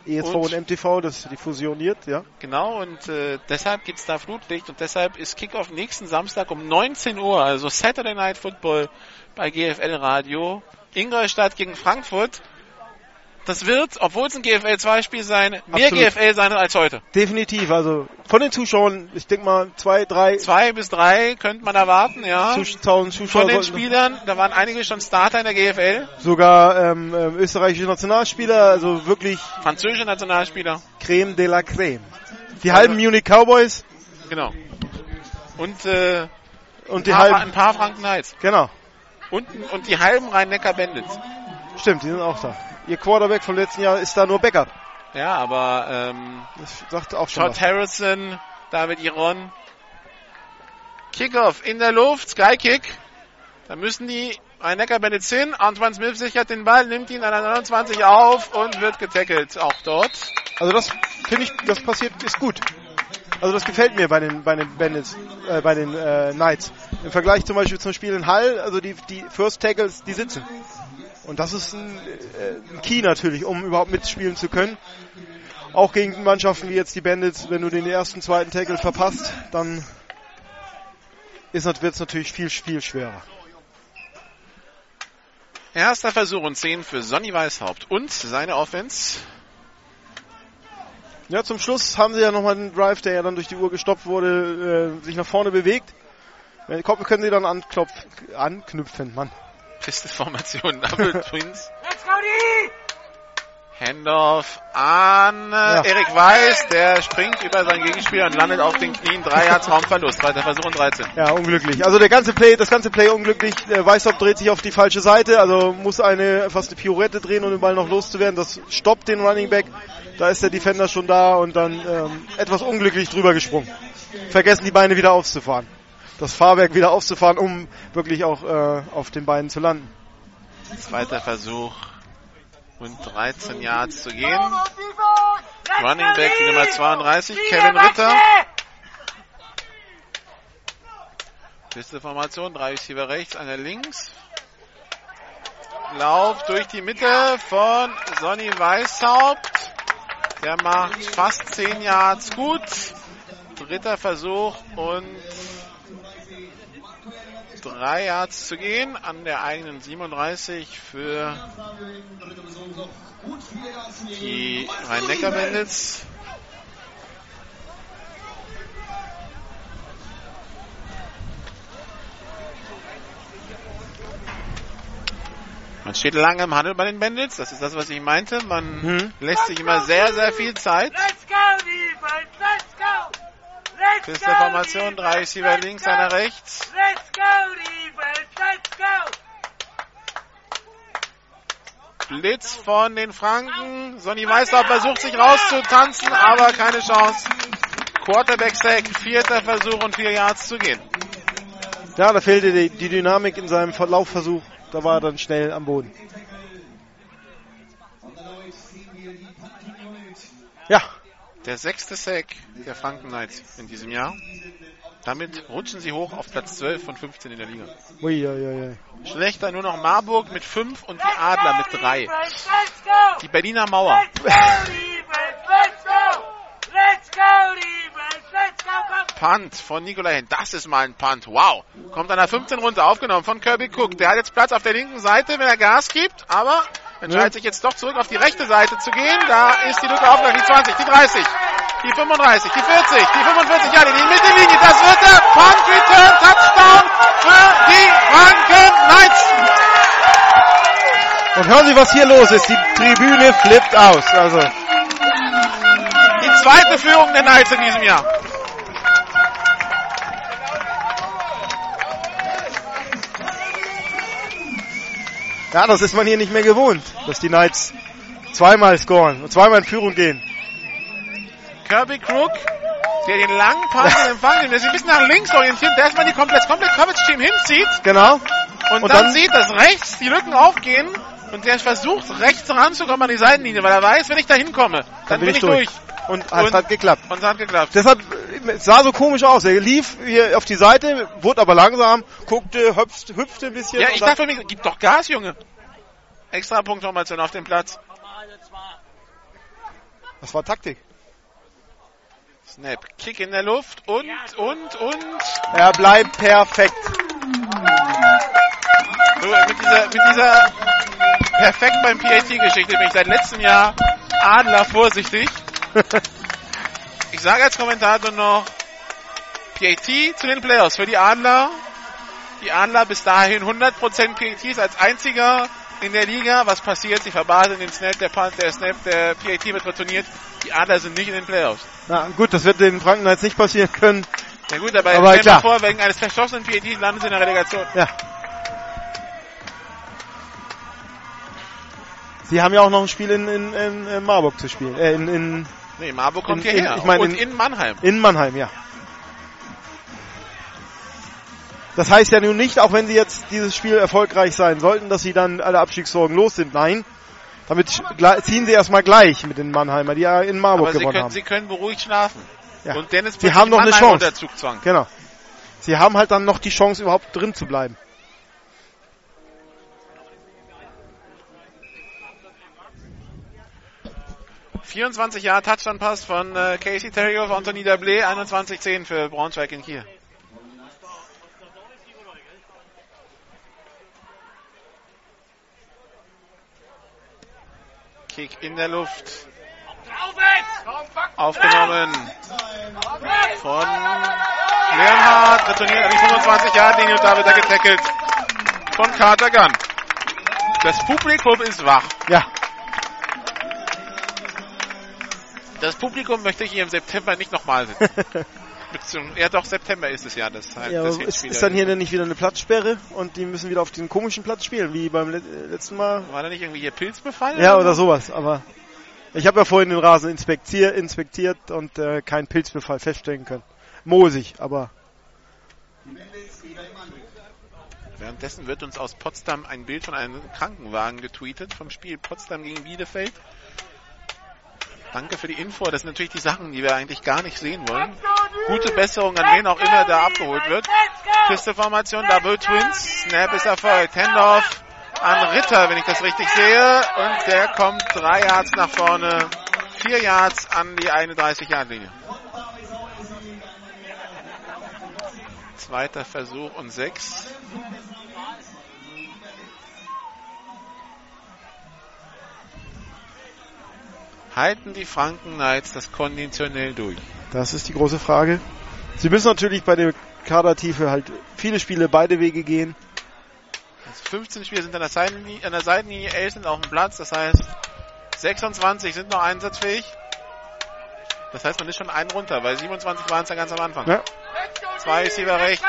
ESV Und- und, MTV, das die fusioniert, ja. Genau, und äh, deshalb gibt's da Flutlicht und deshalb ist Kickoff nächsten Samstag um 19 Uhr, also Saturday Night Football bei GFL Radio. Ingolstadt gegen Frankfurt. Das wird, obwohl es ein GFL 2 Spiel sein, mehr Absolut. GFL sein als heute. Definitiv, also von den Zuschauern, ich denke mal zwei, drei Zwei bis drei könnte man erwarten, ja. Zuschauer Von den Spielern, da waren einige schon Starter in der GFL. sogar ähm, ähm, österreichische Nationalspieler, also wirklich Französische Nationalspieler. Creme de la Creme. Die halben Munich Cowboys Genau. Und äh, und die ein, paar, halben, ein paar Franken Knights. genau, Und, und die halben Rhein-Neckar Bandits. Stimmt, die sind auch da. Ihr Quarterback vom letzten Jahr ist da nur Backup. Ja, aber ähm, Das sagt auch schon Todd. Harrison, David Iron. Kickoff in der Luft, Skykick. Da müssen die Rhein-Neckar Bandits hin. Antoine Smith sichert den Ball, nimmt ihn an der 29 auf und wird getackelt. Auch dort. Also das finde ich, das passiert, ist gut. Also das gefällt mir bei den bei den Bandits, äh, bei den äh, Knights. Im Vergleich zum Beispiel zum Spiel in Hall, also die die First Tackles, die sitzen. Und das ist ein, äh, ein Key natürlich, um überhaupt mitspielen zu können. Auch gegen Mannschaften wie jetzt die Bandits, wenn du den ersten, zweiten Tackle verpasst, dann wird es natürlich viel, viel schwerer. Erster Versuch und 10 für Sonny Weishaupt und seine Offense. Ja, zum Schluss haben sie ja nochmal den Drive, der ja dann durch die Uhr gestoppt wurde, äh, sich nach vorne bewegt. Wenn kommen, können sie dann anklopf, anknüpfen, Mann. Pisteformation Double Twins. Handoff an äh, Ja. Erik Weiß, der springt über seinen Gegenspieler und landet auf den Knien. Drei Yards Raumverlust. Zweiter Versuch und 13. Ja, unglücklich. Also der ganze Play, das ganze Play unglücklich. Der Weißhaupt dreht sich auf die falsche Seite, also muss eine fast eine Pirouette drehen, um den Ball noch loszuwerden. Das stoppt den Running Back. Da ist der Defender schon da und dann ähm, etwas unglücklich drüber gesprungen. Vergessen die Beine wieder aufzufahren. Das Fahrwerk wieder aufzufahren, um wirklich auch äh, auf den Beinen zu landen. Zweiter Versuch und 13 Yards zu gehen. Running Back die Nummer 32, Kevin Ritter. Pisteformation, drei Receiver rechts, einer links. Lauf durch die Mitte von Sonny Weishaupt. Der macht fast 10 Yards gut. Dritter Versuch und drei Yards zu gehen an der eigenen 37 für die Rhein-Neckar-Bandits. Man steht lange im Handel bei den Bandits, das ist das, was ich meinte. Man Hm. lässt sich immer sehr, sehr viel Zeit. Pisteformation, drei Receiver links, einer rechts. Blitz von den Franken. Sonny Weißhaupt versucht sich rauszutanzen, aber keine Chance. Quarterback Sack, vierter Versuch und vier Yards zu gehen. Ja, da fehlte die, die Dynamik in seinem Laufversuch. Da war er dann schnell am Boden. Ja, Der sechste Sack der Franken Knights in diesem Jahr. Damit rutschen sie hoch auf Platz 12 von 15 in der Liga. ui, ui, ui. Schlechter nur noch Marburg mit 5 und die Adler mit 3. Die Berliner Mauer. Punt von Nikolai Hen. Das ist mal ein Punt. Wow. Kommt an der 15 runter, aufgenommen von Kirby Cook. Der hat jetzt Platz auf der linken Seite, wenn er Gas gibt, aber entscheidet sich jetzt doch zurück auf die rechte Seite zu gehen. Da ist die Lücke aufgegangen. Die 20, die 30, die 35, die 40, die 45, ja, die Mittellinie. Das wird der Punt Return Touchdown für die Franken Knights. Und hören Sie, was hier los ist. Die Tribüne flippt aus. Also, Die zweite Führung der Knights in diesem Jahr. Ja, das ist man hier nicht mehr gewohnt, dass die Knights zweimal scoren und zweimal in Führung gehen. Kirby Crook, der den langen Punt in Empfang nimmt, der sich ein bisschen nach links orientiert, der erstmal die komplett, komplett Coverage-Team hinzieht Genau. und, Und dann, dann- sieht, dass rechts die Lücken aufgehen und der versucht, rechts ranzukommen an die Seitenlinie, weil er weiß, wenn ich da hinkomme, dann, bin ich durch. Und hat, Und- hat geklappt. Und es hat geklappt. Deshalb, äh, es sah so komisch aus. Er lief hier auf die Seite, wurde aber langsam, guckte, hüpfte, hüpfte ein bisschen. Ja, ich dachte mir, gib doch Gas, Junge. Extra Punktformation auf dem Platz. das war Taktik. Snap, Kick in der Luft und, und, und. Er bleibt perfekt. So, mit dieser, mit dieser perfekt beim PAT-Geschichte bin ich seit letztem Jahr Adler vorsichtig. Ich sage als Kommentator noch PAT zu den Playoffs für die Adler. Die Adler bis dahin 100% PATs als einziger in der Liga. Was passiert? Sie verbaseln den Snap, der Punt, der Snap, der PAT wird retourniert. Die Adler sind nicht in den Playoffs. Na gut, das wird den Franken jetzt nicht passieren können. Ja gut, aber, Aber stell dir vor, wegen eines verschossenen PATs landen sie in der Relegation. Ja. Sie haben ja auch noch ein Spiel in, in, in, in Marburg zu spielen. Äh, in, in, Nee, Marburg kommt In- hierher. in- ich meine und in- in Mannheim. in Mannheim, ja. Das heißt ja nun nicht, auch wenn sie jetzt dieses Spiel erfolgreich sein sollten, dass sie dann alle Abstiegssorgen los sind. Nein. Damit ziehen sie erstmal gleich mit den Mannheimer, die ja in Marburg gewonnen können, haben. sie können beruhigt schlafen. Ja. Und Dennis Sie haben noch eine Mannheim Chance. unter Zugzwang. Genau. Sie haben halt dann noch die Chance, überhaupt drin zu bleiben. 24 Jahre Touchdown-Pass von äh, Casey Terry auf Anthony Dablé, 21-10 für Braunschweig in Kiel. Kick in der Luft. Aufgenommen von Leonhardt, retourniert an die 25 Jahre linie und da wird er getackelt von Carter Gunn. Das Publikum ist wach. Ja. Das Publikum möchte ich hier im September nicht nochmal sehen. Beziehungsweise- ja, doch, September ist es ja. Das, halt, Ja, das ist, ist dann hier denn nicht wieder eine Platzsperre und die müssen wieder auf den komischen Platz spielen, wie beim le äh, letzten Mal? War da nicht irgendwie hier Pilzbefall? Ja, oder sowas, aber ich habe ja vorhin den Rasen inspektier, inspektiert und äh, keinen Pilzbefall feststellen können. Moosig, aber Währenddessen wird uns aus Potsdam ein Bild von einem Krankenwagen getweetet vom Spiel Potsdam gegen Bielefeld. Danke für die Info. Das sind natürlich die Sachen, die wir eigentlich gar nicht sehen wollen. Gute Besserung an wen auch immer da abgeholt wird. Pisteformation, Double Twins. Snap ist erfolgt. Handoff an Ritter, wenn ich das richtig sehe. Und der kommt drei Yards nach vorne. Vier Yards an die 31-Yard-Linie. Zweiter Versuch und sechs. Halten die Franken Knights das konditionell durch? das ist die große Frage. Sie müssen natürlich bei der Kadertiefe halt viele Spiele beide Wege gehen. Also 15 Spieler sind an der Seitenlinie, an der Seitenlinie 11 sind auf dem Platz, das heißt 26 sind noch einsatzfähig. Das heißt, man ist schon einen runter, weil 27 waren es ja ganz am Anfang. Ja. Zwei Receiver rechts,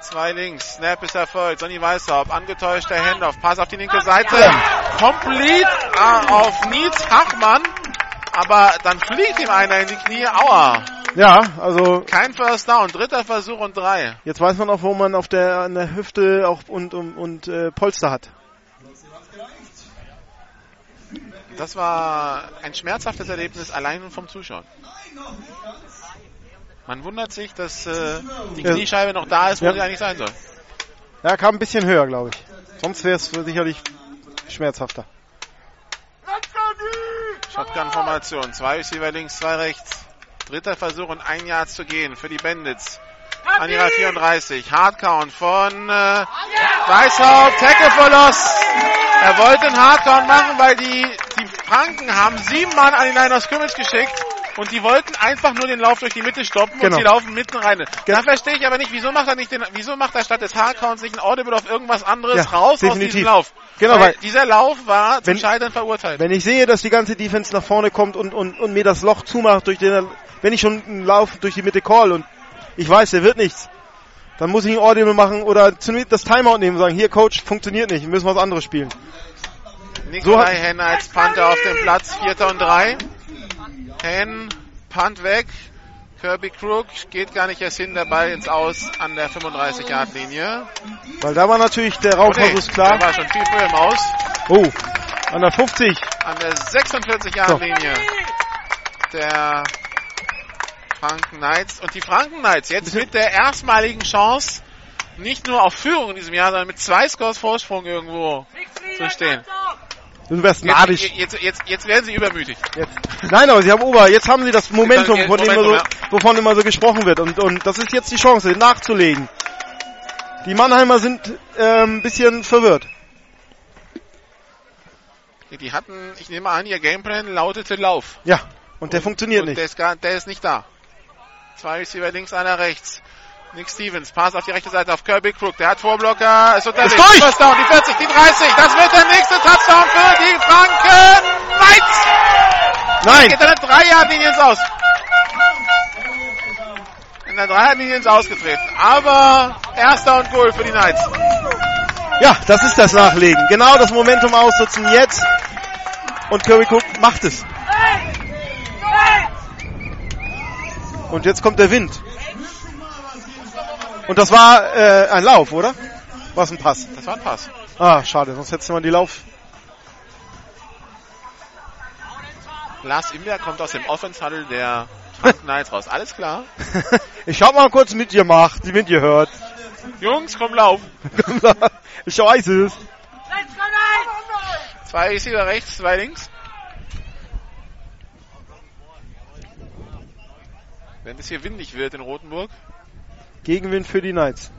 zwei links, Snap ist erfolgt, Sonny Weißhaupt, angetäuschter Handoff, Pass auf die linke Seite, complete äh, auf Nietz Hachmann, aber dann fliegt ihm einer in die Knie, aua. Ja, also Kein First Down, dritter Versuch und drei. jetzt weiß man auch, wo man auf der an der Hüfte auch und und, und äh, Polster hat. Das war ein schmerzhaftes Erlebnis allein vom Zuschauen. Man wundert sich, dass äh, die Ja. Kniescheibe noch da ist, wo Ja. sie eigentlich sein soll. Ja, kam ein bisschen höher, glaube ich. Sonst wäre es sicherlich schmerzhafter. Shotgun-Formation. Zwei Receiver links, zwei rechts. Dritter Versuch und ein Jahr zu gehen für die Bandits. An ihrer 34. Hardcount von äh, Weißhaupt. Tackle for Loss. Er wollte einen Hardcount machen, weil die, die Franken haben sieben Mann an die Line of Scrimmage geschickt. Und die wollten einfach nur den Lauf durch die Mitte stoppen Genau. und sie laufen mitten rein. Da verstehe ich aber nicht, wieso macht er nicht den, wieso macht er statt des Hardcounts nicht ein Audible auf irgendwas anderes Ja, raus aus definitiv. diesem Lauf? Genau, weil, weil- dieser Lauf war zum Wenn- Scheitern verurteilt. Wenn ich sehe, dass die ganze Defense nach vorne kommt und, und, und mir das Loch zumacht, durch den, wenn ich schon einen Lauf durch die Mitte call und ich weiß, der wird nichts, dann muss ich ein Audible machen oder zumindest das Timeout nehmen und sagen, hier Coach, funktioniert nicht, wir müssen was anderes spielen. Nikolai Henn als Panther auf dem Platz, vierter und drei. Henn, Punt weg. Kirby Crook geht gar nicht erst hin, der Ball ins Aus an der 35-Yard-Linie. Weil da war natürlich der Oh, nee, Raumversuch klar. Der war schon viel früher im Aus. Oh, an der 50. An der 46-Yard-Linie der Franken Knights. Und die Franken Knights jetzt mit der erstmaligen Chance, nicht nur auf Führung in diesem Jahr, sondern mit zwei Scores Vorsprung irgendwo zu stehen. Du wärst Jetzt, nadisch. jetzt, jetzt, jetzt werden sie übermütig. Jetzt. Nein, aber sie haben Ober. Jetzt haben sie das Momentum, Jetzt von dem immer so, Momentum, wovon immer so gesprochen wird. Und, und das ist jetzt die Chance, nachzulegen. Die Mannheimer sind ähm, ein bisschen verwirrt. Die hatten, ich nehme an, ihr Gameplan lautete Lauf. Ja, und der funktioniert und nicht. Der ist, gar, der ist nicht da. Zwei Receiver links, einer rechts. Nick Stevens, Pass auf die rechte Seite auf Kirby Crook. Der hat Vorblocker, ist unterwegs. Ist durch! First down, die 40, die 30. Das wird der nächste Touchdown für die Franken. Knights! Nein, Geht an der Dreierlinie ins Aus. In der Dreierlinie ins Ausgetreten. Aber erster und Goal für die Knights. ja, das ist das Nachlegen. Genau das Momentum ausnutzen jetzt. Und Kirby Cook macht es. Und jetzt kommt der Wind. Und das war äh, ein Lauf, oder? Was ein Pass. Das war ein Pass. Ah, schade, sonst hättest du mal die Lauf. Lars Imber kommt aus dem Offense-Huddle der Knights raus. Alles klar. ich hab mal kurz mitgemacht, mitgehört. Jungs, komm lauf. ich weiß es. Zwei Receiver rechts, zwei links. Wenn es hier windig wird in Rothenburg. Gegenwind für die Knights.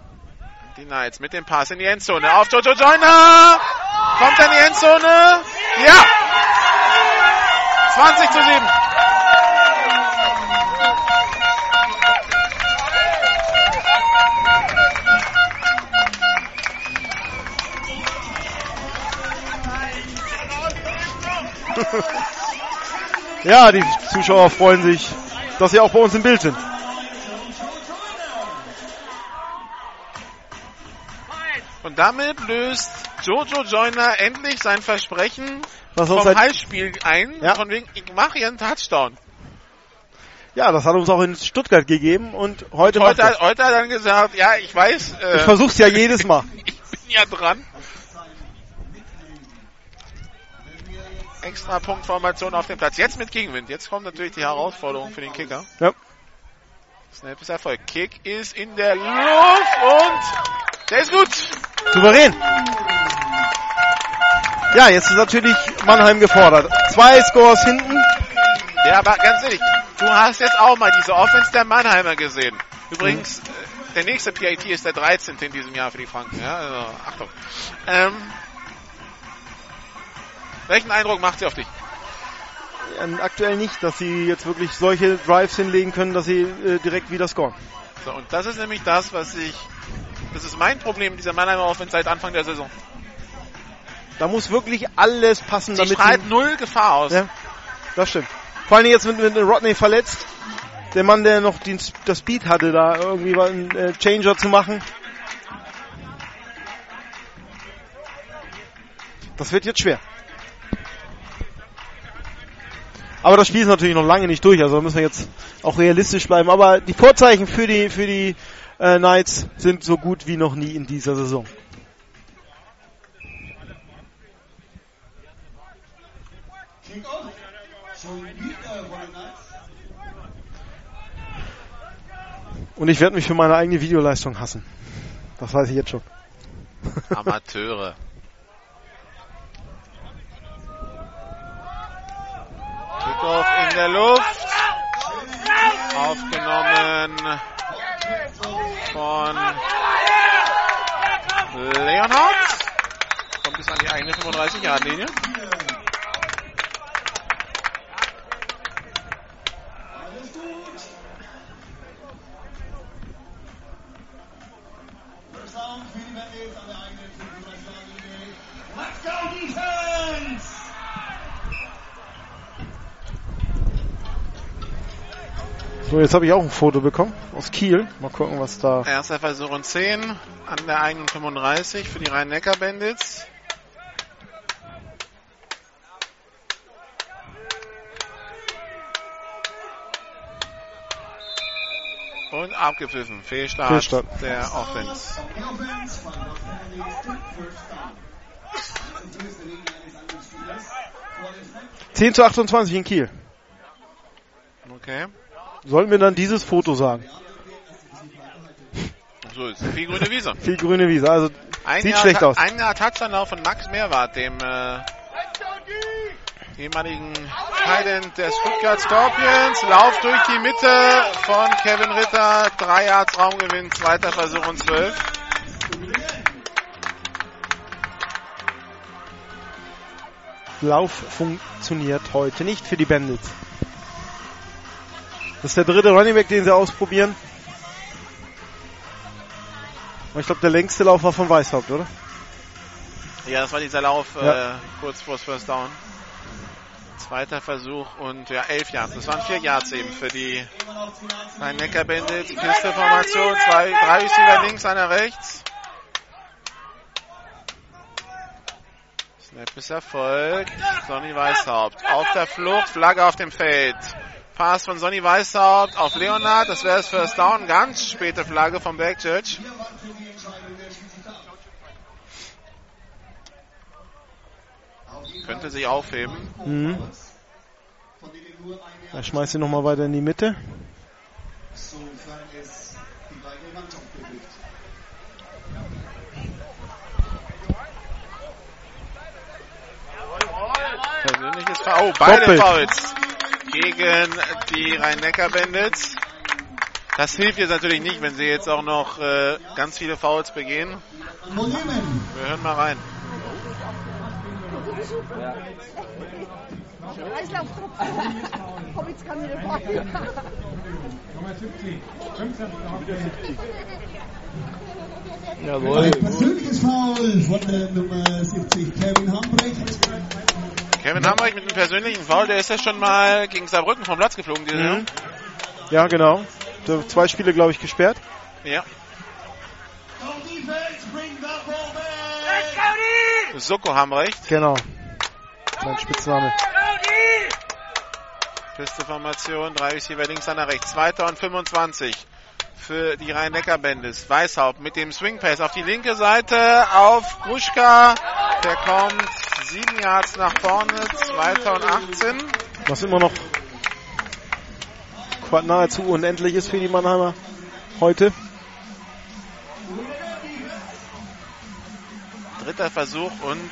Die Knights mit dem Pass in die Endzone. Auf Jojo Joyner! Kommt er in die Endzone? Ja! 20 zu 7. Ja, die Zuschauer freuen sich, dass sie auch bei uns im Bild sind. Und damit löst Jojo Joyner endlich sein Versprechen auch vom seit, Halsspiel ein, Ja. von wegen, ich mache hier einen Touchdown. ja, das hat uns auch in Stuttgart gegeben und heute, macht Heute, hat- heute hat er dann gesagt, ja, ich weiß, äh, Ich versuch's ja jedes Mal. ich bin ja dran. Extra Punktformation auf dem Platz. Jetzt mit Gegenwind. Jetzt kommt natürlich die Herausforderung für den Kicker. Ja. Snap ist Erfolg. Kick ist in der Luft und der ist gut. Souverän. Ja, jetzt ist natürlich Mannheim gefordert. Zwei Scores hinten. Ja, aber ganz ehrlich, du hast jetzt auch mal diese Offense der Mannheimer gesehen. Übrigens, äh, der nächste PIT ist der 13. in diesem Jahr für die Franken. Ja, also, Achtung. Ähm, welchen Eindruck macht sie auf dich? Ähm, aktuell nicht, dass sie jetzt wirklich solche Drives hinlegen können, dass sie äh, direkt wieder scoren. So, und das ist nämlich das, was ich, das ist mein Problem dieser Mannheimer Offense seit Anfang der Saison. Da muss wirklich alles passen, Sie damit strahlt sie, null Gefahr aus. Ja, das stimmt. Vor allem jetzt mit, mit Rodney verletzt. Der Mann, der noch den, das Speed hatte, da irgendwie mal einen äh, Changer zu machen. Das wird jetzt schwer. Aber das Spiel ist natürlich noch lange nicht durch, also da müssen wir jetzt auch realistisch bleiben. Aber die Vorzeichen für die, für die äh, Knights sind so gut wie noch nie in dieser Saison. Und ich werde mich für meine eigene Videoleistung hassen. Das weiß ich jetzt schon. Amateure. Kickoff in der Luft. Aufgenommen von Leonhardt. Kommt bis an die eigene 35-Yard-Linie. First down für die Bandits an der eigenen 35-Yard-Linie. Let's go Defense! So, jetzt habe ich auch ein Foto bekommen aus Kiel. Mal gucken, was da. Erster Versuch und 10 an der eigenen 35 für die Rhein-Neckar-Bandits. Und abgepfiffen. Fehlstart, Fehlstart. der Offense. 10 zu 28 in Kiel. Okay. Sollten wir dann dieses Foto sagen? So ist viel grüne Wiese. Viel grüne Wiese. Also Ein sieht Jahr, schlecht aus. Ein Jahr Touchdown von Max Mehrwart, dem äh, ehemaligen Titan der Stuttgart Scorpions. Lauf durch die Mitte von Kevin Ritter. Drei Yards Raumgewinn, zweiter Versuch und zwölf. Lauf funktioniert heute nicht für die Bandits. Das ist der dritte Running Back, den sie ausprobieren. Und ich glaube, der längste Lauf war von Weißhaupt, oder? Ja, das war dieser Lauf Ja. äh, kurz vor First Down. Zweiter Versuch und ja, elf Yards. Das waren vier Yards eben für die Rhein-Neckar Bandits. Pisteformation, zwei, drei Receiver links, einer rechts. Snap ist erfolgt. Sonny Weißhaupt auf der Flucht, Flagge auf dem Feld. Pass von Sonny Weißhaupt auf Leonard, das wäre das First Down. Ganz späte Flagge vom Backchurch. Könnte sich aufheben. Mhm. Er schmeißt ihn nochmal weiter in die Mitte. Es. Persönliches Foul. Oh, beide Doppelt. Fouls gegen die Rhein-Neckar-Bandits. Das hilft jetzt natürlich nicht, wenn sie jetzt auch noch äh, ganz viele Fouls begehen. Wir hören mal rein. Jawohl. Persönliches Foul von der Nummer 70, Kevin Hambrecht. Kevin Hamreich mit einem persönlichen Foul, der ist ja schon mal gegen Saarbrücken vom Platz geflogen diese. Mhm. Ja, genau. Zwei Spiele, glaube ich, gesperrt. Ja. Soko Hamrecht. Genau. Sein Spitzname. Feste Formation, drei Receiver links, einer rechts. Zweiter und 25 für die Rhein-Neckar-Bandits. Weißhaupt mit dem Swing Pass auf die linke Seite auf Gruschka. Der kommt sieben Yards nach vorne, zweiter und 18. Was immer noch nahezu unendlich ist für die Mannheimer heute. Dritter Versuch und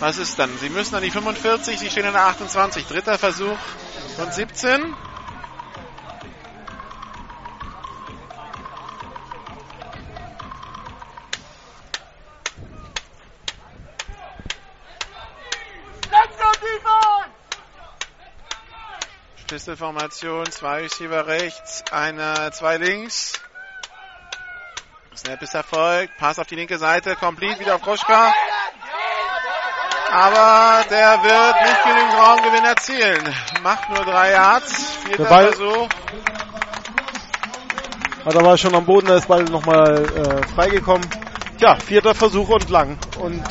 was ist dann? Sie müssen an die 45, sie stehen an der 28. Dritter Versuch und 17. Schlüsselformation, zwei Receiver rechts, eine, zwei links. Snap ist erfolgt, Pass auf die linke Seite, complete wieder auf Groschka. Aber der wird nicht genügend Raumgewinn erzielen. Macht nur drei Yards, vierter Der Ball- Versuch. Hat aber schon am Boden, da ist Ball nochmal äh, freigekommen. Tja, vierter Versuch und lang. Und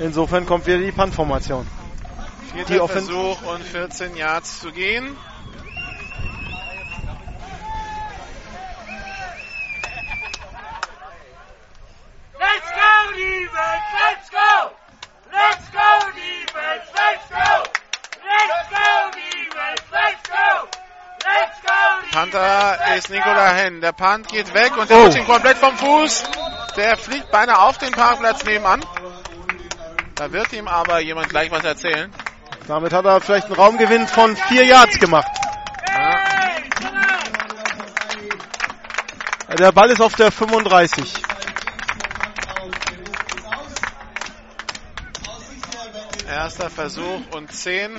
insofern kommt wieder die Punt-Formation. Vierter Die Offen- Versuch und 14 Yards zu gehen. Let's go, defense! Let's go! Let's go, defense! Let's go! Let's go, defense! Let's go! Let's go! Panther ist Nikola Henn. Der Punt geht weg und der Oh. rutscht ihn komplett vom Fuß. Der fliegt beinahe auf den Parkplatz nebenan. Da wird ihm aber jemand gleich was erzählen. Damit hat er vielleicht einen Raumgewinn von vier Yards gemacht. On! Der Ball ist auf der 35. Erster Versuch und 10.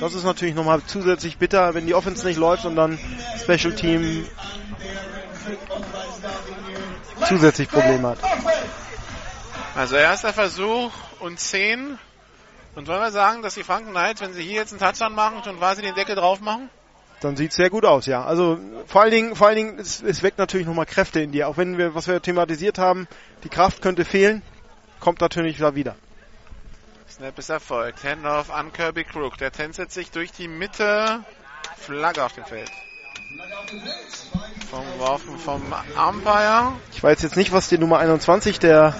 Das ist natürlich nochmal zusätzlich bitter, wenn die Offense nicht läuft und dann Special Team zusätzlich Probleme hat. Also erster Versuch und 10. Und wollen wir sagen, dass die Franken Knights, wenn sie hier jetzt einen Touchdown machen, schon quasi den Deckel drauf machen? Dann sieht es sehr gut aus, ja. Also vor allen Dingen, vor allen Dingen, es, es weckt natürlich nochmal Kräfte in dir. Auch wenn wir, was wir thematisiert haben, die Kraft könnte fehlen, kommt natürlich da wieder. Snap ist erfolgt. Handoff an Kirby Crook. Der tänzelt sich durch die Mitte. Flagge auf dem Feld. Vom Worfen vom Umpire. Ich weiß jetzt nicht, was die Nummer 21 der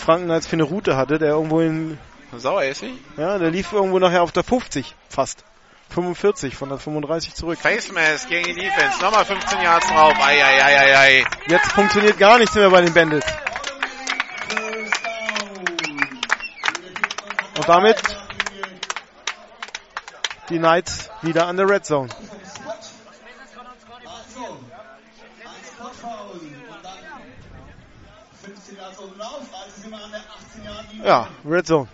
Franken Knights für eine Route hatte, der irgendwo in, Sauer ist sie. ja, der lief irgendwo nachher auf der 50 fast. 45 von der 35 zurück. Face Mask gegen die Defense. Nochmal 15 Yards drauf. Eieieiei. Jetzt funktioniert gar nichts mehr bei den Bandits. Und damit die Knights wieder an der Red Zone. Also, ein Spot-Foul und dann 15 Yards oben drauf, also sind wir an der 18 Yard Linie. Ja, Red Zone.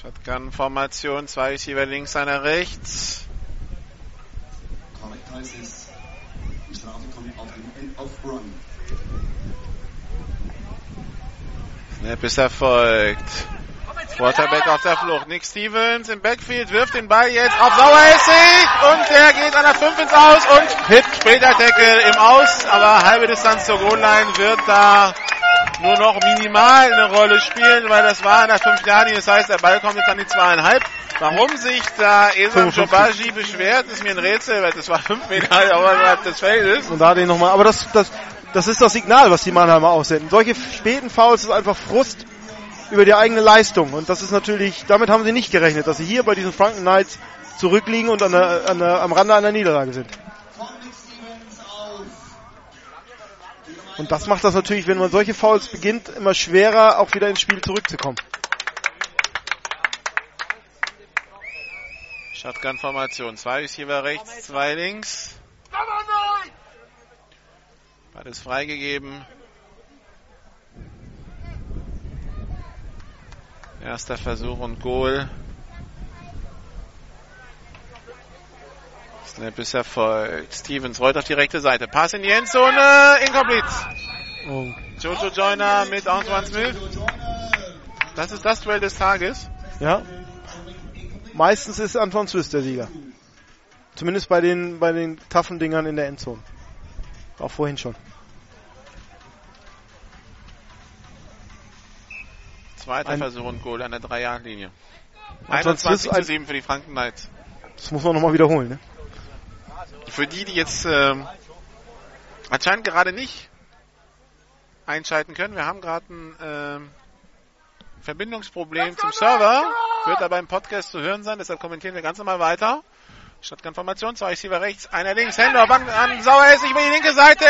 Shotgun-Formation. Zwei Receiver links, einer rechts. Korrekt heißt es, die Strafe kommt auf den End of Run. Snap ist erfolgt. Quarterback auf der Flucht. Nick Stevens im Backfield wirft den Ball jetzt auf Saueressig und der geht an der 5 ins Aus und Hit später Tackle im Aus, aber halbe Distanz zur Goal-Line wird da nur noch minimal eine Rolle spielen, weil das war an der 5 Jahre, das heißt der Ball kommt jetzt an die zweieinhalb. Warum sich da Esam 55. Jobaji beschwert, ist mir ein Rätsel, weil das war 5 Meter außerhalb des Feldes. Und da den nochmal. Aber das, das, das ist das Signal, was die Mannheimer aussenden. Solche späten Fouls ist einfach Frust über die eigene Leistung. Und das ist natürlich, damit haben sie nicht gerechnet, dass sie hier bei diesen Franken Knights zurückliegen und an der, an der, am Rande einer Niederlage sind. Und das macht das natürlich, wenn man solche Fouls beginnt, immer schwerer, auch wieder ins Spiel zurückzukommen. Shotgun-Formation. Zwei Receiver rechts, zwei links. Ist freigegeben. Erster Versuch und Goal. Snap ist erfolgt. Stevens rollt auf die rechte Seite. Pass in die Endzone. Incomplete. Oh. Jojo Joyner mit Antoine Smith. Das ist das Duell des Tages. Ja. Meistens ist Anton Swiss der Sieger. Zumindest bei den, bei den taffen Dingern in der Endzone. Auch vorhin schon. Zweiter Ein- Versuch und Goal an der 3-Yard-Linie. Anton Swiss 21 zu ein- 7 für die Franken Knights. Das muss man nochmal wiederholen, ne? Für die, die jetzt ähm, anscheinend gerade nicht einschalten können, wir haben gerade ein ähm, Verbindungsproblem zum Server. Wird aber im Podcast zu hören sein, deshalb kommentieren wir ganz normal weiter. Stadtkonformation, zwei Receiver rechts, einer links, Händler Bank an Sauer über die linke Seite,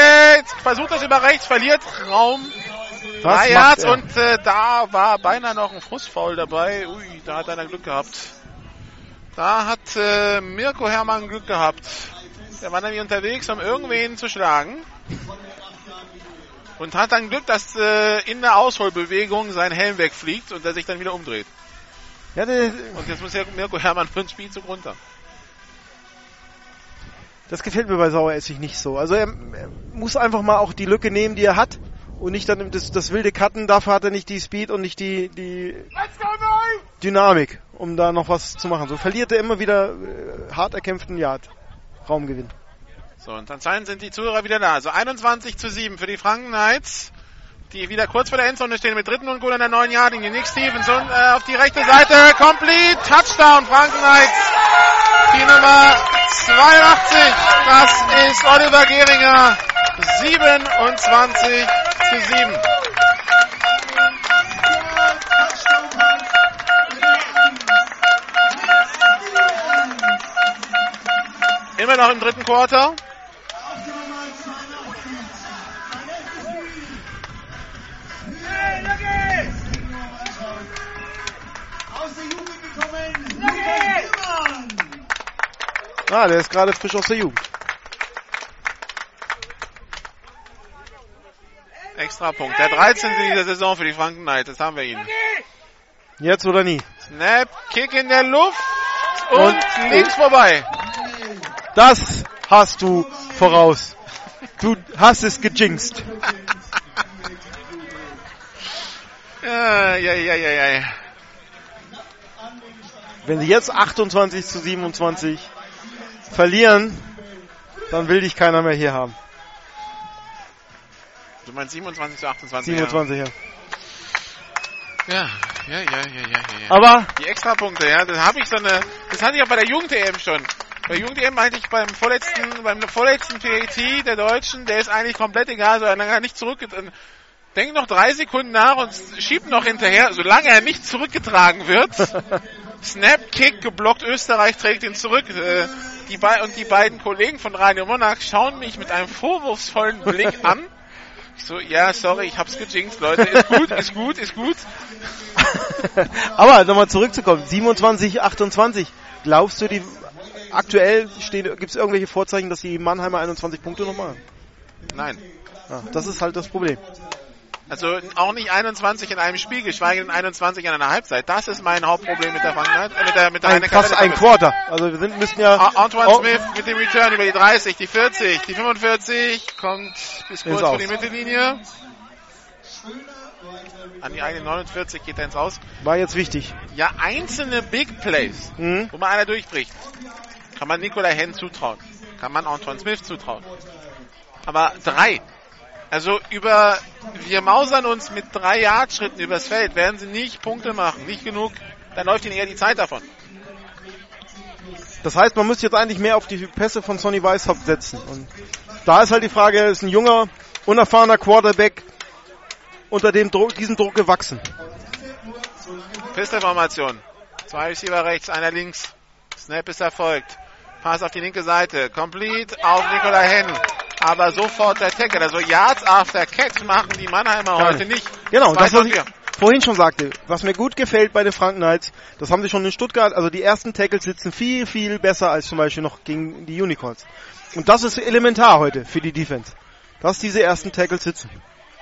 versucht das über rechts, verliert Raum. Was er? und äh, da war beinahe noch ein Fußfoul dabei. Ui, da hat einer Glück gehabt. Da hat äh, Mirko Hermann Glück gehabt. Der war nämlich unterwegs, um irgendwen zu schlagen. Und hat dann Glück, dass äh, in der Ausholbewegung sein Helm wegfliegt und er sich dann wieder umdreht. Ja, Und jetzt muss ja Mirko Hermann für den Spielzug runter. das gefällt mir bei Saueressig nicht so. Also er, er muss einfach mal auch die Lücke nehmen, die er hat und nicht dann das, das wilde Cutten. Dafür hat er nicht die Speed und nicht die, die Dynamik, um da noch was zu machen. So verliert er immer wieder äh, hart erkämpften Yard. Raumgewinn. So, und anscheinend sind die Zuhörer wieder da. Also 21 zu 7 für die Franken Knights, die wieder kurz vor der Endzone stehen mit dritten und Goal in der neuen Yardlinie. Nick Stevenson äh, auf die rechte Seite, complete, Touchdown, Franken Knights. Die Nummer 82, das ist Oliver Gehringer. 27 zu 7. Immer noch im dritten Quarter. Ah, der ist gerade frisch aus der Jugend. Extra Punkt. Der 13. in dieser Saison für die Franken Knights. Jetzt haben wir ihn. Jetzt oder nie. Snap, Kick in der Luft und, Und- links vorbei. Das hast du voraus. Du hast es gejinxt. Ja, ja, ja, ja, ja. Wenn sie jetzt 28 zu 27 verlieren, dann will dich keiner mehr hier haben. Du meinst 27 zu 28? 27, ja. Ja, ja, ja, ja, ja, ja. ja. Aber Die Extrapunkte, ja, das habe ich so eine, das hatte ich auch bei der Jugend-EM schon. Bei der Jugend-EM eigentlich beim vorletzten, beim vorletzten PAT der Deutschen, der ist eigentlich komplett egal, so er nicht zurück, denkt noch drei Sekunden nach und schiebt noch hinterher, solange er nicht zurückgetragen wird. Snap, Kick, geblockt, Österreich trägt ihn zurück. Äh, die bei und die beiden Kollegen von Radio Monarch schauen mich mit einem vorwurfsvollen Blick an. Ich so, ja, sorry, ich hab's gejinxt, Leute. Ist gut, ist gut, ist gut. Aber nochmal zurückzukommen, 27, 28. Glaubst du, die aktuell gibt es irgendwelche Vorzeichen, dass die Mannheimer 21 Punkte noch machen? Nein. Ja, das ist halt das Problem. Also auch nicht 21 in einem Spiel, geschweige denn 21 in einer Halbzeit. Das ist mein Hauptproblem mit der Frankenheit, äh, mit der mit der Ein, fast ein Quarter. Also wir sind, müssen ja Antoine Oh, Smith mit dem Return über die 30, die 40, die 45, kommt bis kurz vor die Mittellinie. An die eigene 49 geht er ins Aus. war jetzt wichtig. Ja, einzelne Big Plays, Mhm. wo mal einer durchbricht, kann man Nikolai Henn zutrauen. Kann man Antoine Smith zutrauen. Aber drei. Also über, wir mausern uns mit drei Yard-Schritten übers Feld, werden sie nicht Punkte machen, nicht genug, dann läuft ihnen eher die Zeit davon. Das heißt, man müsste jetzt eigentlich mehr auf die Pässe von Sonny Weishaupt setzen. Und da ist halt die Frage, ist ein junger, unerfahrener Quarterback unter dem Druck, diesem Druck gewachsen. Pistolformation. Zwei Receiver rechts, einer links. Snap ist erfolgt. Pass auf die linke Seite. Complete auf Nikolai Henn. Aber sofort der Tackle. Also Yards after Catch machen die Mannheimer Gar heute nicht. Genau, Zwei das, was ich vorhin schon sagte, was mir gut gefällt bei den Franken Knights, das haben sie schon in Stuttgart, also die ersten Tackles sitzen viel, viel besser als zum Beispiel noch gegen die Unicorns. Und das ist elementar heute für die Defense. dass diese ersten Tackles sitzen.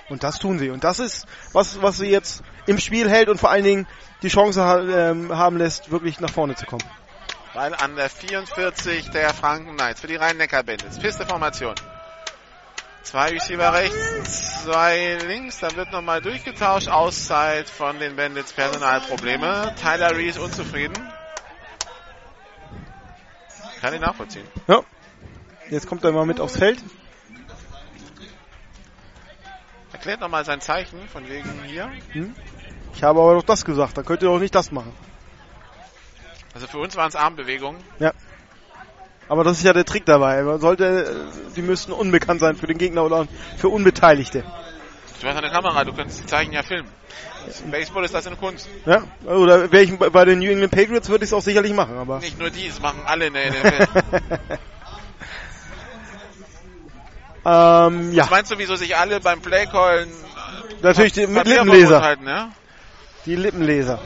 Und das tun sie. Und das ist, was, was sie jetzt im Spiel hält und vor allen Dingen die Chance ha ähm, haben lässt, wirklich nach vorne zu kommen. Weil an der 44 der Franken Knights für die Rhein-Neckar-Bandits. Piste Formation. Zwei Receiver rechts, zwei links. Da wird nochmal durchgetauscht. Auszeit von den Bandits Personalprobleme. Tyler Reese unzufrieden. Kann ich nachvollziehen. Ja. Jetzt kommt er mal mit aufs Feld. Erklärt nochmal sein Zeichen von wegen hier. Hm? Ich habe aber doch das gesagt. Da könnt ihr doch nicht das machen. Also für uns waren es Armbewegungen. Ja. Aber das ist ja der Trick dabei. Man sollte, die müssten unbekannt sein für den Gegner oder für Unbeteiligte. Du hast eine Kamera, du kannst die Zeichen ja filmen. Baseball ist das eine Kunst. Ja, oder wäre ich bei den New England Patriots würde ich es auch sicherlich machen, aber. Nicht nur die, es machen alle in der NFL. ähm, ja. Was meinst du, wieso sich alle beim Playcallen Natürlich die, mit Lippenleser. Ja? Die Lippenleser.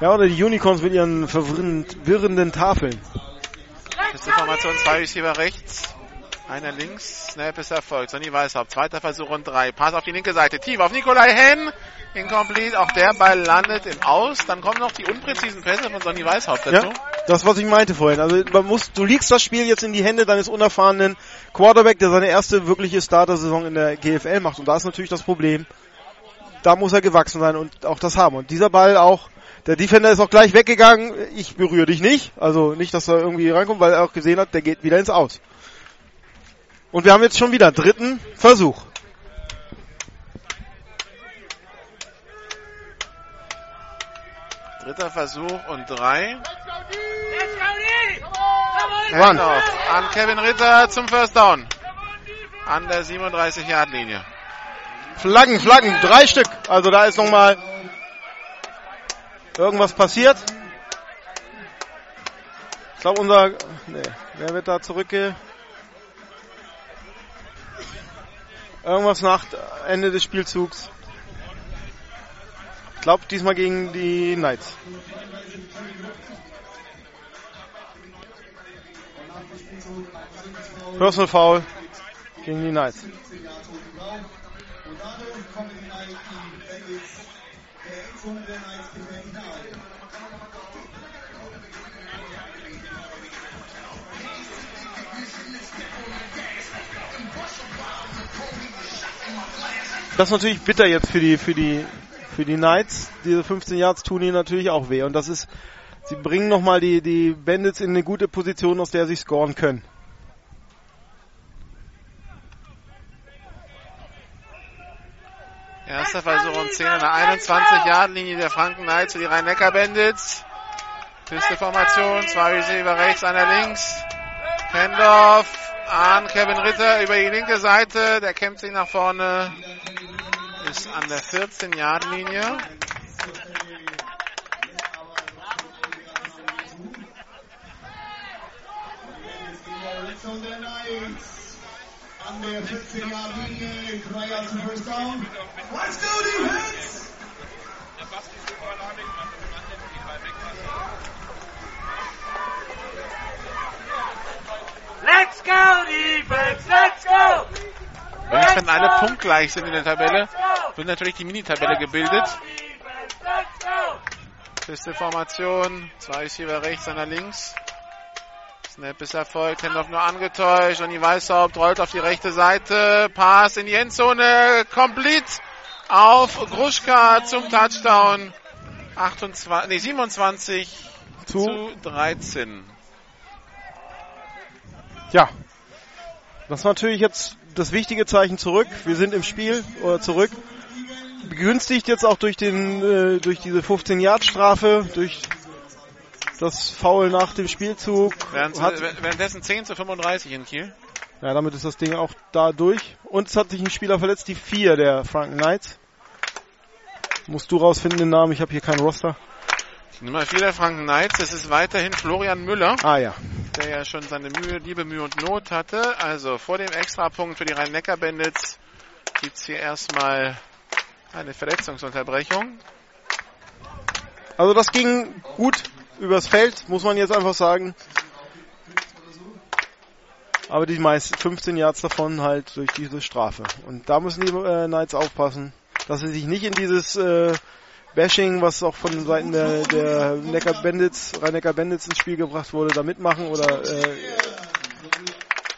Ja, oder die Unicorns mit ihren verwirrenden Tafeln. Das ist die Formation, zwei Receiver rechts, einer links, Snap ist erfolgt. Sonny Weißhaupt, zweiter Versuch und drei. Pass auf die linke Seite, tief auf Nikolai Henn. Incomplete, auch der Ball landet im Aus. Dann kommen noch die unpräzisen Pässe von Sonny Weißhaupt dazu. Ja, das, was ich meinte vorhin. Also man muss, du liegst das Spiel jetzt in die Hände deines unerfahrenen Quarterback, der seine erste wirkliche Starter-Saison in der GFL macht. Und da ist natürlich das Problem, da muss er gewachsen sein und auch das haben. Und dieser Ball auch der Defender ist auch gleich weggegangen. Ich berühre dich nicht. Also nicht, dass er irgendwie reinkommt, weil er auch gesehen hat, der geht wieder ins Aus. Und wir haben jetzt schon wieder dritten Versuch. Dritter Versuch und drei. Run. An Kevin Ritter zum First Down. An der 37-Yard-Linie. Flaggen, Flaggen, drei Stück. Also da ist nochmal irgendwas passiert. Ich glaube unser, nee, wer wird da zurückge... Irgendwas nach Ende des Spielzugs. Ich glaube diesmal gegen die Knights. Personal Foul gegen die Knights. Das ist natürlich bitter jetzt für die, für die, für die Knights. Diese 15 Yards tun ihnen natürlich auch weh. Und das ist, sie bringen nochmal die, die Bandits in eine gute Position, aus der sie scoren können. Erster Versuch um 10 an der 21-Yard-Linie der Franken Knights für die Rhein-Neckar-Bandits. Piste Formation, zwei Receiver rechts, einer links. Hendorf an Kevin Ritter über die linke Seite. Der kämpft sich nach vorne. Ist an der 14-Yard-Linie. An der 14-Yard-Linie, drei Yards zum First Down. Let's go, Defense! Let's go, defense! Let's go! Wenn alle punktgleich sind in der Tabelle, wird natürlich die Mini-Tabelle gebildet. Feste Formation, zwei Receiver rechts, einer links. Snap ist erfolgt, Hendorf nur angetäuscht. Und die Weißhaupt rollt auf die rechte Seite. Pass in die Endzone, complete auf Gruschka zum Touchdown. 28, nee, 27 zu, zu 13. Ja, das war natürlich jetzt das wichtige Zeichen zurück. Wir sind im Spiel oder zurück. Begünstigt jetzt auch durch den äh, durch diese 15 Yard Strafe, durch das Foul nach dem Spielzug. Währenddessen 10 zu 35 in Kiel. ja, damit ist das Ding auch da durch. Und es hat sich ein Spieler verletzt, die vier der Franken Knights. Musst du rausfinden den Namen, ich habe hier keinen Roster. Nummer 4 der Franken Knights, das ist weiterhin Florian Müller, Ah ja. der ja schon seine Mühe, liebe Mühe und Not hatte. Also vor dem Extrapunkt für die Rhein-Neckar-Bandits gibt's hier erstmal eine Verletzungsunterbrechung. Also das ging gut übers Feld, muss man jetzt einfach sagen. aber die meisten 15 Yards davon halt durch diese Strafe. Und da müssen die äh, Knights aufpassen, dass sie sich nicht in dieses äh, Bashing, was auch von Seiten der, der Neckar Bandits, Rhein-Neckar Bandits ins Spiel gebracht wurde, da mitmachen oder äh,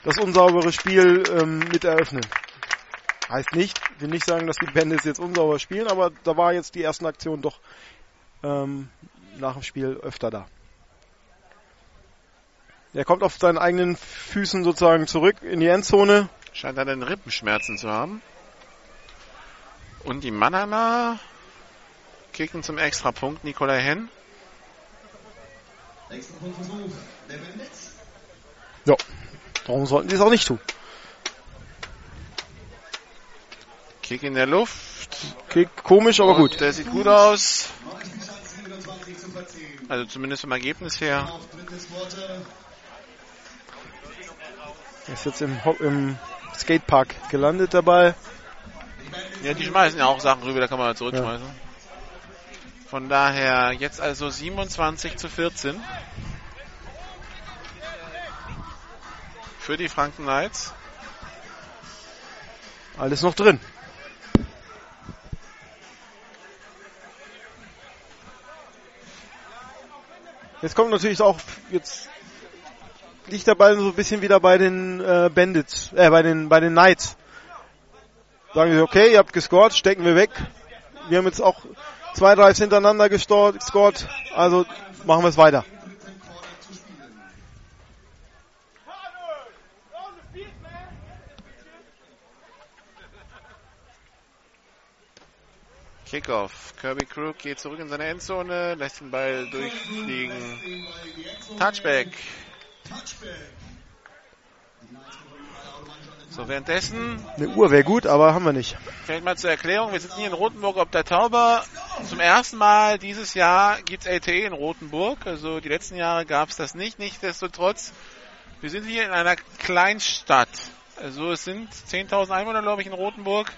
das unsaubere Spiel ähm, mit eröffnen. Heißt nicht, will nicht sagen, dass die Bandits jetzt unsauber spielen, aber da war jetzt die ersten Aktionen doch ähm, nach dem Spiel öfter da. Er kommt auf seinen eigenen Füßen sozusagen zurück in die Endzone. Scheint er den Rippenschmerzen zu haben. Und die Manana kicken zum Extrapunkt Nikolai Henn. Ja, warum sollten die es auch nicht tun? Kick in der Luft. Kick komisch, aber Und gut. Der sieht gut aus. Noch ist die Chance 27 zu verziehen. Also zumindest vom Ergebnis her. Er ist jetzt im, Ho- im Skatepark gelandet dabei. Ja, die schmeißen ja auch Sachen rüber, da kann man halt zurückschmeißen. Von daher jetzt also 27 zu 14. Für die Franken Knights. Alles noch drin. Jetzt kommt natürlich auch jetzt liegt der Ball so ein bisschen wieder bei den äh, Bandits, äh, bei den bei den Knights. Sagen sie, okay, ihr habt gescored, stecken wir weg. Wir haben jetzt auch zwei Drives hintereinander gescored also machen wir es weiter. Kickoff. Kirby Crook geht zurück in seine Endzone, lässt den Ball durchfliegen. Touchback. So, währenddessen Eine Uhr wäre gut, aber haben wir nicht. Vielleicht mal zur Erklärung, wir sitzen hier in Rothenburg ob der Tauber. Zum ersten Mal dieses Jahr gibt's LTE in Rothenburg. Also die letzten Jahre gab's das nicht. Nichtsdestotrotz, wir sind hier in einer Kleinstadt. Also es sind 10.000 Einwohner, glaube ich, in Rothenburg.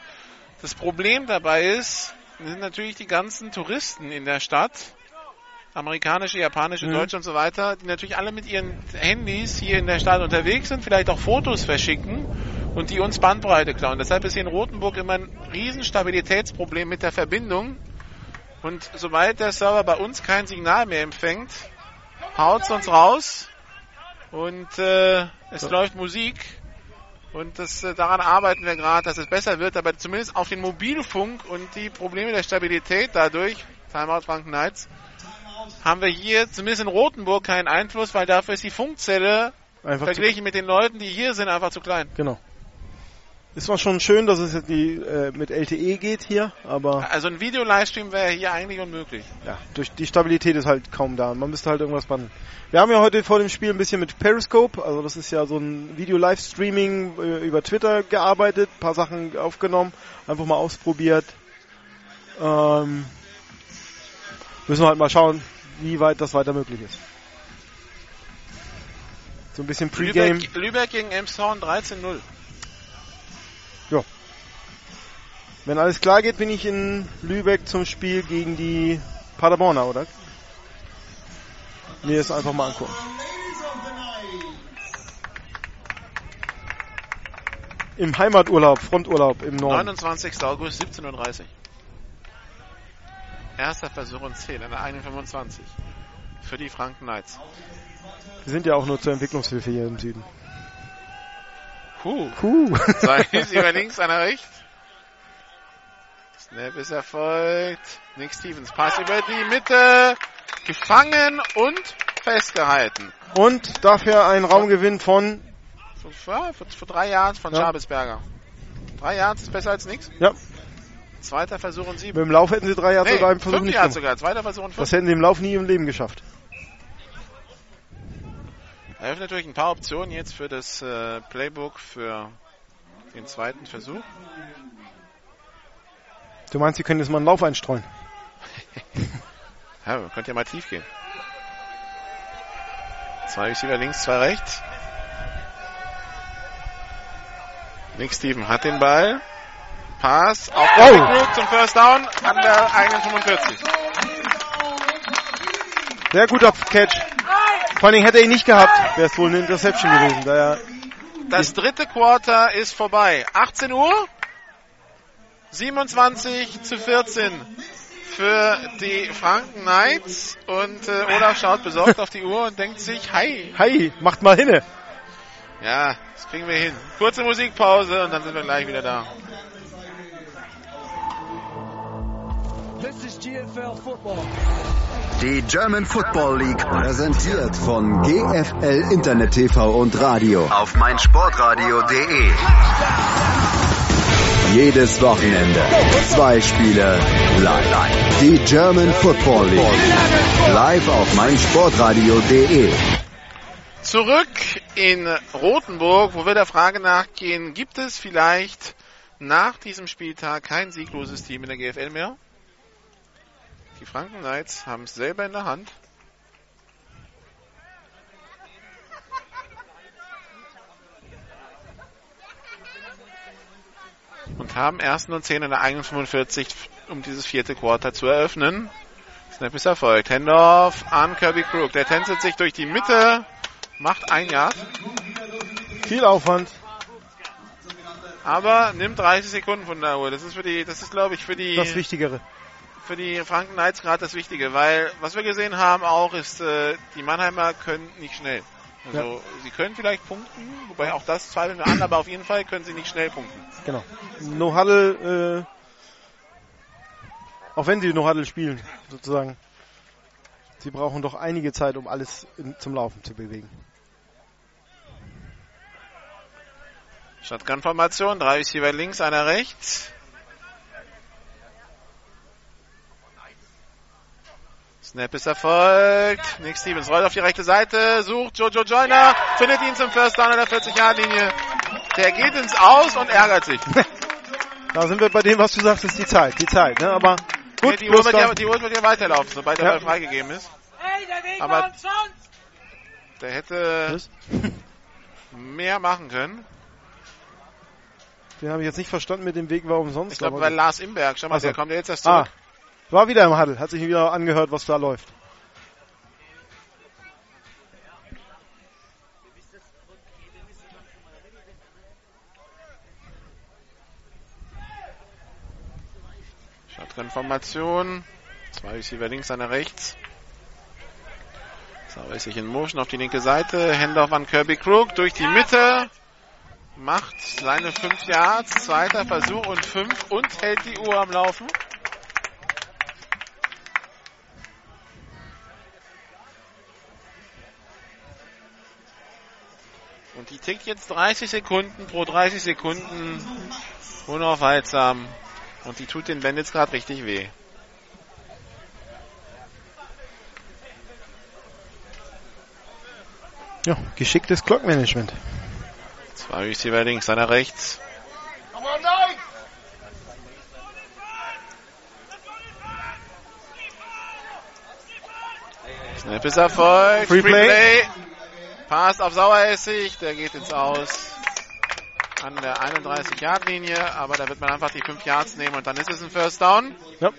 Das Problem dabei ist, sind natürlich die ganzen Touristen in der Stadt. Amerikanische, japanische, Mhm. deutsche und so weiter, die natürlich alle mit ihren Handys hier in der Stadt unterwegs sind, vielleicht auch Fotos verschicken und die uns Bandbreite klauen. Deshalb ist hier in Rothenburg immer ein riesen Stabilitätsproblem mit der Verbindung. Und sobald der Server bei uns kein Signal mehr empfängt, haut's uns raus und äh, es läuft Musik. Und das, äh, daran arbeiten wir gerade, dass es besser wird, aber zumindest auf den Mobilfunk und die Probleme der Stabilität dadurch, Timeout Franken Knights, haben wir hier zumindest in Rothenburg keinen Einfluss, weil dafür ist die Funkzelle Einfach verglichen mit den Leuten, die hier sind, einfach zu klein. genau. Ist zwar schon schön, dass es jetzt die, äh, mit LTE geht hier, aber Also ein Video-Livestream wäre hier eigentlich unmöglich. ja, durch die Stabilität ist halt kaum da. Man müsste halt irgendwas bannen. Wir haben ja heute vor dem Spiel ein bisschen mit Periscope, also das ist ja so ein Video-Livestreaming äh, über Twitter gearbeitet, paar Sachen aufgenommen, einfach mal ausprobiert. Ähm, müssen wir halt mal schauen, wie weit das weiter möglich ist. So ein bisschen Pre-Game. Lübeck, Lübeck gegen Elmshorn 13-0. Wenn alles klar geht, bin ich in Lübeck zum Spiel gegen die Paderborner, oder? Mir das einfach mal angucken. Im Heimaturlaub, Fronturlaub im Norden. 29. August, 17.30 Uhr. Erster Versuch und 10 an der 1,25. Für die Franken Knights. Wir sind ja auch nur zur Entwicklungshilfe hier im Süden. Puh. Puh. Zwei ist über links, einer rechts. Snap ist erfolgt. Nick Stevens, Pass über die Mitte. Gefangen und festgehalten. Und dafür ein Raumgewinn von, Vor, vor, drei Jahren von Ja. Schabelsberger. Drei Yards ist besser als nichts. ja, Zweiter Versuch und mit sieben. dem Lauf hätten sie drei Jahre Nee, sogar im Versuch fünf nicht Yards gemacht. sogar. Zweiter Versuch und fünf. Das hätten sie im Lauf nie im Leben geschafft. Eröffnet natürlich ein paar Optionen jetzt für das äh, Playbook für den zweiten Versuch. Du meinst, sie können jetzt mal einen Lauf einstreuen? Ja, man könnte ja mal tief gehen. Zwei Receiver links, zwei rechts. Nick Steven hat den Ball. Pass auf Oh. Root zum First Down an der eigenen 45. Sehr guter Catch. Vor allen Dingen hätte er ihn nicht gehabt, wäre es wohl eine Interception gewesen. Daher Das dritte Quarter ist vorbei. 18 Uhr. 27 zu 14 für die Franken Knights. Und äh, Olaf schaut besorgt auf die Uhr und denkt sich, hi. Hi, macht mal hinne. Ja, das kriegen wir hin. Kurze Musikpause und dann sind wir gleich wieder da. Die German Football League präsentiert von GFL Internet TV und Radio auf meinsportradio.de. Jedes Wochenende zwei Spiele live. Die German Football League live auf meinsportradio.de. Zurück in Rothenburg, wo wir der Frage nachgehen, gibt es vielleicht nach diesem Spieltag kein siegloses Team in der GFL mehr? Die Franken Knights haben es selber in der Hand. Und haben ersten und 10 in der eigenen 45, um dieses vierte Quarter zu eröffnen. Snap ist erfolgt. Handoff an Kirby Crook. Der tänzelt sich durch die Mitte, macht ein Yard. Viel Aufwand. Aber nimmt 30 Sekunden von der Uhr. Das ist für die, das ist glaube ich für die, Das Wichtigere. Für die Franken Knights gerade das Wichtige, weil was wir gesehen haben auch ist, äh, die Mannheimer können nicht schnell. Also sie können vielleicht punkten, wobei auch das zweifeln wir an, aber auf jeden Fall können sie nicht schnell punkten. Genau. No Huddle, äh, auch wenn sie No Huddle spielen, sozusagen. Sie brauchen doch einige Zeit, um alles in, zum Laufen zu bewegen. Shotgun-Formation, drei Receiver links, einer rechts. Snap ist erfolgt. Nick Stevens rollt auf die rechte Seite, sucht Jojo Joyner, findet ihn zum First Down an der 40-Yard-Linie. Der geht ins Aus und ärgert sich. Da sind wir bei dem, was du sagst, ist die Zeit. Die Zeit, ne? Aber Nee, gut, die, Uhr wird ja, die Uhr wird ja weiterlaufen, sobald der Ja. Ball freigegeben ist. Hey, der Weg Aber- war umsonst! Der hätte mehr machen können. Den habe ich jetzt nicht verstanden mit dem Weg war umsonst. Ich glaube, bei Lars Imberg. Schau mal, so. der kommt ja jetzt erst Ah, zurück. War wieder im Huddle. Hat sich wieder angehört, was da läuft. Shotgun-Formation. Zwei Receiver links, einer rechts. So, ist sich in Motion auf die linke Seite. Handoff an Kirby Crook durch die Mitte. Macht seine 5 Yards. Zweiter Versuch und 5 und hält die Uhr am Laufen. Und die tickt jetzt 30 Sekunden pro 30 Sekunden unaufhaltsam. Und die tut den Bandits gerade richtig weh. Ja, geschicktes Clockmanagement. Zwei Receiver links, einer rechts. Snap ist erfolgt. Free Play. Pass auf Saueressig, der geht ins Aus. An der 31-Yard-Linie, aber da wird man einfach die 5 Yards nehmen und dann ist es ein First Down. Ja.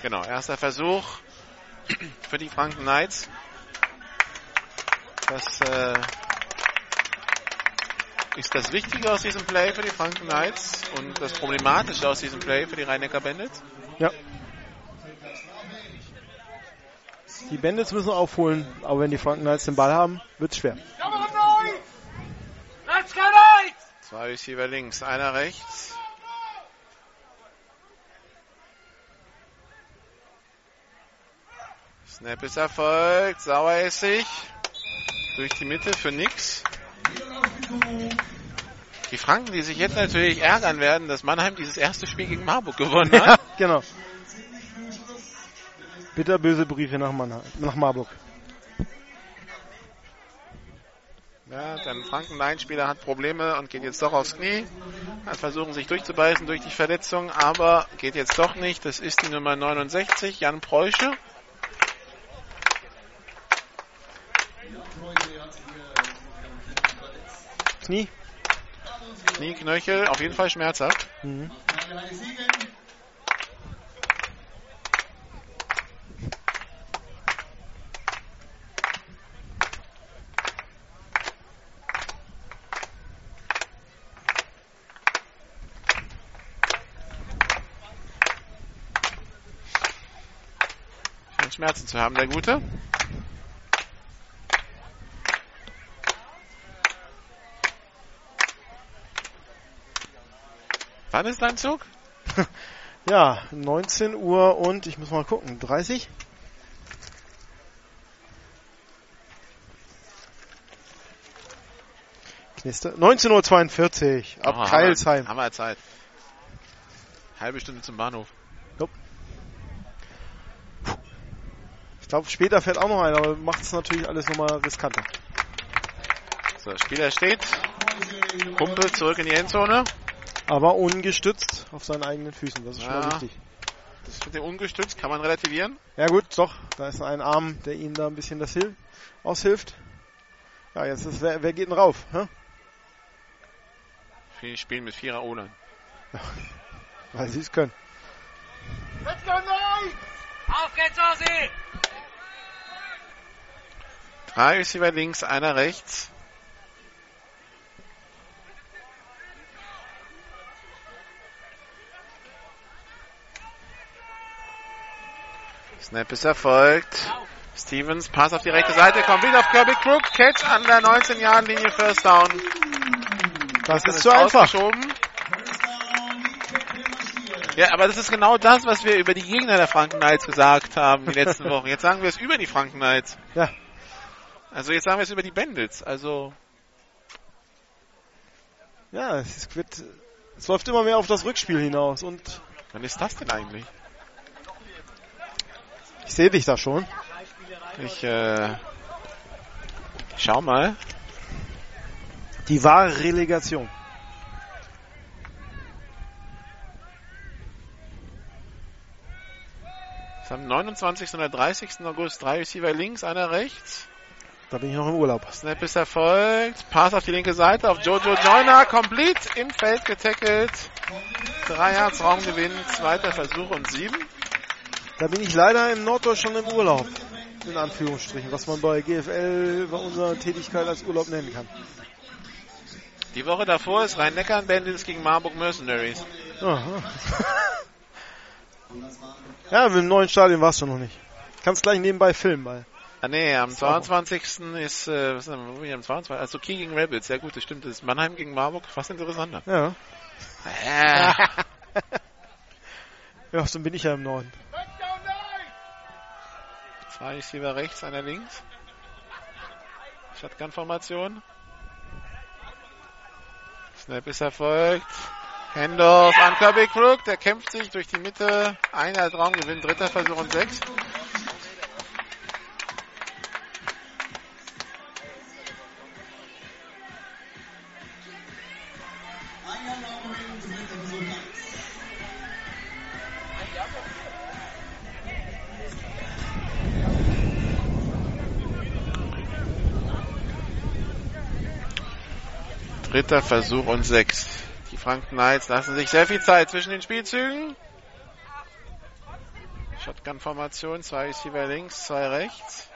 Genau, erster Versuch für die Franken Knights. Das äh, ist das Wichtige aus diesem Play für die Franken Knights und das Problematische aus diesem Play für die Rhein-Neckar Bandits. Ja. Die Bandits müssen aufholen, aber wenn die Franken Knights den Ball haben, wird's schwer. Zwei Receiver links, einer rechts. Snap ist erfolgt, Saueressig. Durch die Mitte für nix. Die Franken, die sich jetzt natürlich ärgern werden, dass Mannheim dieses erste Spiel gegen Marburg gewonnen Ja, hat. genau. Bitterböse Briefe nach, Mannheim, nach Marburg. Ja, der Franken-Line-Spieler hat Probleme und geht jetzt doch aufs Knie. Hat versuchen sich durchzubeißen durch die Verletzung, aber geht jetzt doch nicht. Das ist die Nummer 69, Jan Preusche. Knie. Knieknöchel, auf jeden Fall schmerzhaft. Mhm. Schmerzen zu haben, der Gute. Wann ist dein Zug? Ja, 19 Uhr und ich muss mal gucken, 30? Knister. 19.42 Uhr ab Oh, haben Keilsheim. wir- Haben wir Zeit. Halbe Stunde zum Bahnhof. Ich glaube, später fährt auch noch einer, aber macht es natürlich alles nochmal riskanter. So, Spieler steht. Kumpel zurück in die Endzone. Aber ungestützt auf seinen eigenen Füßen, das ist schon mal Ja. wichtig. Das mit dem ungestützt kann man relativieren. Ja gut, doch, da ist ein Arm, der ihnen da ein bisschen das Hil aushilft. Ja, jetzt ist, wer, wer geht denn rauf? Hä? Viele spielen mit vierer O-Line. Weil sie es können. Let's go, Knights! Auf geht's, Ossi! Drei Receiver links, einer rechts. Snap ist erfolgt. Stevens, Pass auf die rechte Seite, kommt wieder auf Kirby Crook, Catch an der 19-Jahren-Linie, First Down. Das ist zu einfach. Ja, aber das ist genau das, was wir über die Gegner der Franken Knights gesagt haben die letzten Wochen. Jetzt sagen wir es über die Franken Knights. Ja. Also jetzt sagen wir es über die Bandits. Also Ja, es wird, es läuft immer mehr auf das Rückspiel hinaus und wann ist das denn eigentlich? Ich sehe dich da schon. Ich äh, schau mal. Die wahre Relegation. Am 29. oder 30. August drei Receiver links, einer rechts. Da bin ich noch im Urlaub. Snap ist erfolgt. Pass auf die linke Seite auf Jojo Joyner. Complete im Feld getackelt. Drei Yards Raumgewinn. Zweiter Versuch und sieben. Da bin ich leider im Norddeutschland im Urlaub. In Anführungsstrichen, was man bei GFL bei unserer Tätigkeit als Urlaub nennen kann. Die Woche davor ist Rhein-Neckar Bandits gegen Marburg Mercenaries. Aha. ja, im neuen Stadion warst du noch nicht. Kannst gleich nebenbei filmen, weil. Ah nee, am 22. ist, äh, was ist denn, wo bin ich am 22. Also Kiel gegen Rebels. Ja gut, das stimmt. Das ist Mannheim gegen Marburg. Fast interessanter. Ja. Äh. Ja, so bin ich ja im Norden. Zwei Receiver rechts, einer links. Shotgun-Formation. Snap ist erfolgt. Handoff an Kirby Crook. Der kämpft sich durch die Mitte. Einer Raumgewinn. Dritter Versuch und sechs. Dritter Versuch und sechs. Die Franken Knights lassen sich sehr viel Zeit zwischen den Spielzügen. Shotgun-Formation, zwei Receiver links, zwei rechts.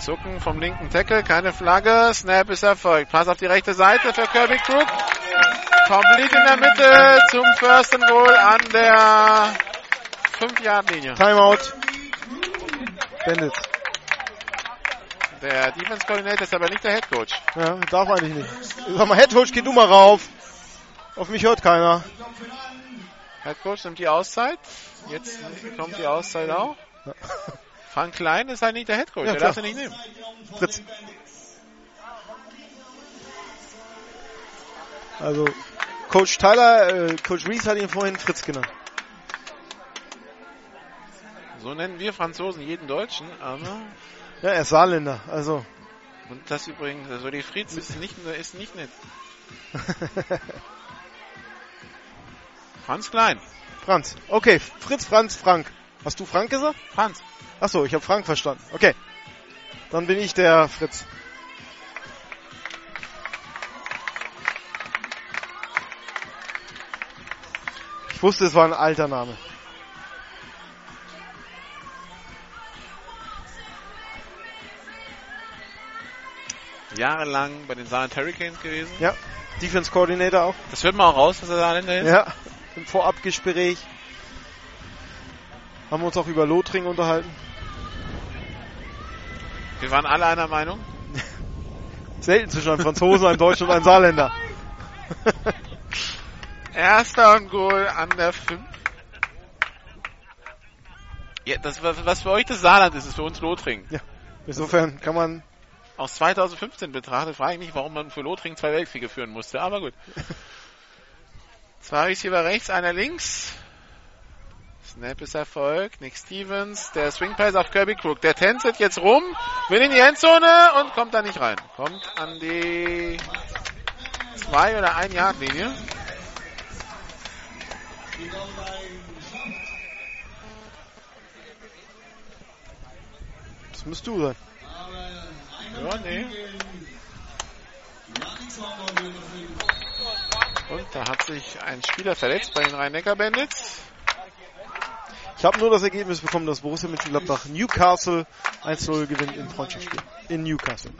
Zucken vom linken Tackle, keine Flagge, Snap ist erfolgt. Pass auf die rechte Seite für Kirby Crook. Complete in der Mitte zum First and Goal an der 5-Yard-Linie. Timeout. Bandits. Der Defense Coordinator ist aber nicht der Head Coach. Ja, darf eigentlich nicht. Sag mal, Head Coach, geh du mal rauf. Auf mich hört keiner. Head Coach nimmt die Auszeit. Jetzt kommt die Auszeit auch. Ja. Frank Klein ist halt nicht der Head Coach. Ja, klar. darf sie nicht nehmen. Fritz. Also, Coach Tyler, äh, Coach Reese hat ihn vorhin Fritz genannt. So nennen wir Franzosen jeden Deutschen, aber Ja, er ist Saarländer, also. und das übrigens, also die Fritz ist nicht, ist nicht nett. Franz Klein. Franz. Okay, Fritz, Franz, Frank. Hast du Frank gesagt? Franz. Achso, ich habe Frank verstanden. Okay. Dann bin ich der Fritz. Ich wusste, es war ein alter Name. Jahrelang bei den Saarland Hurricanes gewesen. Ja, Defense Coordinator auch. Das hört man auch raus, dass er Saarländer ist. Ja, im Vorabgespräch haben wir uns auch über Lothringen unterhalten. Wir waren alle einer Meinung. Selten zwischen einem Franzosen, einem Deutschen und einem Saarländer. Erster und Goal an der 5. Ja, das, was was für euch das Saarland ist, ist für uns Lothringen. Ja, insofern kann man Aus 2015 betrachtet frage ich mich, warum man für Lothringen zwei Weltkriege führen musste, aber gut. Zwei Receiver rechts, einer links. Snap ist Erfolg. Nick Stevens, der Swing Pass auf Kirby Crook. Der tänzelt jetzt rum, will in die Endzone und kommt da nicht rein. Kommt an die zwei oder ein Yard Linie. Das musst du sein. Ja, nee. Und da hat sich ein Spieler verletzt bei den Rhein-Neckar-Bandits. Ich habe nur das Ergebnis bekommen, dass Borussia Mönchengladbach Newcastle 1-0 gewinnt im Freundschaftsspiel. In Newcastle.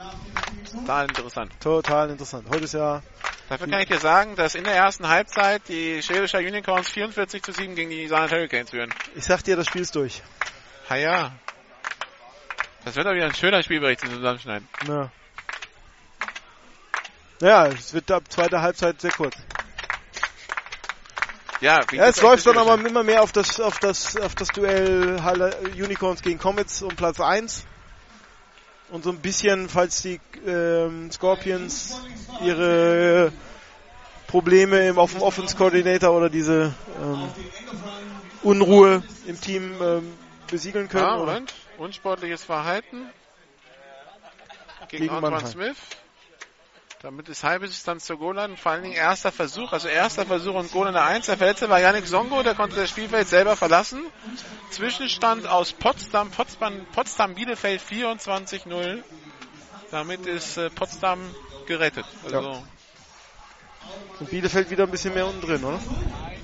Total interessant. Total interessant. Heute ist ja Dafür kann ich dir sagen, dass in der ersten Halbzeit die Schwäbischer Unicorns 44 zu 7 gegen die Saarland Hurricanes führen. Ich sag dir, das Spiel ist durch. Ha ja. Das wird doch wieder ein schöner Spielbericht zum Zusammenschneiden. Ja. Ja, es wird ab zweiter Halbzeit sehr kurz. Ja, wie Ja, es läuft dann aber immer mehr auf das, auf das, auf das Duell Halle- Unicorns gegen Comets um Platz 1. Und so ein bisschen, falls die ähm, Scorpions ihre Probleme im, auf dem Offense Coordinator oder diese ähm, Unruhe im Team ähm, besiegeln können. Ah? Moment. Unsportliches Verhalten. Gegen, Gegen Antoine. Smith. Damit ist halbe Distanz zur Goal-Line. Vor allen Dingen erster Versuch, also erster Versuch und Goal in der 1. Der Verletzte war Yannick Songo, der konnte das Spielfeld selber verlassen. Zwischenstand aus Potsdam, Potsdam, Potsdam Bielefeld 24-0. Damit ist äh, Potsdam gerettet. Also, Und Bielefeld wieder ein bisschen mehr unten drin, oder?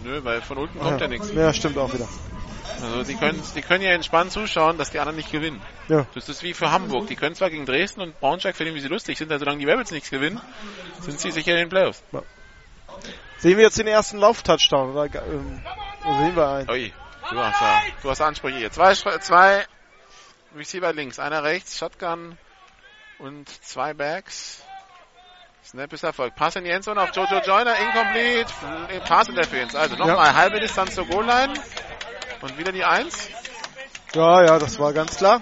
nö, weil von unten kommt ja, nichts. Ja, stimmt auch wieder. Also, die können, die können ja entspannt zuschauen, dass die anderen nicht gewinnen. Ja. Das ist wie für Hamburg. Die können zwar gegen Dresden und Braunschweig finden, wie sie lustig sind, aber solange die Rebels nichts gewinnen, sind sie sicher in den Playoffs. Sehen wir jetzt den ersten Lauf-Touchdown? Oder, ähm, sehen wir einen? Ui, du hast, ja, du hast Ansprüche hier. Zwei, zwei Receiver links, einer rechts, Shotgun und zwei Backs. Snap ist Erfolg. Pass in die Endzone auf Jojo Joyner, incomplete, Pass Interference. Also nochmal halbe Distanz zur Goal-Line und wieder die Eins. Ja, ja, das war ganz klar.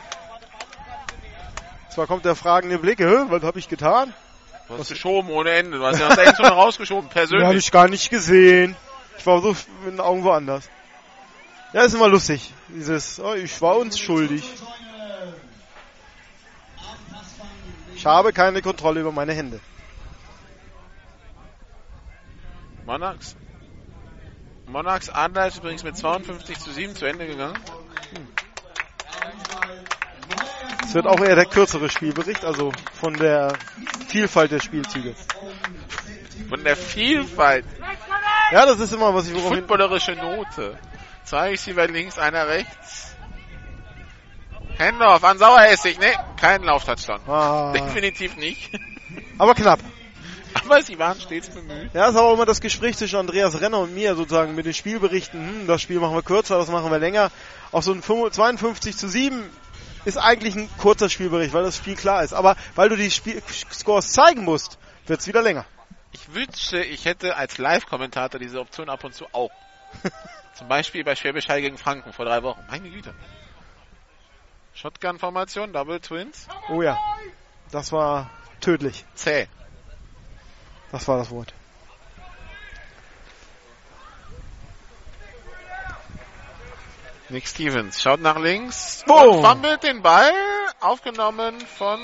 Zwar kommt der fragende Blick, was habe ich getan? Du hast geschoben ohne Ende. Du hast ja aus der Endzone rausgeschoben, Den habe persönlich. ich gar nicht gesehen. Ich war so mit den Augen woanders. Ja, ist immer lustig. Dieses, oh, ich war uns schuldig. Ich habe keine Kontrolle über meine Hände. Monarchs. Monarchs Adler ist übrigens mit 52 zu 7 zu Ende gegangen. Es wird auch eher der kürzere Spielbericht, also von der Vielfalt der Spielzüge. Von der Vielfalt. Ja, das ist immer, was ich hin... Footballerische Note. Zwei Receiver links, einer rechts. Handoff an Saueressig. Nee, kein Lauftouchdown. Ah, Definitiv nicht. aber knapp. Aber sie waren stets bemüht. Ja, ist aber immer das Gespräch zwischen Andreas Renner und mir sozusagen mit den Spielberichten. Hm, das Spiel machen wir kürzer, das machen wir länger. Auch so ein 52 zu 7 ist eigentlich ein kurzer Spielbericht, weil das Spiel klar ist. Aber weil du die Spiel Scores zeigen musst, wird's wieder länger. Ich wünschte, ich hätte als Live-Kommentator diese Option ab und zu auch. Zum Beispiel bei Schwäbisch Hall gegen Franken vor drei Wochen. Meine Güte. Shotgun-Formation, Double Twins. Oh ja, das war tödlich. Zäh. Das war das Wort. Nick Stevens schaut nach links Boom. und fummelt den Ball, aufgenommen von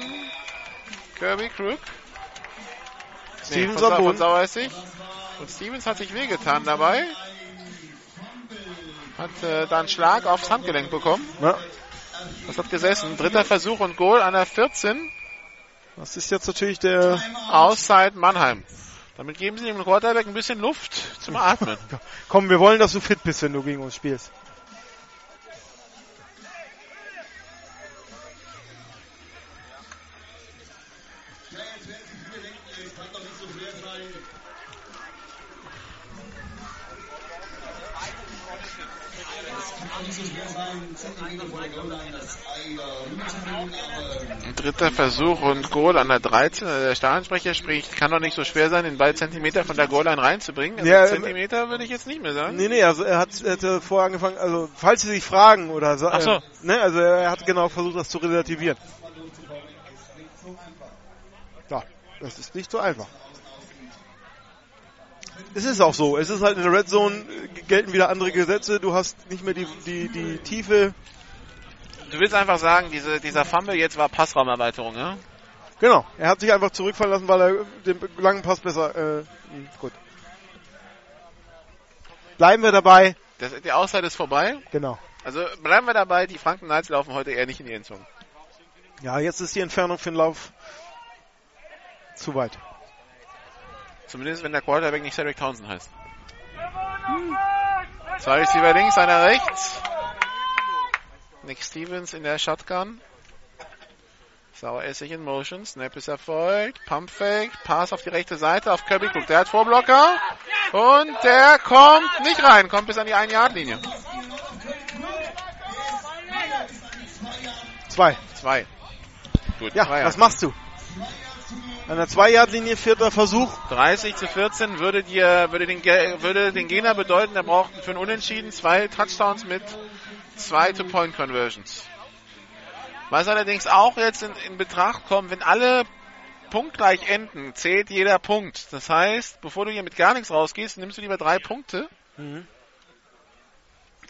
Kirby Crook. Stevens von, Sa- von. Saueressig. Und Stevens hat sich wehgetan dabei. Hat äh, da einen Schlag aufs Handgelenk bekommen. Ja. Das hat gesessen. Dritter Versuch und Goal an der 14. Das ist jetzt natürlich der Auszeit Mannheim. Damit geben sie dem Quarterback ein bisschen Luft zum Atmen. Komm, wir wollen, dass du fit bist, wenn du gegen uns spielst. Dritter Versuch und Goal an der 13. Also der Stadionsprecher spricht, kann doch nicht so schwer sein, den Ball Zentimeter von der Goal-Line reinzubringen. Also Ja, Zentimeter würde ich jetzt nicht mehr sagen. Nee, nee, also er hat, hatte vorher angefangen, also falls Sie sich fragen oder so, Ach so. äh, ne, also er hat genau versucht, das zu relativieren. Ja, das ist nicht so einfach. Es ist auch so. Es ist halt in der Red Zone äh, gelten wieder andere Gesetze. Du hast nicht mehr die, die, die Tiefe. Du willst einfach sagen, diese, dieser Fumble jetzt war Passraumerweiterung, ja? Genau. Er hat sich einfach zurückfallen lassen, weil er den langen Pass besser, äh, mh, gut. Bleiben wir dabei. Das, die Auszeit ist vorbei. Genau. Also bleiben wir dabei, die Franken Knights laufen heute eher nicht in die Endzone. Ja, jetzt ist die Entfernung für den Lauf zu weit. Zumindest wenn der Quarterback nicht Cedric Townsend heißt. Zwei Receiver links, einer rechts. Nick Stevens in der Shotgun. Sauer Essig in Motion. Snap ist erfolgt. Pump Fake. Pass auf die rechte Seite auf Kirby Cook. Der hat Vorblocker. Und der kommt nicht rein. Kommt bis an die 1-Yard-Linie. Zwei. Zwei. Gut, Ja, was machst du? An der 2-Yard-Linie, vierter Versuch. 30 zu 14 würde dir, würde den, würde den Gegner bedeuten, er braucht für ein Unentschieden zwei Touchdowns mit zwei Two-Point-Conversions. Was allerdings auch jetzt in, in Betracht kommt, wenn alle punktgleich enden, zählt jeder Punkt. Das heißt, bevor du hier mit gar nichts rausgehst, nimmst du lieber drei Punkte.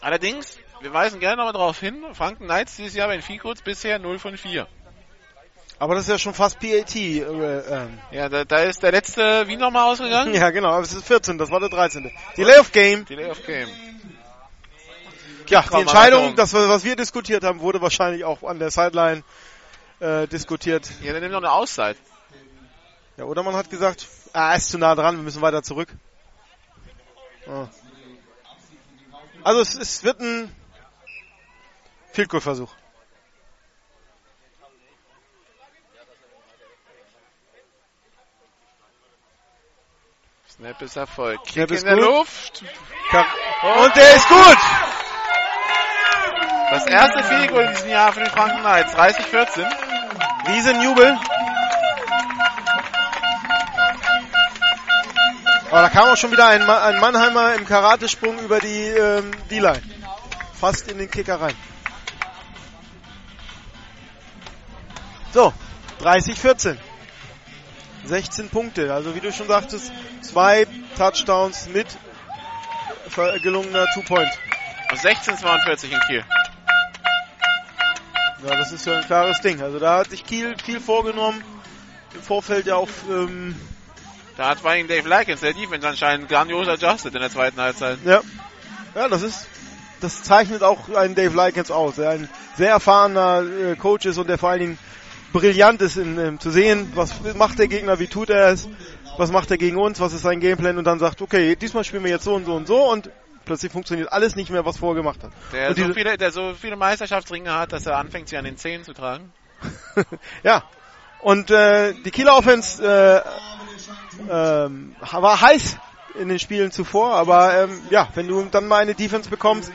Allerdings, wir weisen gerne nochmal darauf hin, Franken Knights dieses Jahr bei den Fields bisher 0 von 4. Aber das ist ja schon fast PAT. Äh, ähm. Ja, da, da ist der letzte wie nochmal ausgegangen? Ja, genau, aber es ist 14, das war der 13. Delay of Game. Delay of Game. Ja, die Entscheidung, das, was wir diskutiert haben, wurde wahrscheinlich auch an der Sideline äh, diskutiert. Ja, dann nimm noch eine Auszeit. Ja, oder man hat gesagt, ah, er ist zu nah dran, wir müssen weiter zurück. Ah. Also es, es wird ein Field Goal Versuch. Snap ist Erfolg. Kick Snap in ist der gut. Luft. Und der ist gut! Das erste Field Goal in diesem Jahr für die Franken Knights. 30-14. Riesenjubel. Aber da kam auch schon wieder ein, Ma ein Mannheimer im Karatesprung über die ähm, D-Line. Fast in den Kicker rein. So, 30-14. 16 Punkte. Also wie du schon sagtest, zwei Touchdowns mit gelungener Two-Point. 16-42 in Kiel. Ja, das ist ja ein klares Ding. Also da hat sich Kiel viel vorgenommen. Im Vorfeld ja auch ähm, Da hat vor allem Dave Likens, der Defense anscheinend grandios adjusted in der zweiten Halbzeit. Ja. Ja, das ist, das zeichnet auch einen Dave Likens aus, der ein sehr erfahrener äh, Coach ist und der vor allen Dingen brillant ist in, ähm, zu sehen, was macht der Gegner, wie tut er es, was macht er gegen uns, was ist sein Gameplan und dann sagt, okay, diesmal spielen wir jetzt so und so und so und plötzlich funktioniert alles nicht mehr, was vorher gemacht hat. Der und so, viele, der so viele Meisterschaftsringe hat, dass er anfängt, sie an den Zehen zu tragen. ja. Und äh, die Kieler Offense äh, ähm, war heiß in den Spielen zuvor, aber ähm, ja, wenn du dann mal eine Defense bekommst,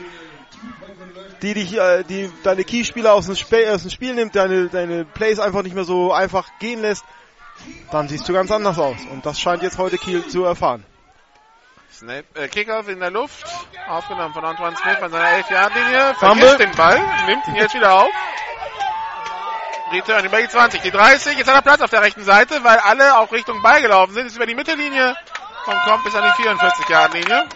die dich, äh, die deine Keyspieler aus aus dem Spiel nimmt, deine, deine Plays einfach nicht mehr so einfach gehen lässt, dann siehst du ganz anders aus. Und das scheint jetzt heute Kiel zu erfahren. Snap, äh, Kickoff in der Luft, aufgenommen von Antoine Smith an seiner 11-Yard-Linie, Fumble. vergisst den Ball, nimmt ihn jetzt wieder auf. Return über die 20, die 30, jetzt hat er Platz auf der rechten Seite, weil alle auch Richtung Ball gelaufen sind, ist über die Mittellinie und kommt bis an die 44-Yard-Linie.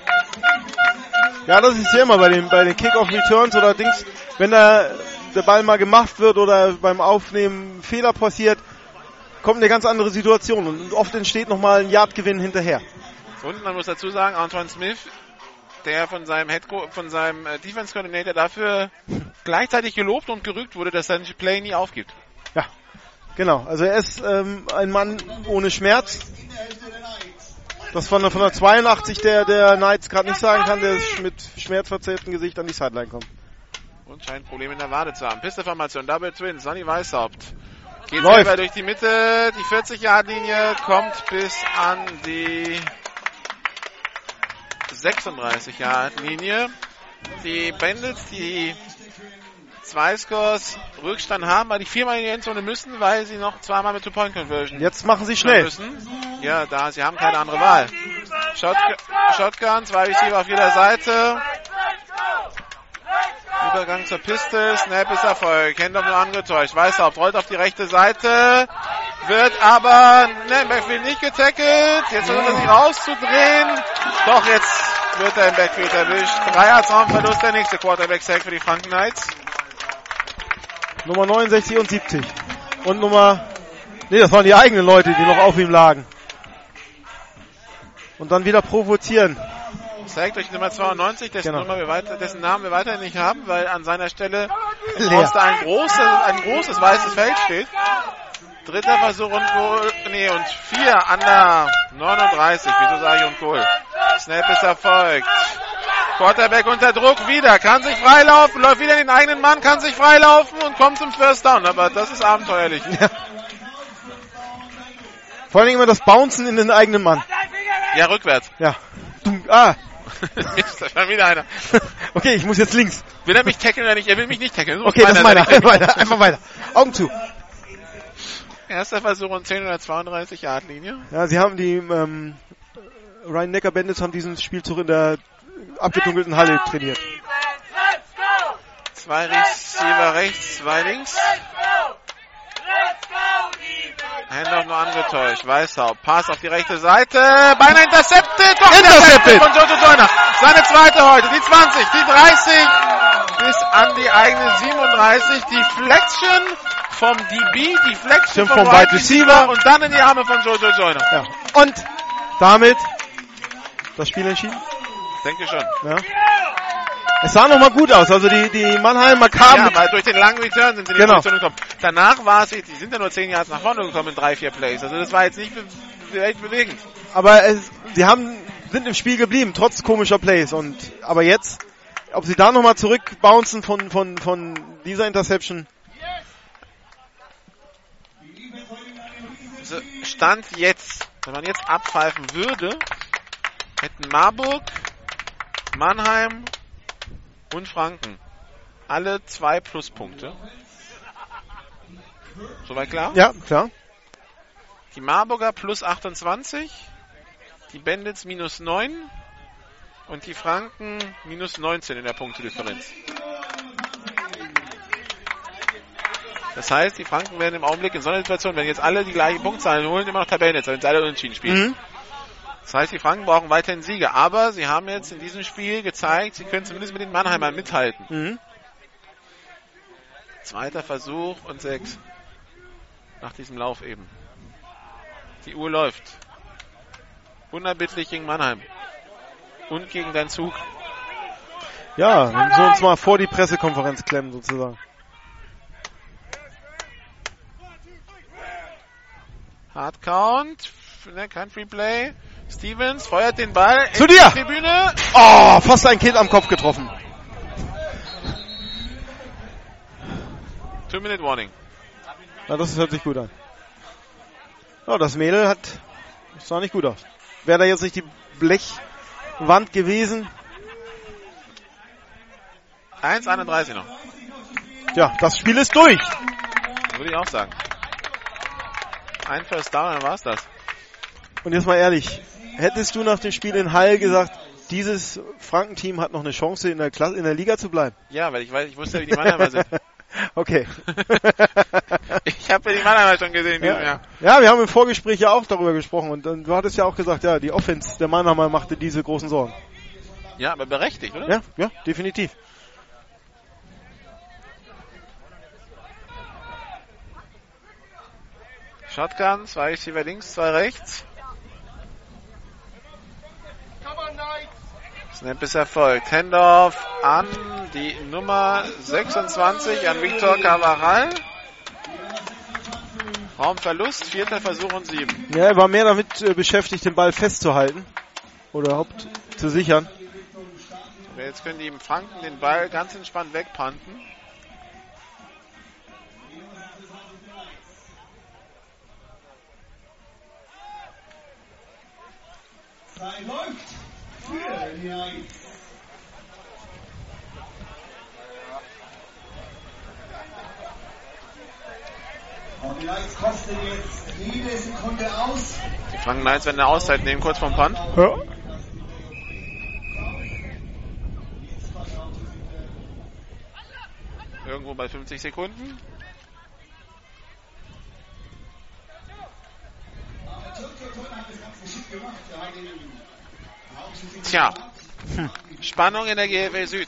Ja, das ist ja immer bei den, bei den Kick-Off-Returns oder Dings, wenn da der Ball mal gemacht wird oder beim Aufnehmen Fehler passiert, kommt eine ganz andere Situation und oft entsteht nochmal ein Yardgewinn hinterher. Und man muss dazu sagen, Antoine Smith, der von seinem Head von seinem äh, Defense Coordinator dafür gleichzeitig gelobt und gerügt wurde, dass sein Play nie aufgibt. Ja, genau. Also er ist ähm, ein Mann ohne Schmerz. Das von der, von der 82 der, der Knights gerade nicht sagen kann, der mit schmerzverzerrtem Gesicht an die Sideline kommt. Und scheint Probleme in der Wade zu haben. Pisteformation, Double Twin, Sonny Weißhaupt. Geht Läuft. selber durch die Mitte, die 40-Yard-Linie, kommt bis an die 36-Yard-Linie. Die Bandits, die zwei Scores Rückstand haben, weil die viermal in die Endzone müssen, weil sie noch zweimal mit Two-Point-Conversion Jetzt machen sie schnell. müssen. Ja, da, sie haben keine andere Wahl. Shotgun, Shotgun zwei Receiver auf jeder Seite. Übergang zur Piste, Snap ist Erfolg. Händler nur angetäuscht. Weißhaupt rollt auf die rechte Seite, wird aber, ne, Backfield nicht getackelt. Jetzt versucht er sich rauszudrehen. Doch, jetzt wird er im Backfield erwischt. Dreier Raumverlust, der nächste Quarterback-Sack für die Franken Knights. Nummer 69 und 70. Und Nummer, nee, das waren die eigenen Leute, die noch auf ihm lagen. Und dann wieder provozieren. Zeigt euch Nummer 92, dessen, Genau. Nummer wir weiter, dessen Namen wir weiterhin nicht haben, weil an seiner Stelle Leer. ein großes, ein großes weißes Feld steht. Dritter Versuch und Goal, nee, und vier an der 39. Wieso sage ich und Goal? Snap ist erfolgt. Quarterback unter Druck wieder, kann sich freilaufen, läuft wieder in den eigenen Mann, kann sich freilaufen und kommt zum First Down. Aber das ist abenteuerlich. Vor allen Dingen immer das Bouncen in den eigenen Mann. Ja, rückwärts. Ja. Ah, da schon wieder einer. okay, ich muss jetzt links. Will er mich tackeln oder nicht? Er will mich nicht tackeln. So Okay, das ist meiner. Seite. weiter, einfach weiter. Augen zu. Erster Versuch und 10 oder 32 Yard Linie. Ja, sie haben die, ähm, Ryan Necker Bandits haben diesen Spielzug in der abgedunkelten Halle trainiert. Zwei Receiver rechts, zwei links. Handoff nur angetäuscht. Weißhaupt. Pass auf die rechte Seite. Beinahe intercepted. Doch Intercepted. von Jojo Joyner. Seine zweite heute. Die 20, die 30. Bis an die eigene 37. Die Flexion vom DB. Die Flexion vom, Wide Receiver. Und dann in die Arme von Jojo Joyner. Ja. Und damit das Spiel entschieden. Denke schon. Ja. Es sah nochmal gut aus. Also die, die Mannheimer kamen. Ja, weil durch den langen Return sind sie in die Genau. Position gekommen. Danach war es, die sind ja nur 10 Yards nach vorne gekommen in drei, vier Plays. Also das war jetzt nicht be echt bewegend. aber es, sie haben, sind im Spiel geblieben, trotz komischer Plays. Und, aber jetzt, ob sie da nochmal zurückbouncen von, von, von dieser Interception. Also Stand jetzt, wenn man jetzt abpfeifen würde, hätten Marburg, Mannheim und Franken alle zwei Pluspunkte. Soweit klar? Ja, klar. Die Marburger plus 28, die Bandits minus 9 und die Franken minus 19 in der Punktedifferenz. Das heißt, die Franken werden im Augenblick in so einer Situation, wenn jetzt alle die gleichen Punktzahlen holen, immer noch Tabellennetz, wenn sie alle unentschieden spielen. Mhm. Das heißt, die Franken brauchen weiterhin Siege. Aber sie haben jetzt in diesem Spiel gezeigt, sie können zumindest mit den Mannheimern mithalten. Mhm. Zweiter Versuch und sechs. Nach diesem Lauf eben. Die Uhr läuft. Unerbittlich gegen Mannheim. Und gegen deinen Zug. Ja, wir müssen uns mal vor die Pressekonferenz klemmen sozusagen. Hard Count. Ne, kein Free Play. Stevens feuert den Ball Zu dir! die Tribüne. Oh, fast ein Kind am Kopf getroffen. Two Minute Warning. Ja, das hört sich gut an. Ja, das Mädel hat, das sah nicht gut aus. Wäre da jetzt nicht die Blechwand gewesen? 1,31 noch. Ja, das Spiel ist durch. Würde ich auch sagen. Ein First Down, dann war's das. Und jetzt mal ehrlich, hättest du nach dem Spiel in Hall gesagt, dieses Frankenteam hat noch eine Chance in der Klasse, in der Liga zu bleiben? Ja, weil ich weiß, ich wusste ja, wie die Mannheimer sind. okay. Ich habe ja die Mannheimer schon gesehen Ja. Jahr. ja, wir haben im Vorgespräch ja auch darüber gesprochen und, und du hattest ja auch gesagt, ja, die Offense der Mannheimer machte diese großen Sorgen. Ja, aber berechtigt, oder? Ja, ja, definitiv. Shotgun, zwei Receiver links, zwei rechts. Snap ist erfolgt. Hendorf an die Nummer 26 an Victor Cavaral. Raumverlust, vierter Versuch und sieben. Ja, er war mehr damit äh, beschäftigt, den Ball festzuhalten. Oder überhaupt zu sichern. Aber jetzt können die im Franken den Ball ganz entspannt wegpanten. Zeit läuft für die Knights. Und die Knights kosten jetzt jede Sekunde aus. Die Franken Knights werden eine Auszeit nehmen, kurz vorm Punt. Ja. Irgendwo bei 50 Sekunden. Tja, hm. Spannung in der GFL Süd.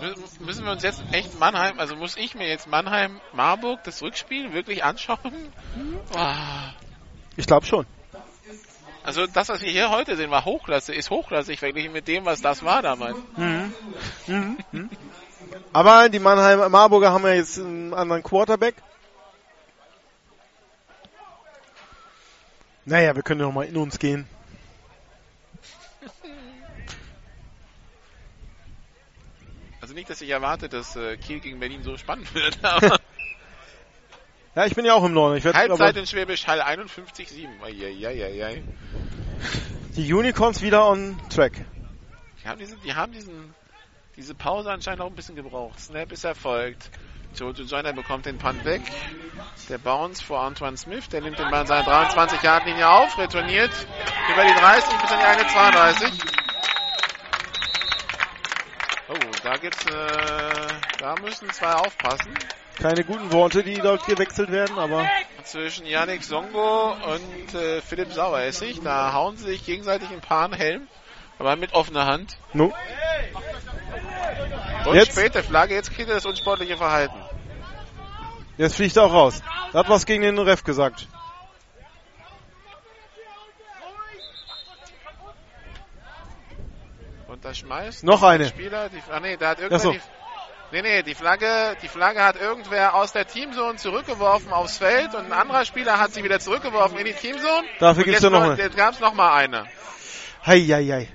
Mü- Müssen wir uns jetzt echt Mannheim, also muss ich mir jetzt Mannheim-Marburg das Rückspiel wirklich anschauen? Ah. Ich glaube schon. Also das, was wir hier heute sehen, war Hochklasse, ist hochklassig verglichen mit dem, was das war damals. Aber die Mannheim Marburger haben ja jetzt einen anderen Quarterback. Naja, wir können ja noch mal in uns gehen. Also nicht, dass ich erwarte, dass äh, Kiel gegen Berlin so spannend wird, aber Ja, ich bin ja auch im Norden. Ich werd, Halbzeit in Schwäbisch Hall 51-7. Eieieiei. die Unicorns wieder on track. Die haben, diesen, die haben diesen, diese Pause anscheinend auch ein bisschen gebraucht. Snap ist erfolgt. Jojo Joyner bekommt den Punt weg. Der Bounce vor Antoine Smith. Der nimmt den Ball an seiner 23-Yard-Linie auf, retourniert über die 30 bis an die eine 32. Oh, da gibt's, äh, da müssen zwei aufpassen. Keine guten Worte, die dort gewechselt werden, aber Zwischen Yannick Songo und äh, Philipp Saueressig. Da hauen sie sich gegenseitig ein paar Helm, aber mit offener Hand. no. Und Jetzt? späte Flagge, jetzt kriegt er das unsportliche Verhalten. Jetzt fliegt er auch raus. Er hat was gegen den Ref gesagt. Und da schmeißt Noch eine. Spieler, die, ah nee, da hat irgendwer so. die, nee, nee, die Flagge, die Flagge hat irgendwer aus der Teamzone zurückgeworfen aufs Feld und ein anderer Spieler hat sie wieder zurückgeworfen in die Teamzone. Dafür gibt's ja noch noch- eine. Jetzt gab's noch mal eine. Hei, hei, hei.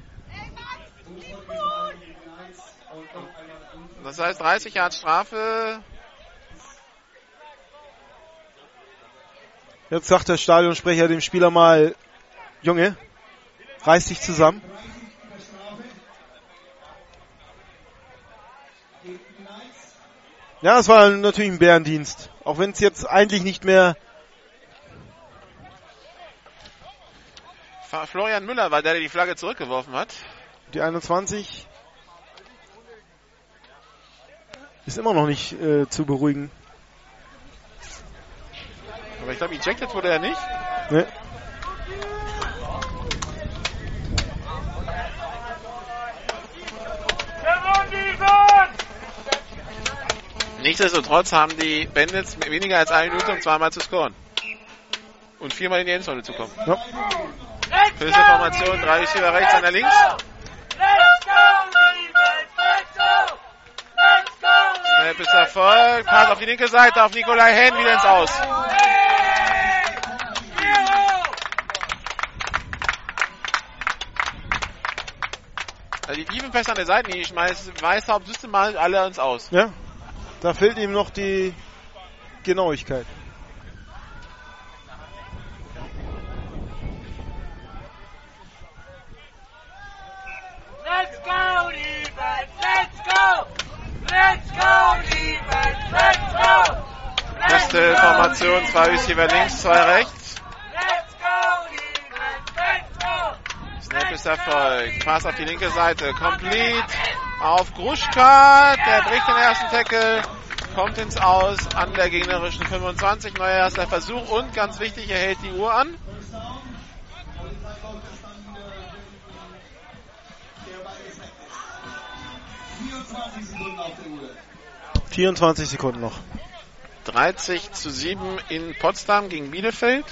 Das heißt 30 Jahre Strafe. Jetzt sagt der Stadionsprecher dem Spieler mal, Junge, reiß dich zusammen. Ja, es war natürlich ein Bärendienst. Auch wenn es jetzt eigentlich nicht mehr, Florian Müller war der, der die Flagge zurückgeworfen hat. die 21 ist immer noch nicht äh, zu beruhigen. Aber ich glaube, ejected wurde er nicht. Ne? Nichtsdestotrotz haben die Bandits weniger als eine Minute, um zweimal zu scoren. Und viermal in die Endzone zu kommen. Ja. Fürs Formation, drei Receiver rechts, einer links. Snap ist Erfolg. Pass auf die linke Seite, auf Nikolai Hen, wieder ins Aus. Also die tiefen Pässe an der Seitenlinie schmeißt Weißhaupt systematisch alle ins Aus. Ja. Da fehlt ihm noch die Genauigkeit. Let's go, defense! Let's go! Let's go, defense! Let's go! Let's Beste Formation, zwei Receiver links, zwei rechts. Let's go, defense! Let's go! Snap ist Erfolg. Pass auf die linke Seite. Complete auf Gruschka. Der bricht den ersten Tackle. Kommt ins Aus an der gegnerischen 25. Neuer erster Versuch. Und ganz wichtig, er hält die Uhr an. Sekunden auf der Uhr. 24 Sekunden noch. 30 zu 7 in Potsdam gegen Bielefeld.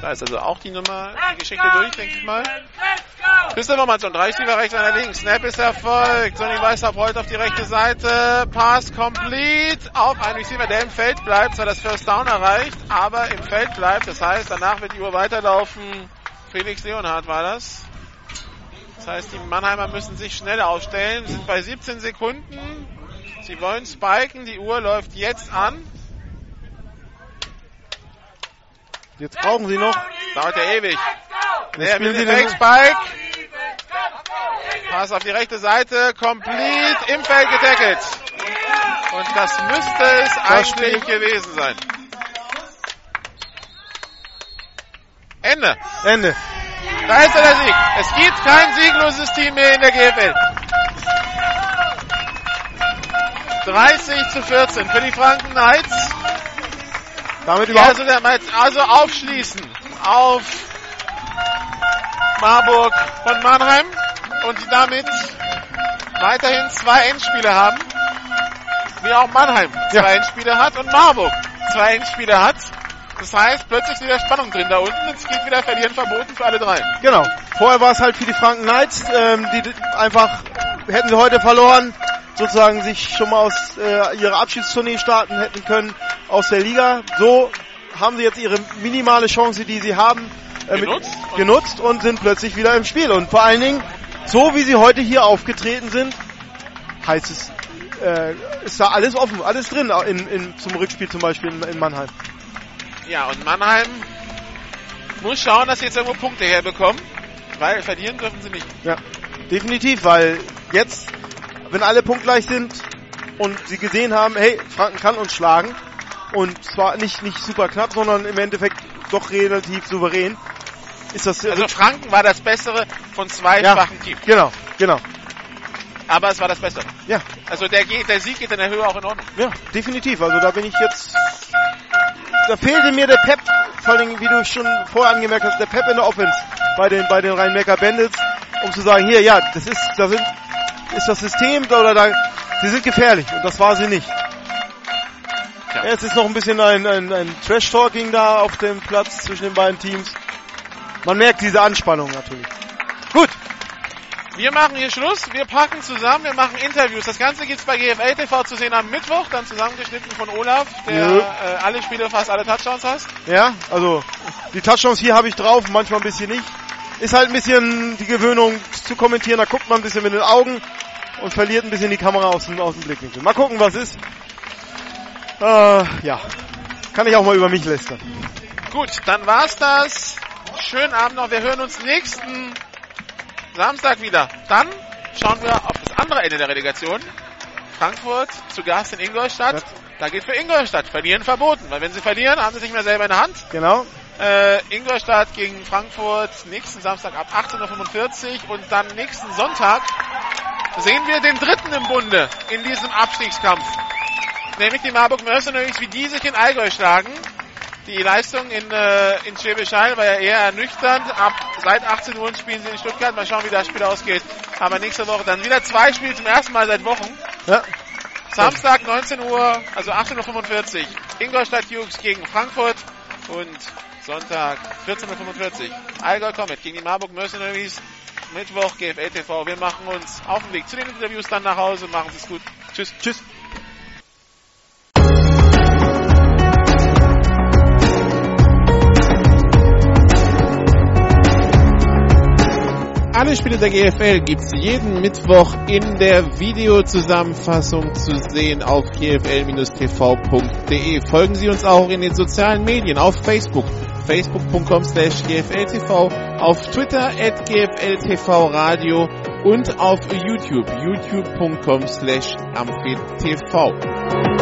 Da ist also auch die Nummer, die Geschichte durch, denke ich mal. Let's go! Pisteformation, drei Spieler rechts, einer links. Snap ist erfolgt. Sonny Weißer rollt auf die rechte Seite. Pass complete auf einen Receiver, der im Feld bleibt. Zwar das First Down erreicht, aber im Feld bleibt. Das heißt, danach wird die Uhr weiterlaufen. Felix Leonhardt war das. Das heißt, die Mannheimer müssen sich schnell aufstellen. Sind bei 17 Sekunden. Sie wollen spiken. Die Uhr läuft jetzt an. Jetzt brauchen sie noch. Dauert ja ewig. Der den- Fake Spike. Pass auf die rechte Seite. Complete. Im Feld getackelt. Und das müsste es eigentlich gewesen sein. Ende. Ende. Da ist er der Sieg. Es gibt kein siegloses Team mehr in der GFL. 30 zu 14 für die Franken Knights. Damit Ja, überhaupt also, der, also aufschließen auf Marburg von Mannheim und die damit weiterhin zwei Endspiele haben. Wie auch Mannheim zwei Ja. Endspiele hat und Marburg zwei Endspiele hat. Das heißt, plötzlich wieder Spannung drin da unten. Es geht wieder Verlieren verboten für alle drei. Genau. Vorher war es halt für die Franken Knights, ähm, die einfach, hätten sie heute verloren, sozusagen sich schon mal aus äh, ihrer Abschiedstournee starten hätten können aus der Liga. So haben sie jetzt ihre minimale Chance, die sie haben, äh, mit- Genutzt und- genutzt und sind plötzlich wieder im Spiel. Und vor allen Dingen, so wie sie heute hier aufgetreten sind, heißt es, äh, ist da alles offen, alles drin in, in, zum Rückspiel zum Beispiel in, in Mannheim. Ja, und Mannheim muss schauen, dass sie jetzt irgendwo Punkte herbekommen, weil verlieren dürfen sie nicht. Ja, definitiv, weil jetzt, wenn alle punktgleich sind und sie gesehen haben, hey, Franken kann uns schlagen und zwar nicht, nicht super knapp, sondern im Endeffekt doch relativ souverän, ist das Also Franken war das Bessere von zwei ja, schwachen Teams. genau, genau. Aber es war das Bessere. Ja, Also der, der Sieg geht in der Höhe auch in Ordnung. ja, definitiv. Also da bin ich jetzt, da fehlte mir der Pep, vor allen Dingen, wie du schon vorher angemerkt hast, der Pep in der Offense bei den, bei den Rhein-Neckar Bandits, um zu sagen, hier, ja, das ist, da sind, ist das System oder da, sie sind gefährlich und das war sie nicht. Ja. Ja, es ist noch ein bisschen ein, ein, ein Trash-Talking da auf dem Platz zwischen den beiden Teams. Man merkt diese Anspannung natürlich. Gut, Wir machen hier Schluss, wir packen zusammen, wir machen Interviews. Das Ganze gibt's bei GFL TV zu sehen am Mittwoch, dann zusammengeschnitten von Olaf, der Nö. äh, alle Spiele, fast alle Touchdowns hast. ja, also die Touchdowns hier habe ich drauf, manchmal ein bisschen nicht. Ist halt ein bisschen die Gewöhnung zu kommentieren, da guckt man ein bisschen mit den Augen und verliert ein bisschen die Kamera aus dem, aus dem Blickwinkel. Mal gucken, was ist. Äh, ja, kann ich auch mal über mich lästern. Gut, dann war's das. Schönen Abend noch, wir hören uns nächsten Samstag wieder. Dann schauen wir auf das andere Ende der Relegation. Frankfurt zu Gast in Ingolstadt. Ja. Da geht für Ingolstadt Verlieren verboten, weil wenn sie verlieren, haben sie es nicht mehr selber in der Hand. Genau. Äh, Ingolstadt gegen Frankfurt nächsten Samstag ab 18.45 Uhr und dann nächsten Sonntag sehen wir den dritten im Bunde in diesem Abstiegskampf. Nämlich die Marburg Mercenaries, wie die sich in Allgäu schlagen. Die Leistung in, äh, in Schwäbisch Hall war ja eher ernüchternd. Ab seit 18 Uhr spielen sie in Stuttgart. Mal schauen, wie das Spiel ausgeht. Aber nächste Woche dann wieder zwei Spiele zum ersten Mal seit Wochen. Ja, Samstag 19 Uhr, also 18.45 Uhr, Ingolstadt Jukes gegen Frankfurt und Sonntag 14.45 Uhr, Allgäu Comet gegen die Marburg Mercenaries. Mittwoch GFL TV. Wir machen uns auf den Weg zu den Interviews dann nach Hause. Machen Sie es gut. Tschüss. tschüss. Alle Spiele der GFL gibt's jeden Mittwoch in der Videozusammenfassung zu sehen auf gfl-tv.de. Folgen Sie uns auch in den sozialen Medien auf Facebook, facebook.com slash gfltv, auf Twitter at gfltvradio und auf YouTube, youtube.com slash amphitv.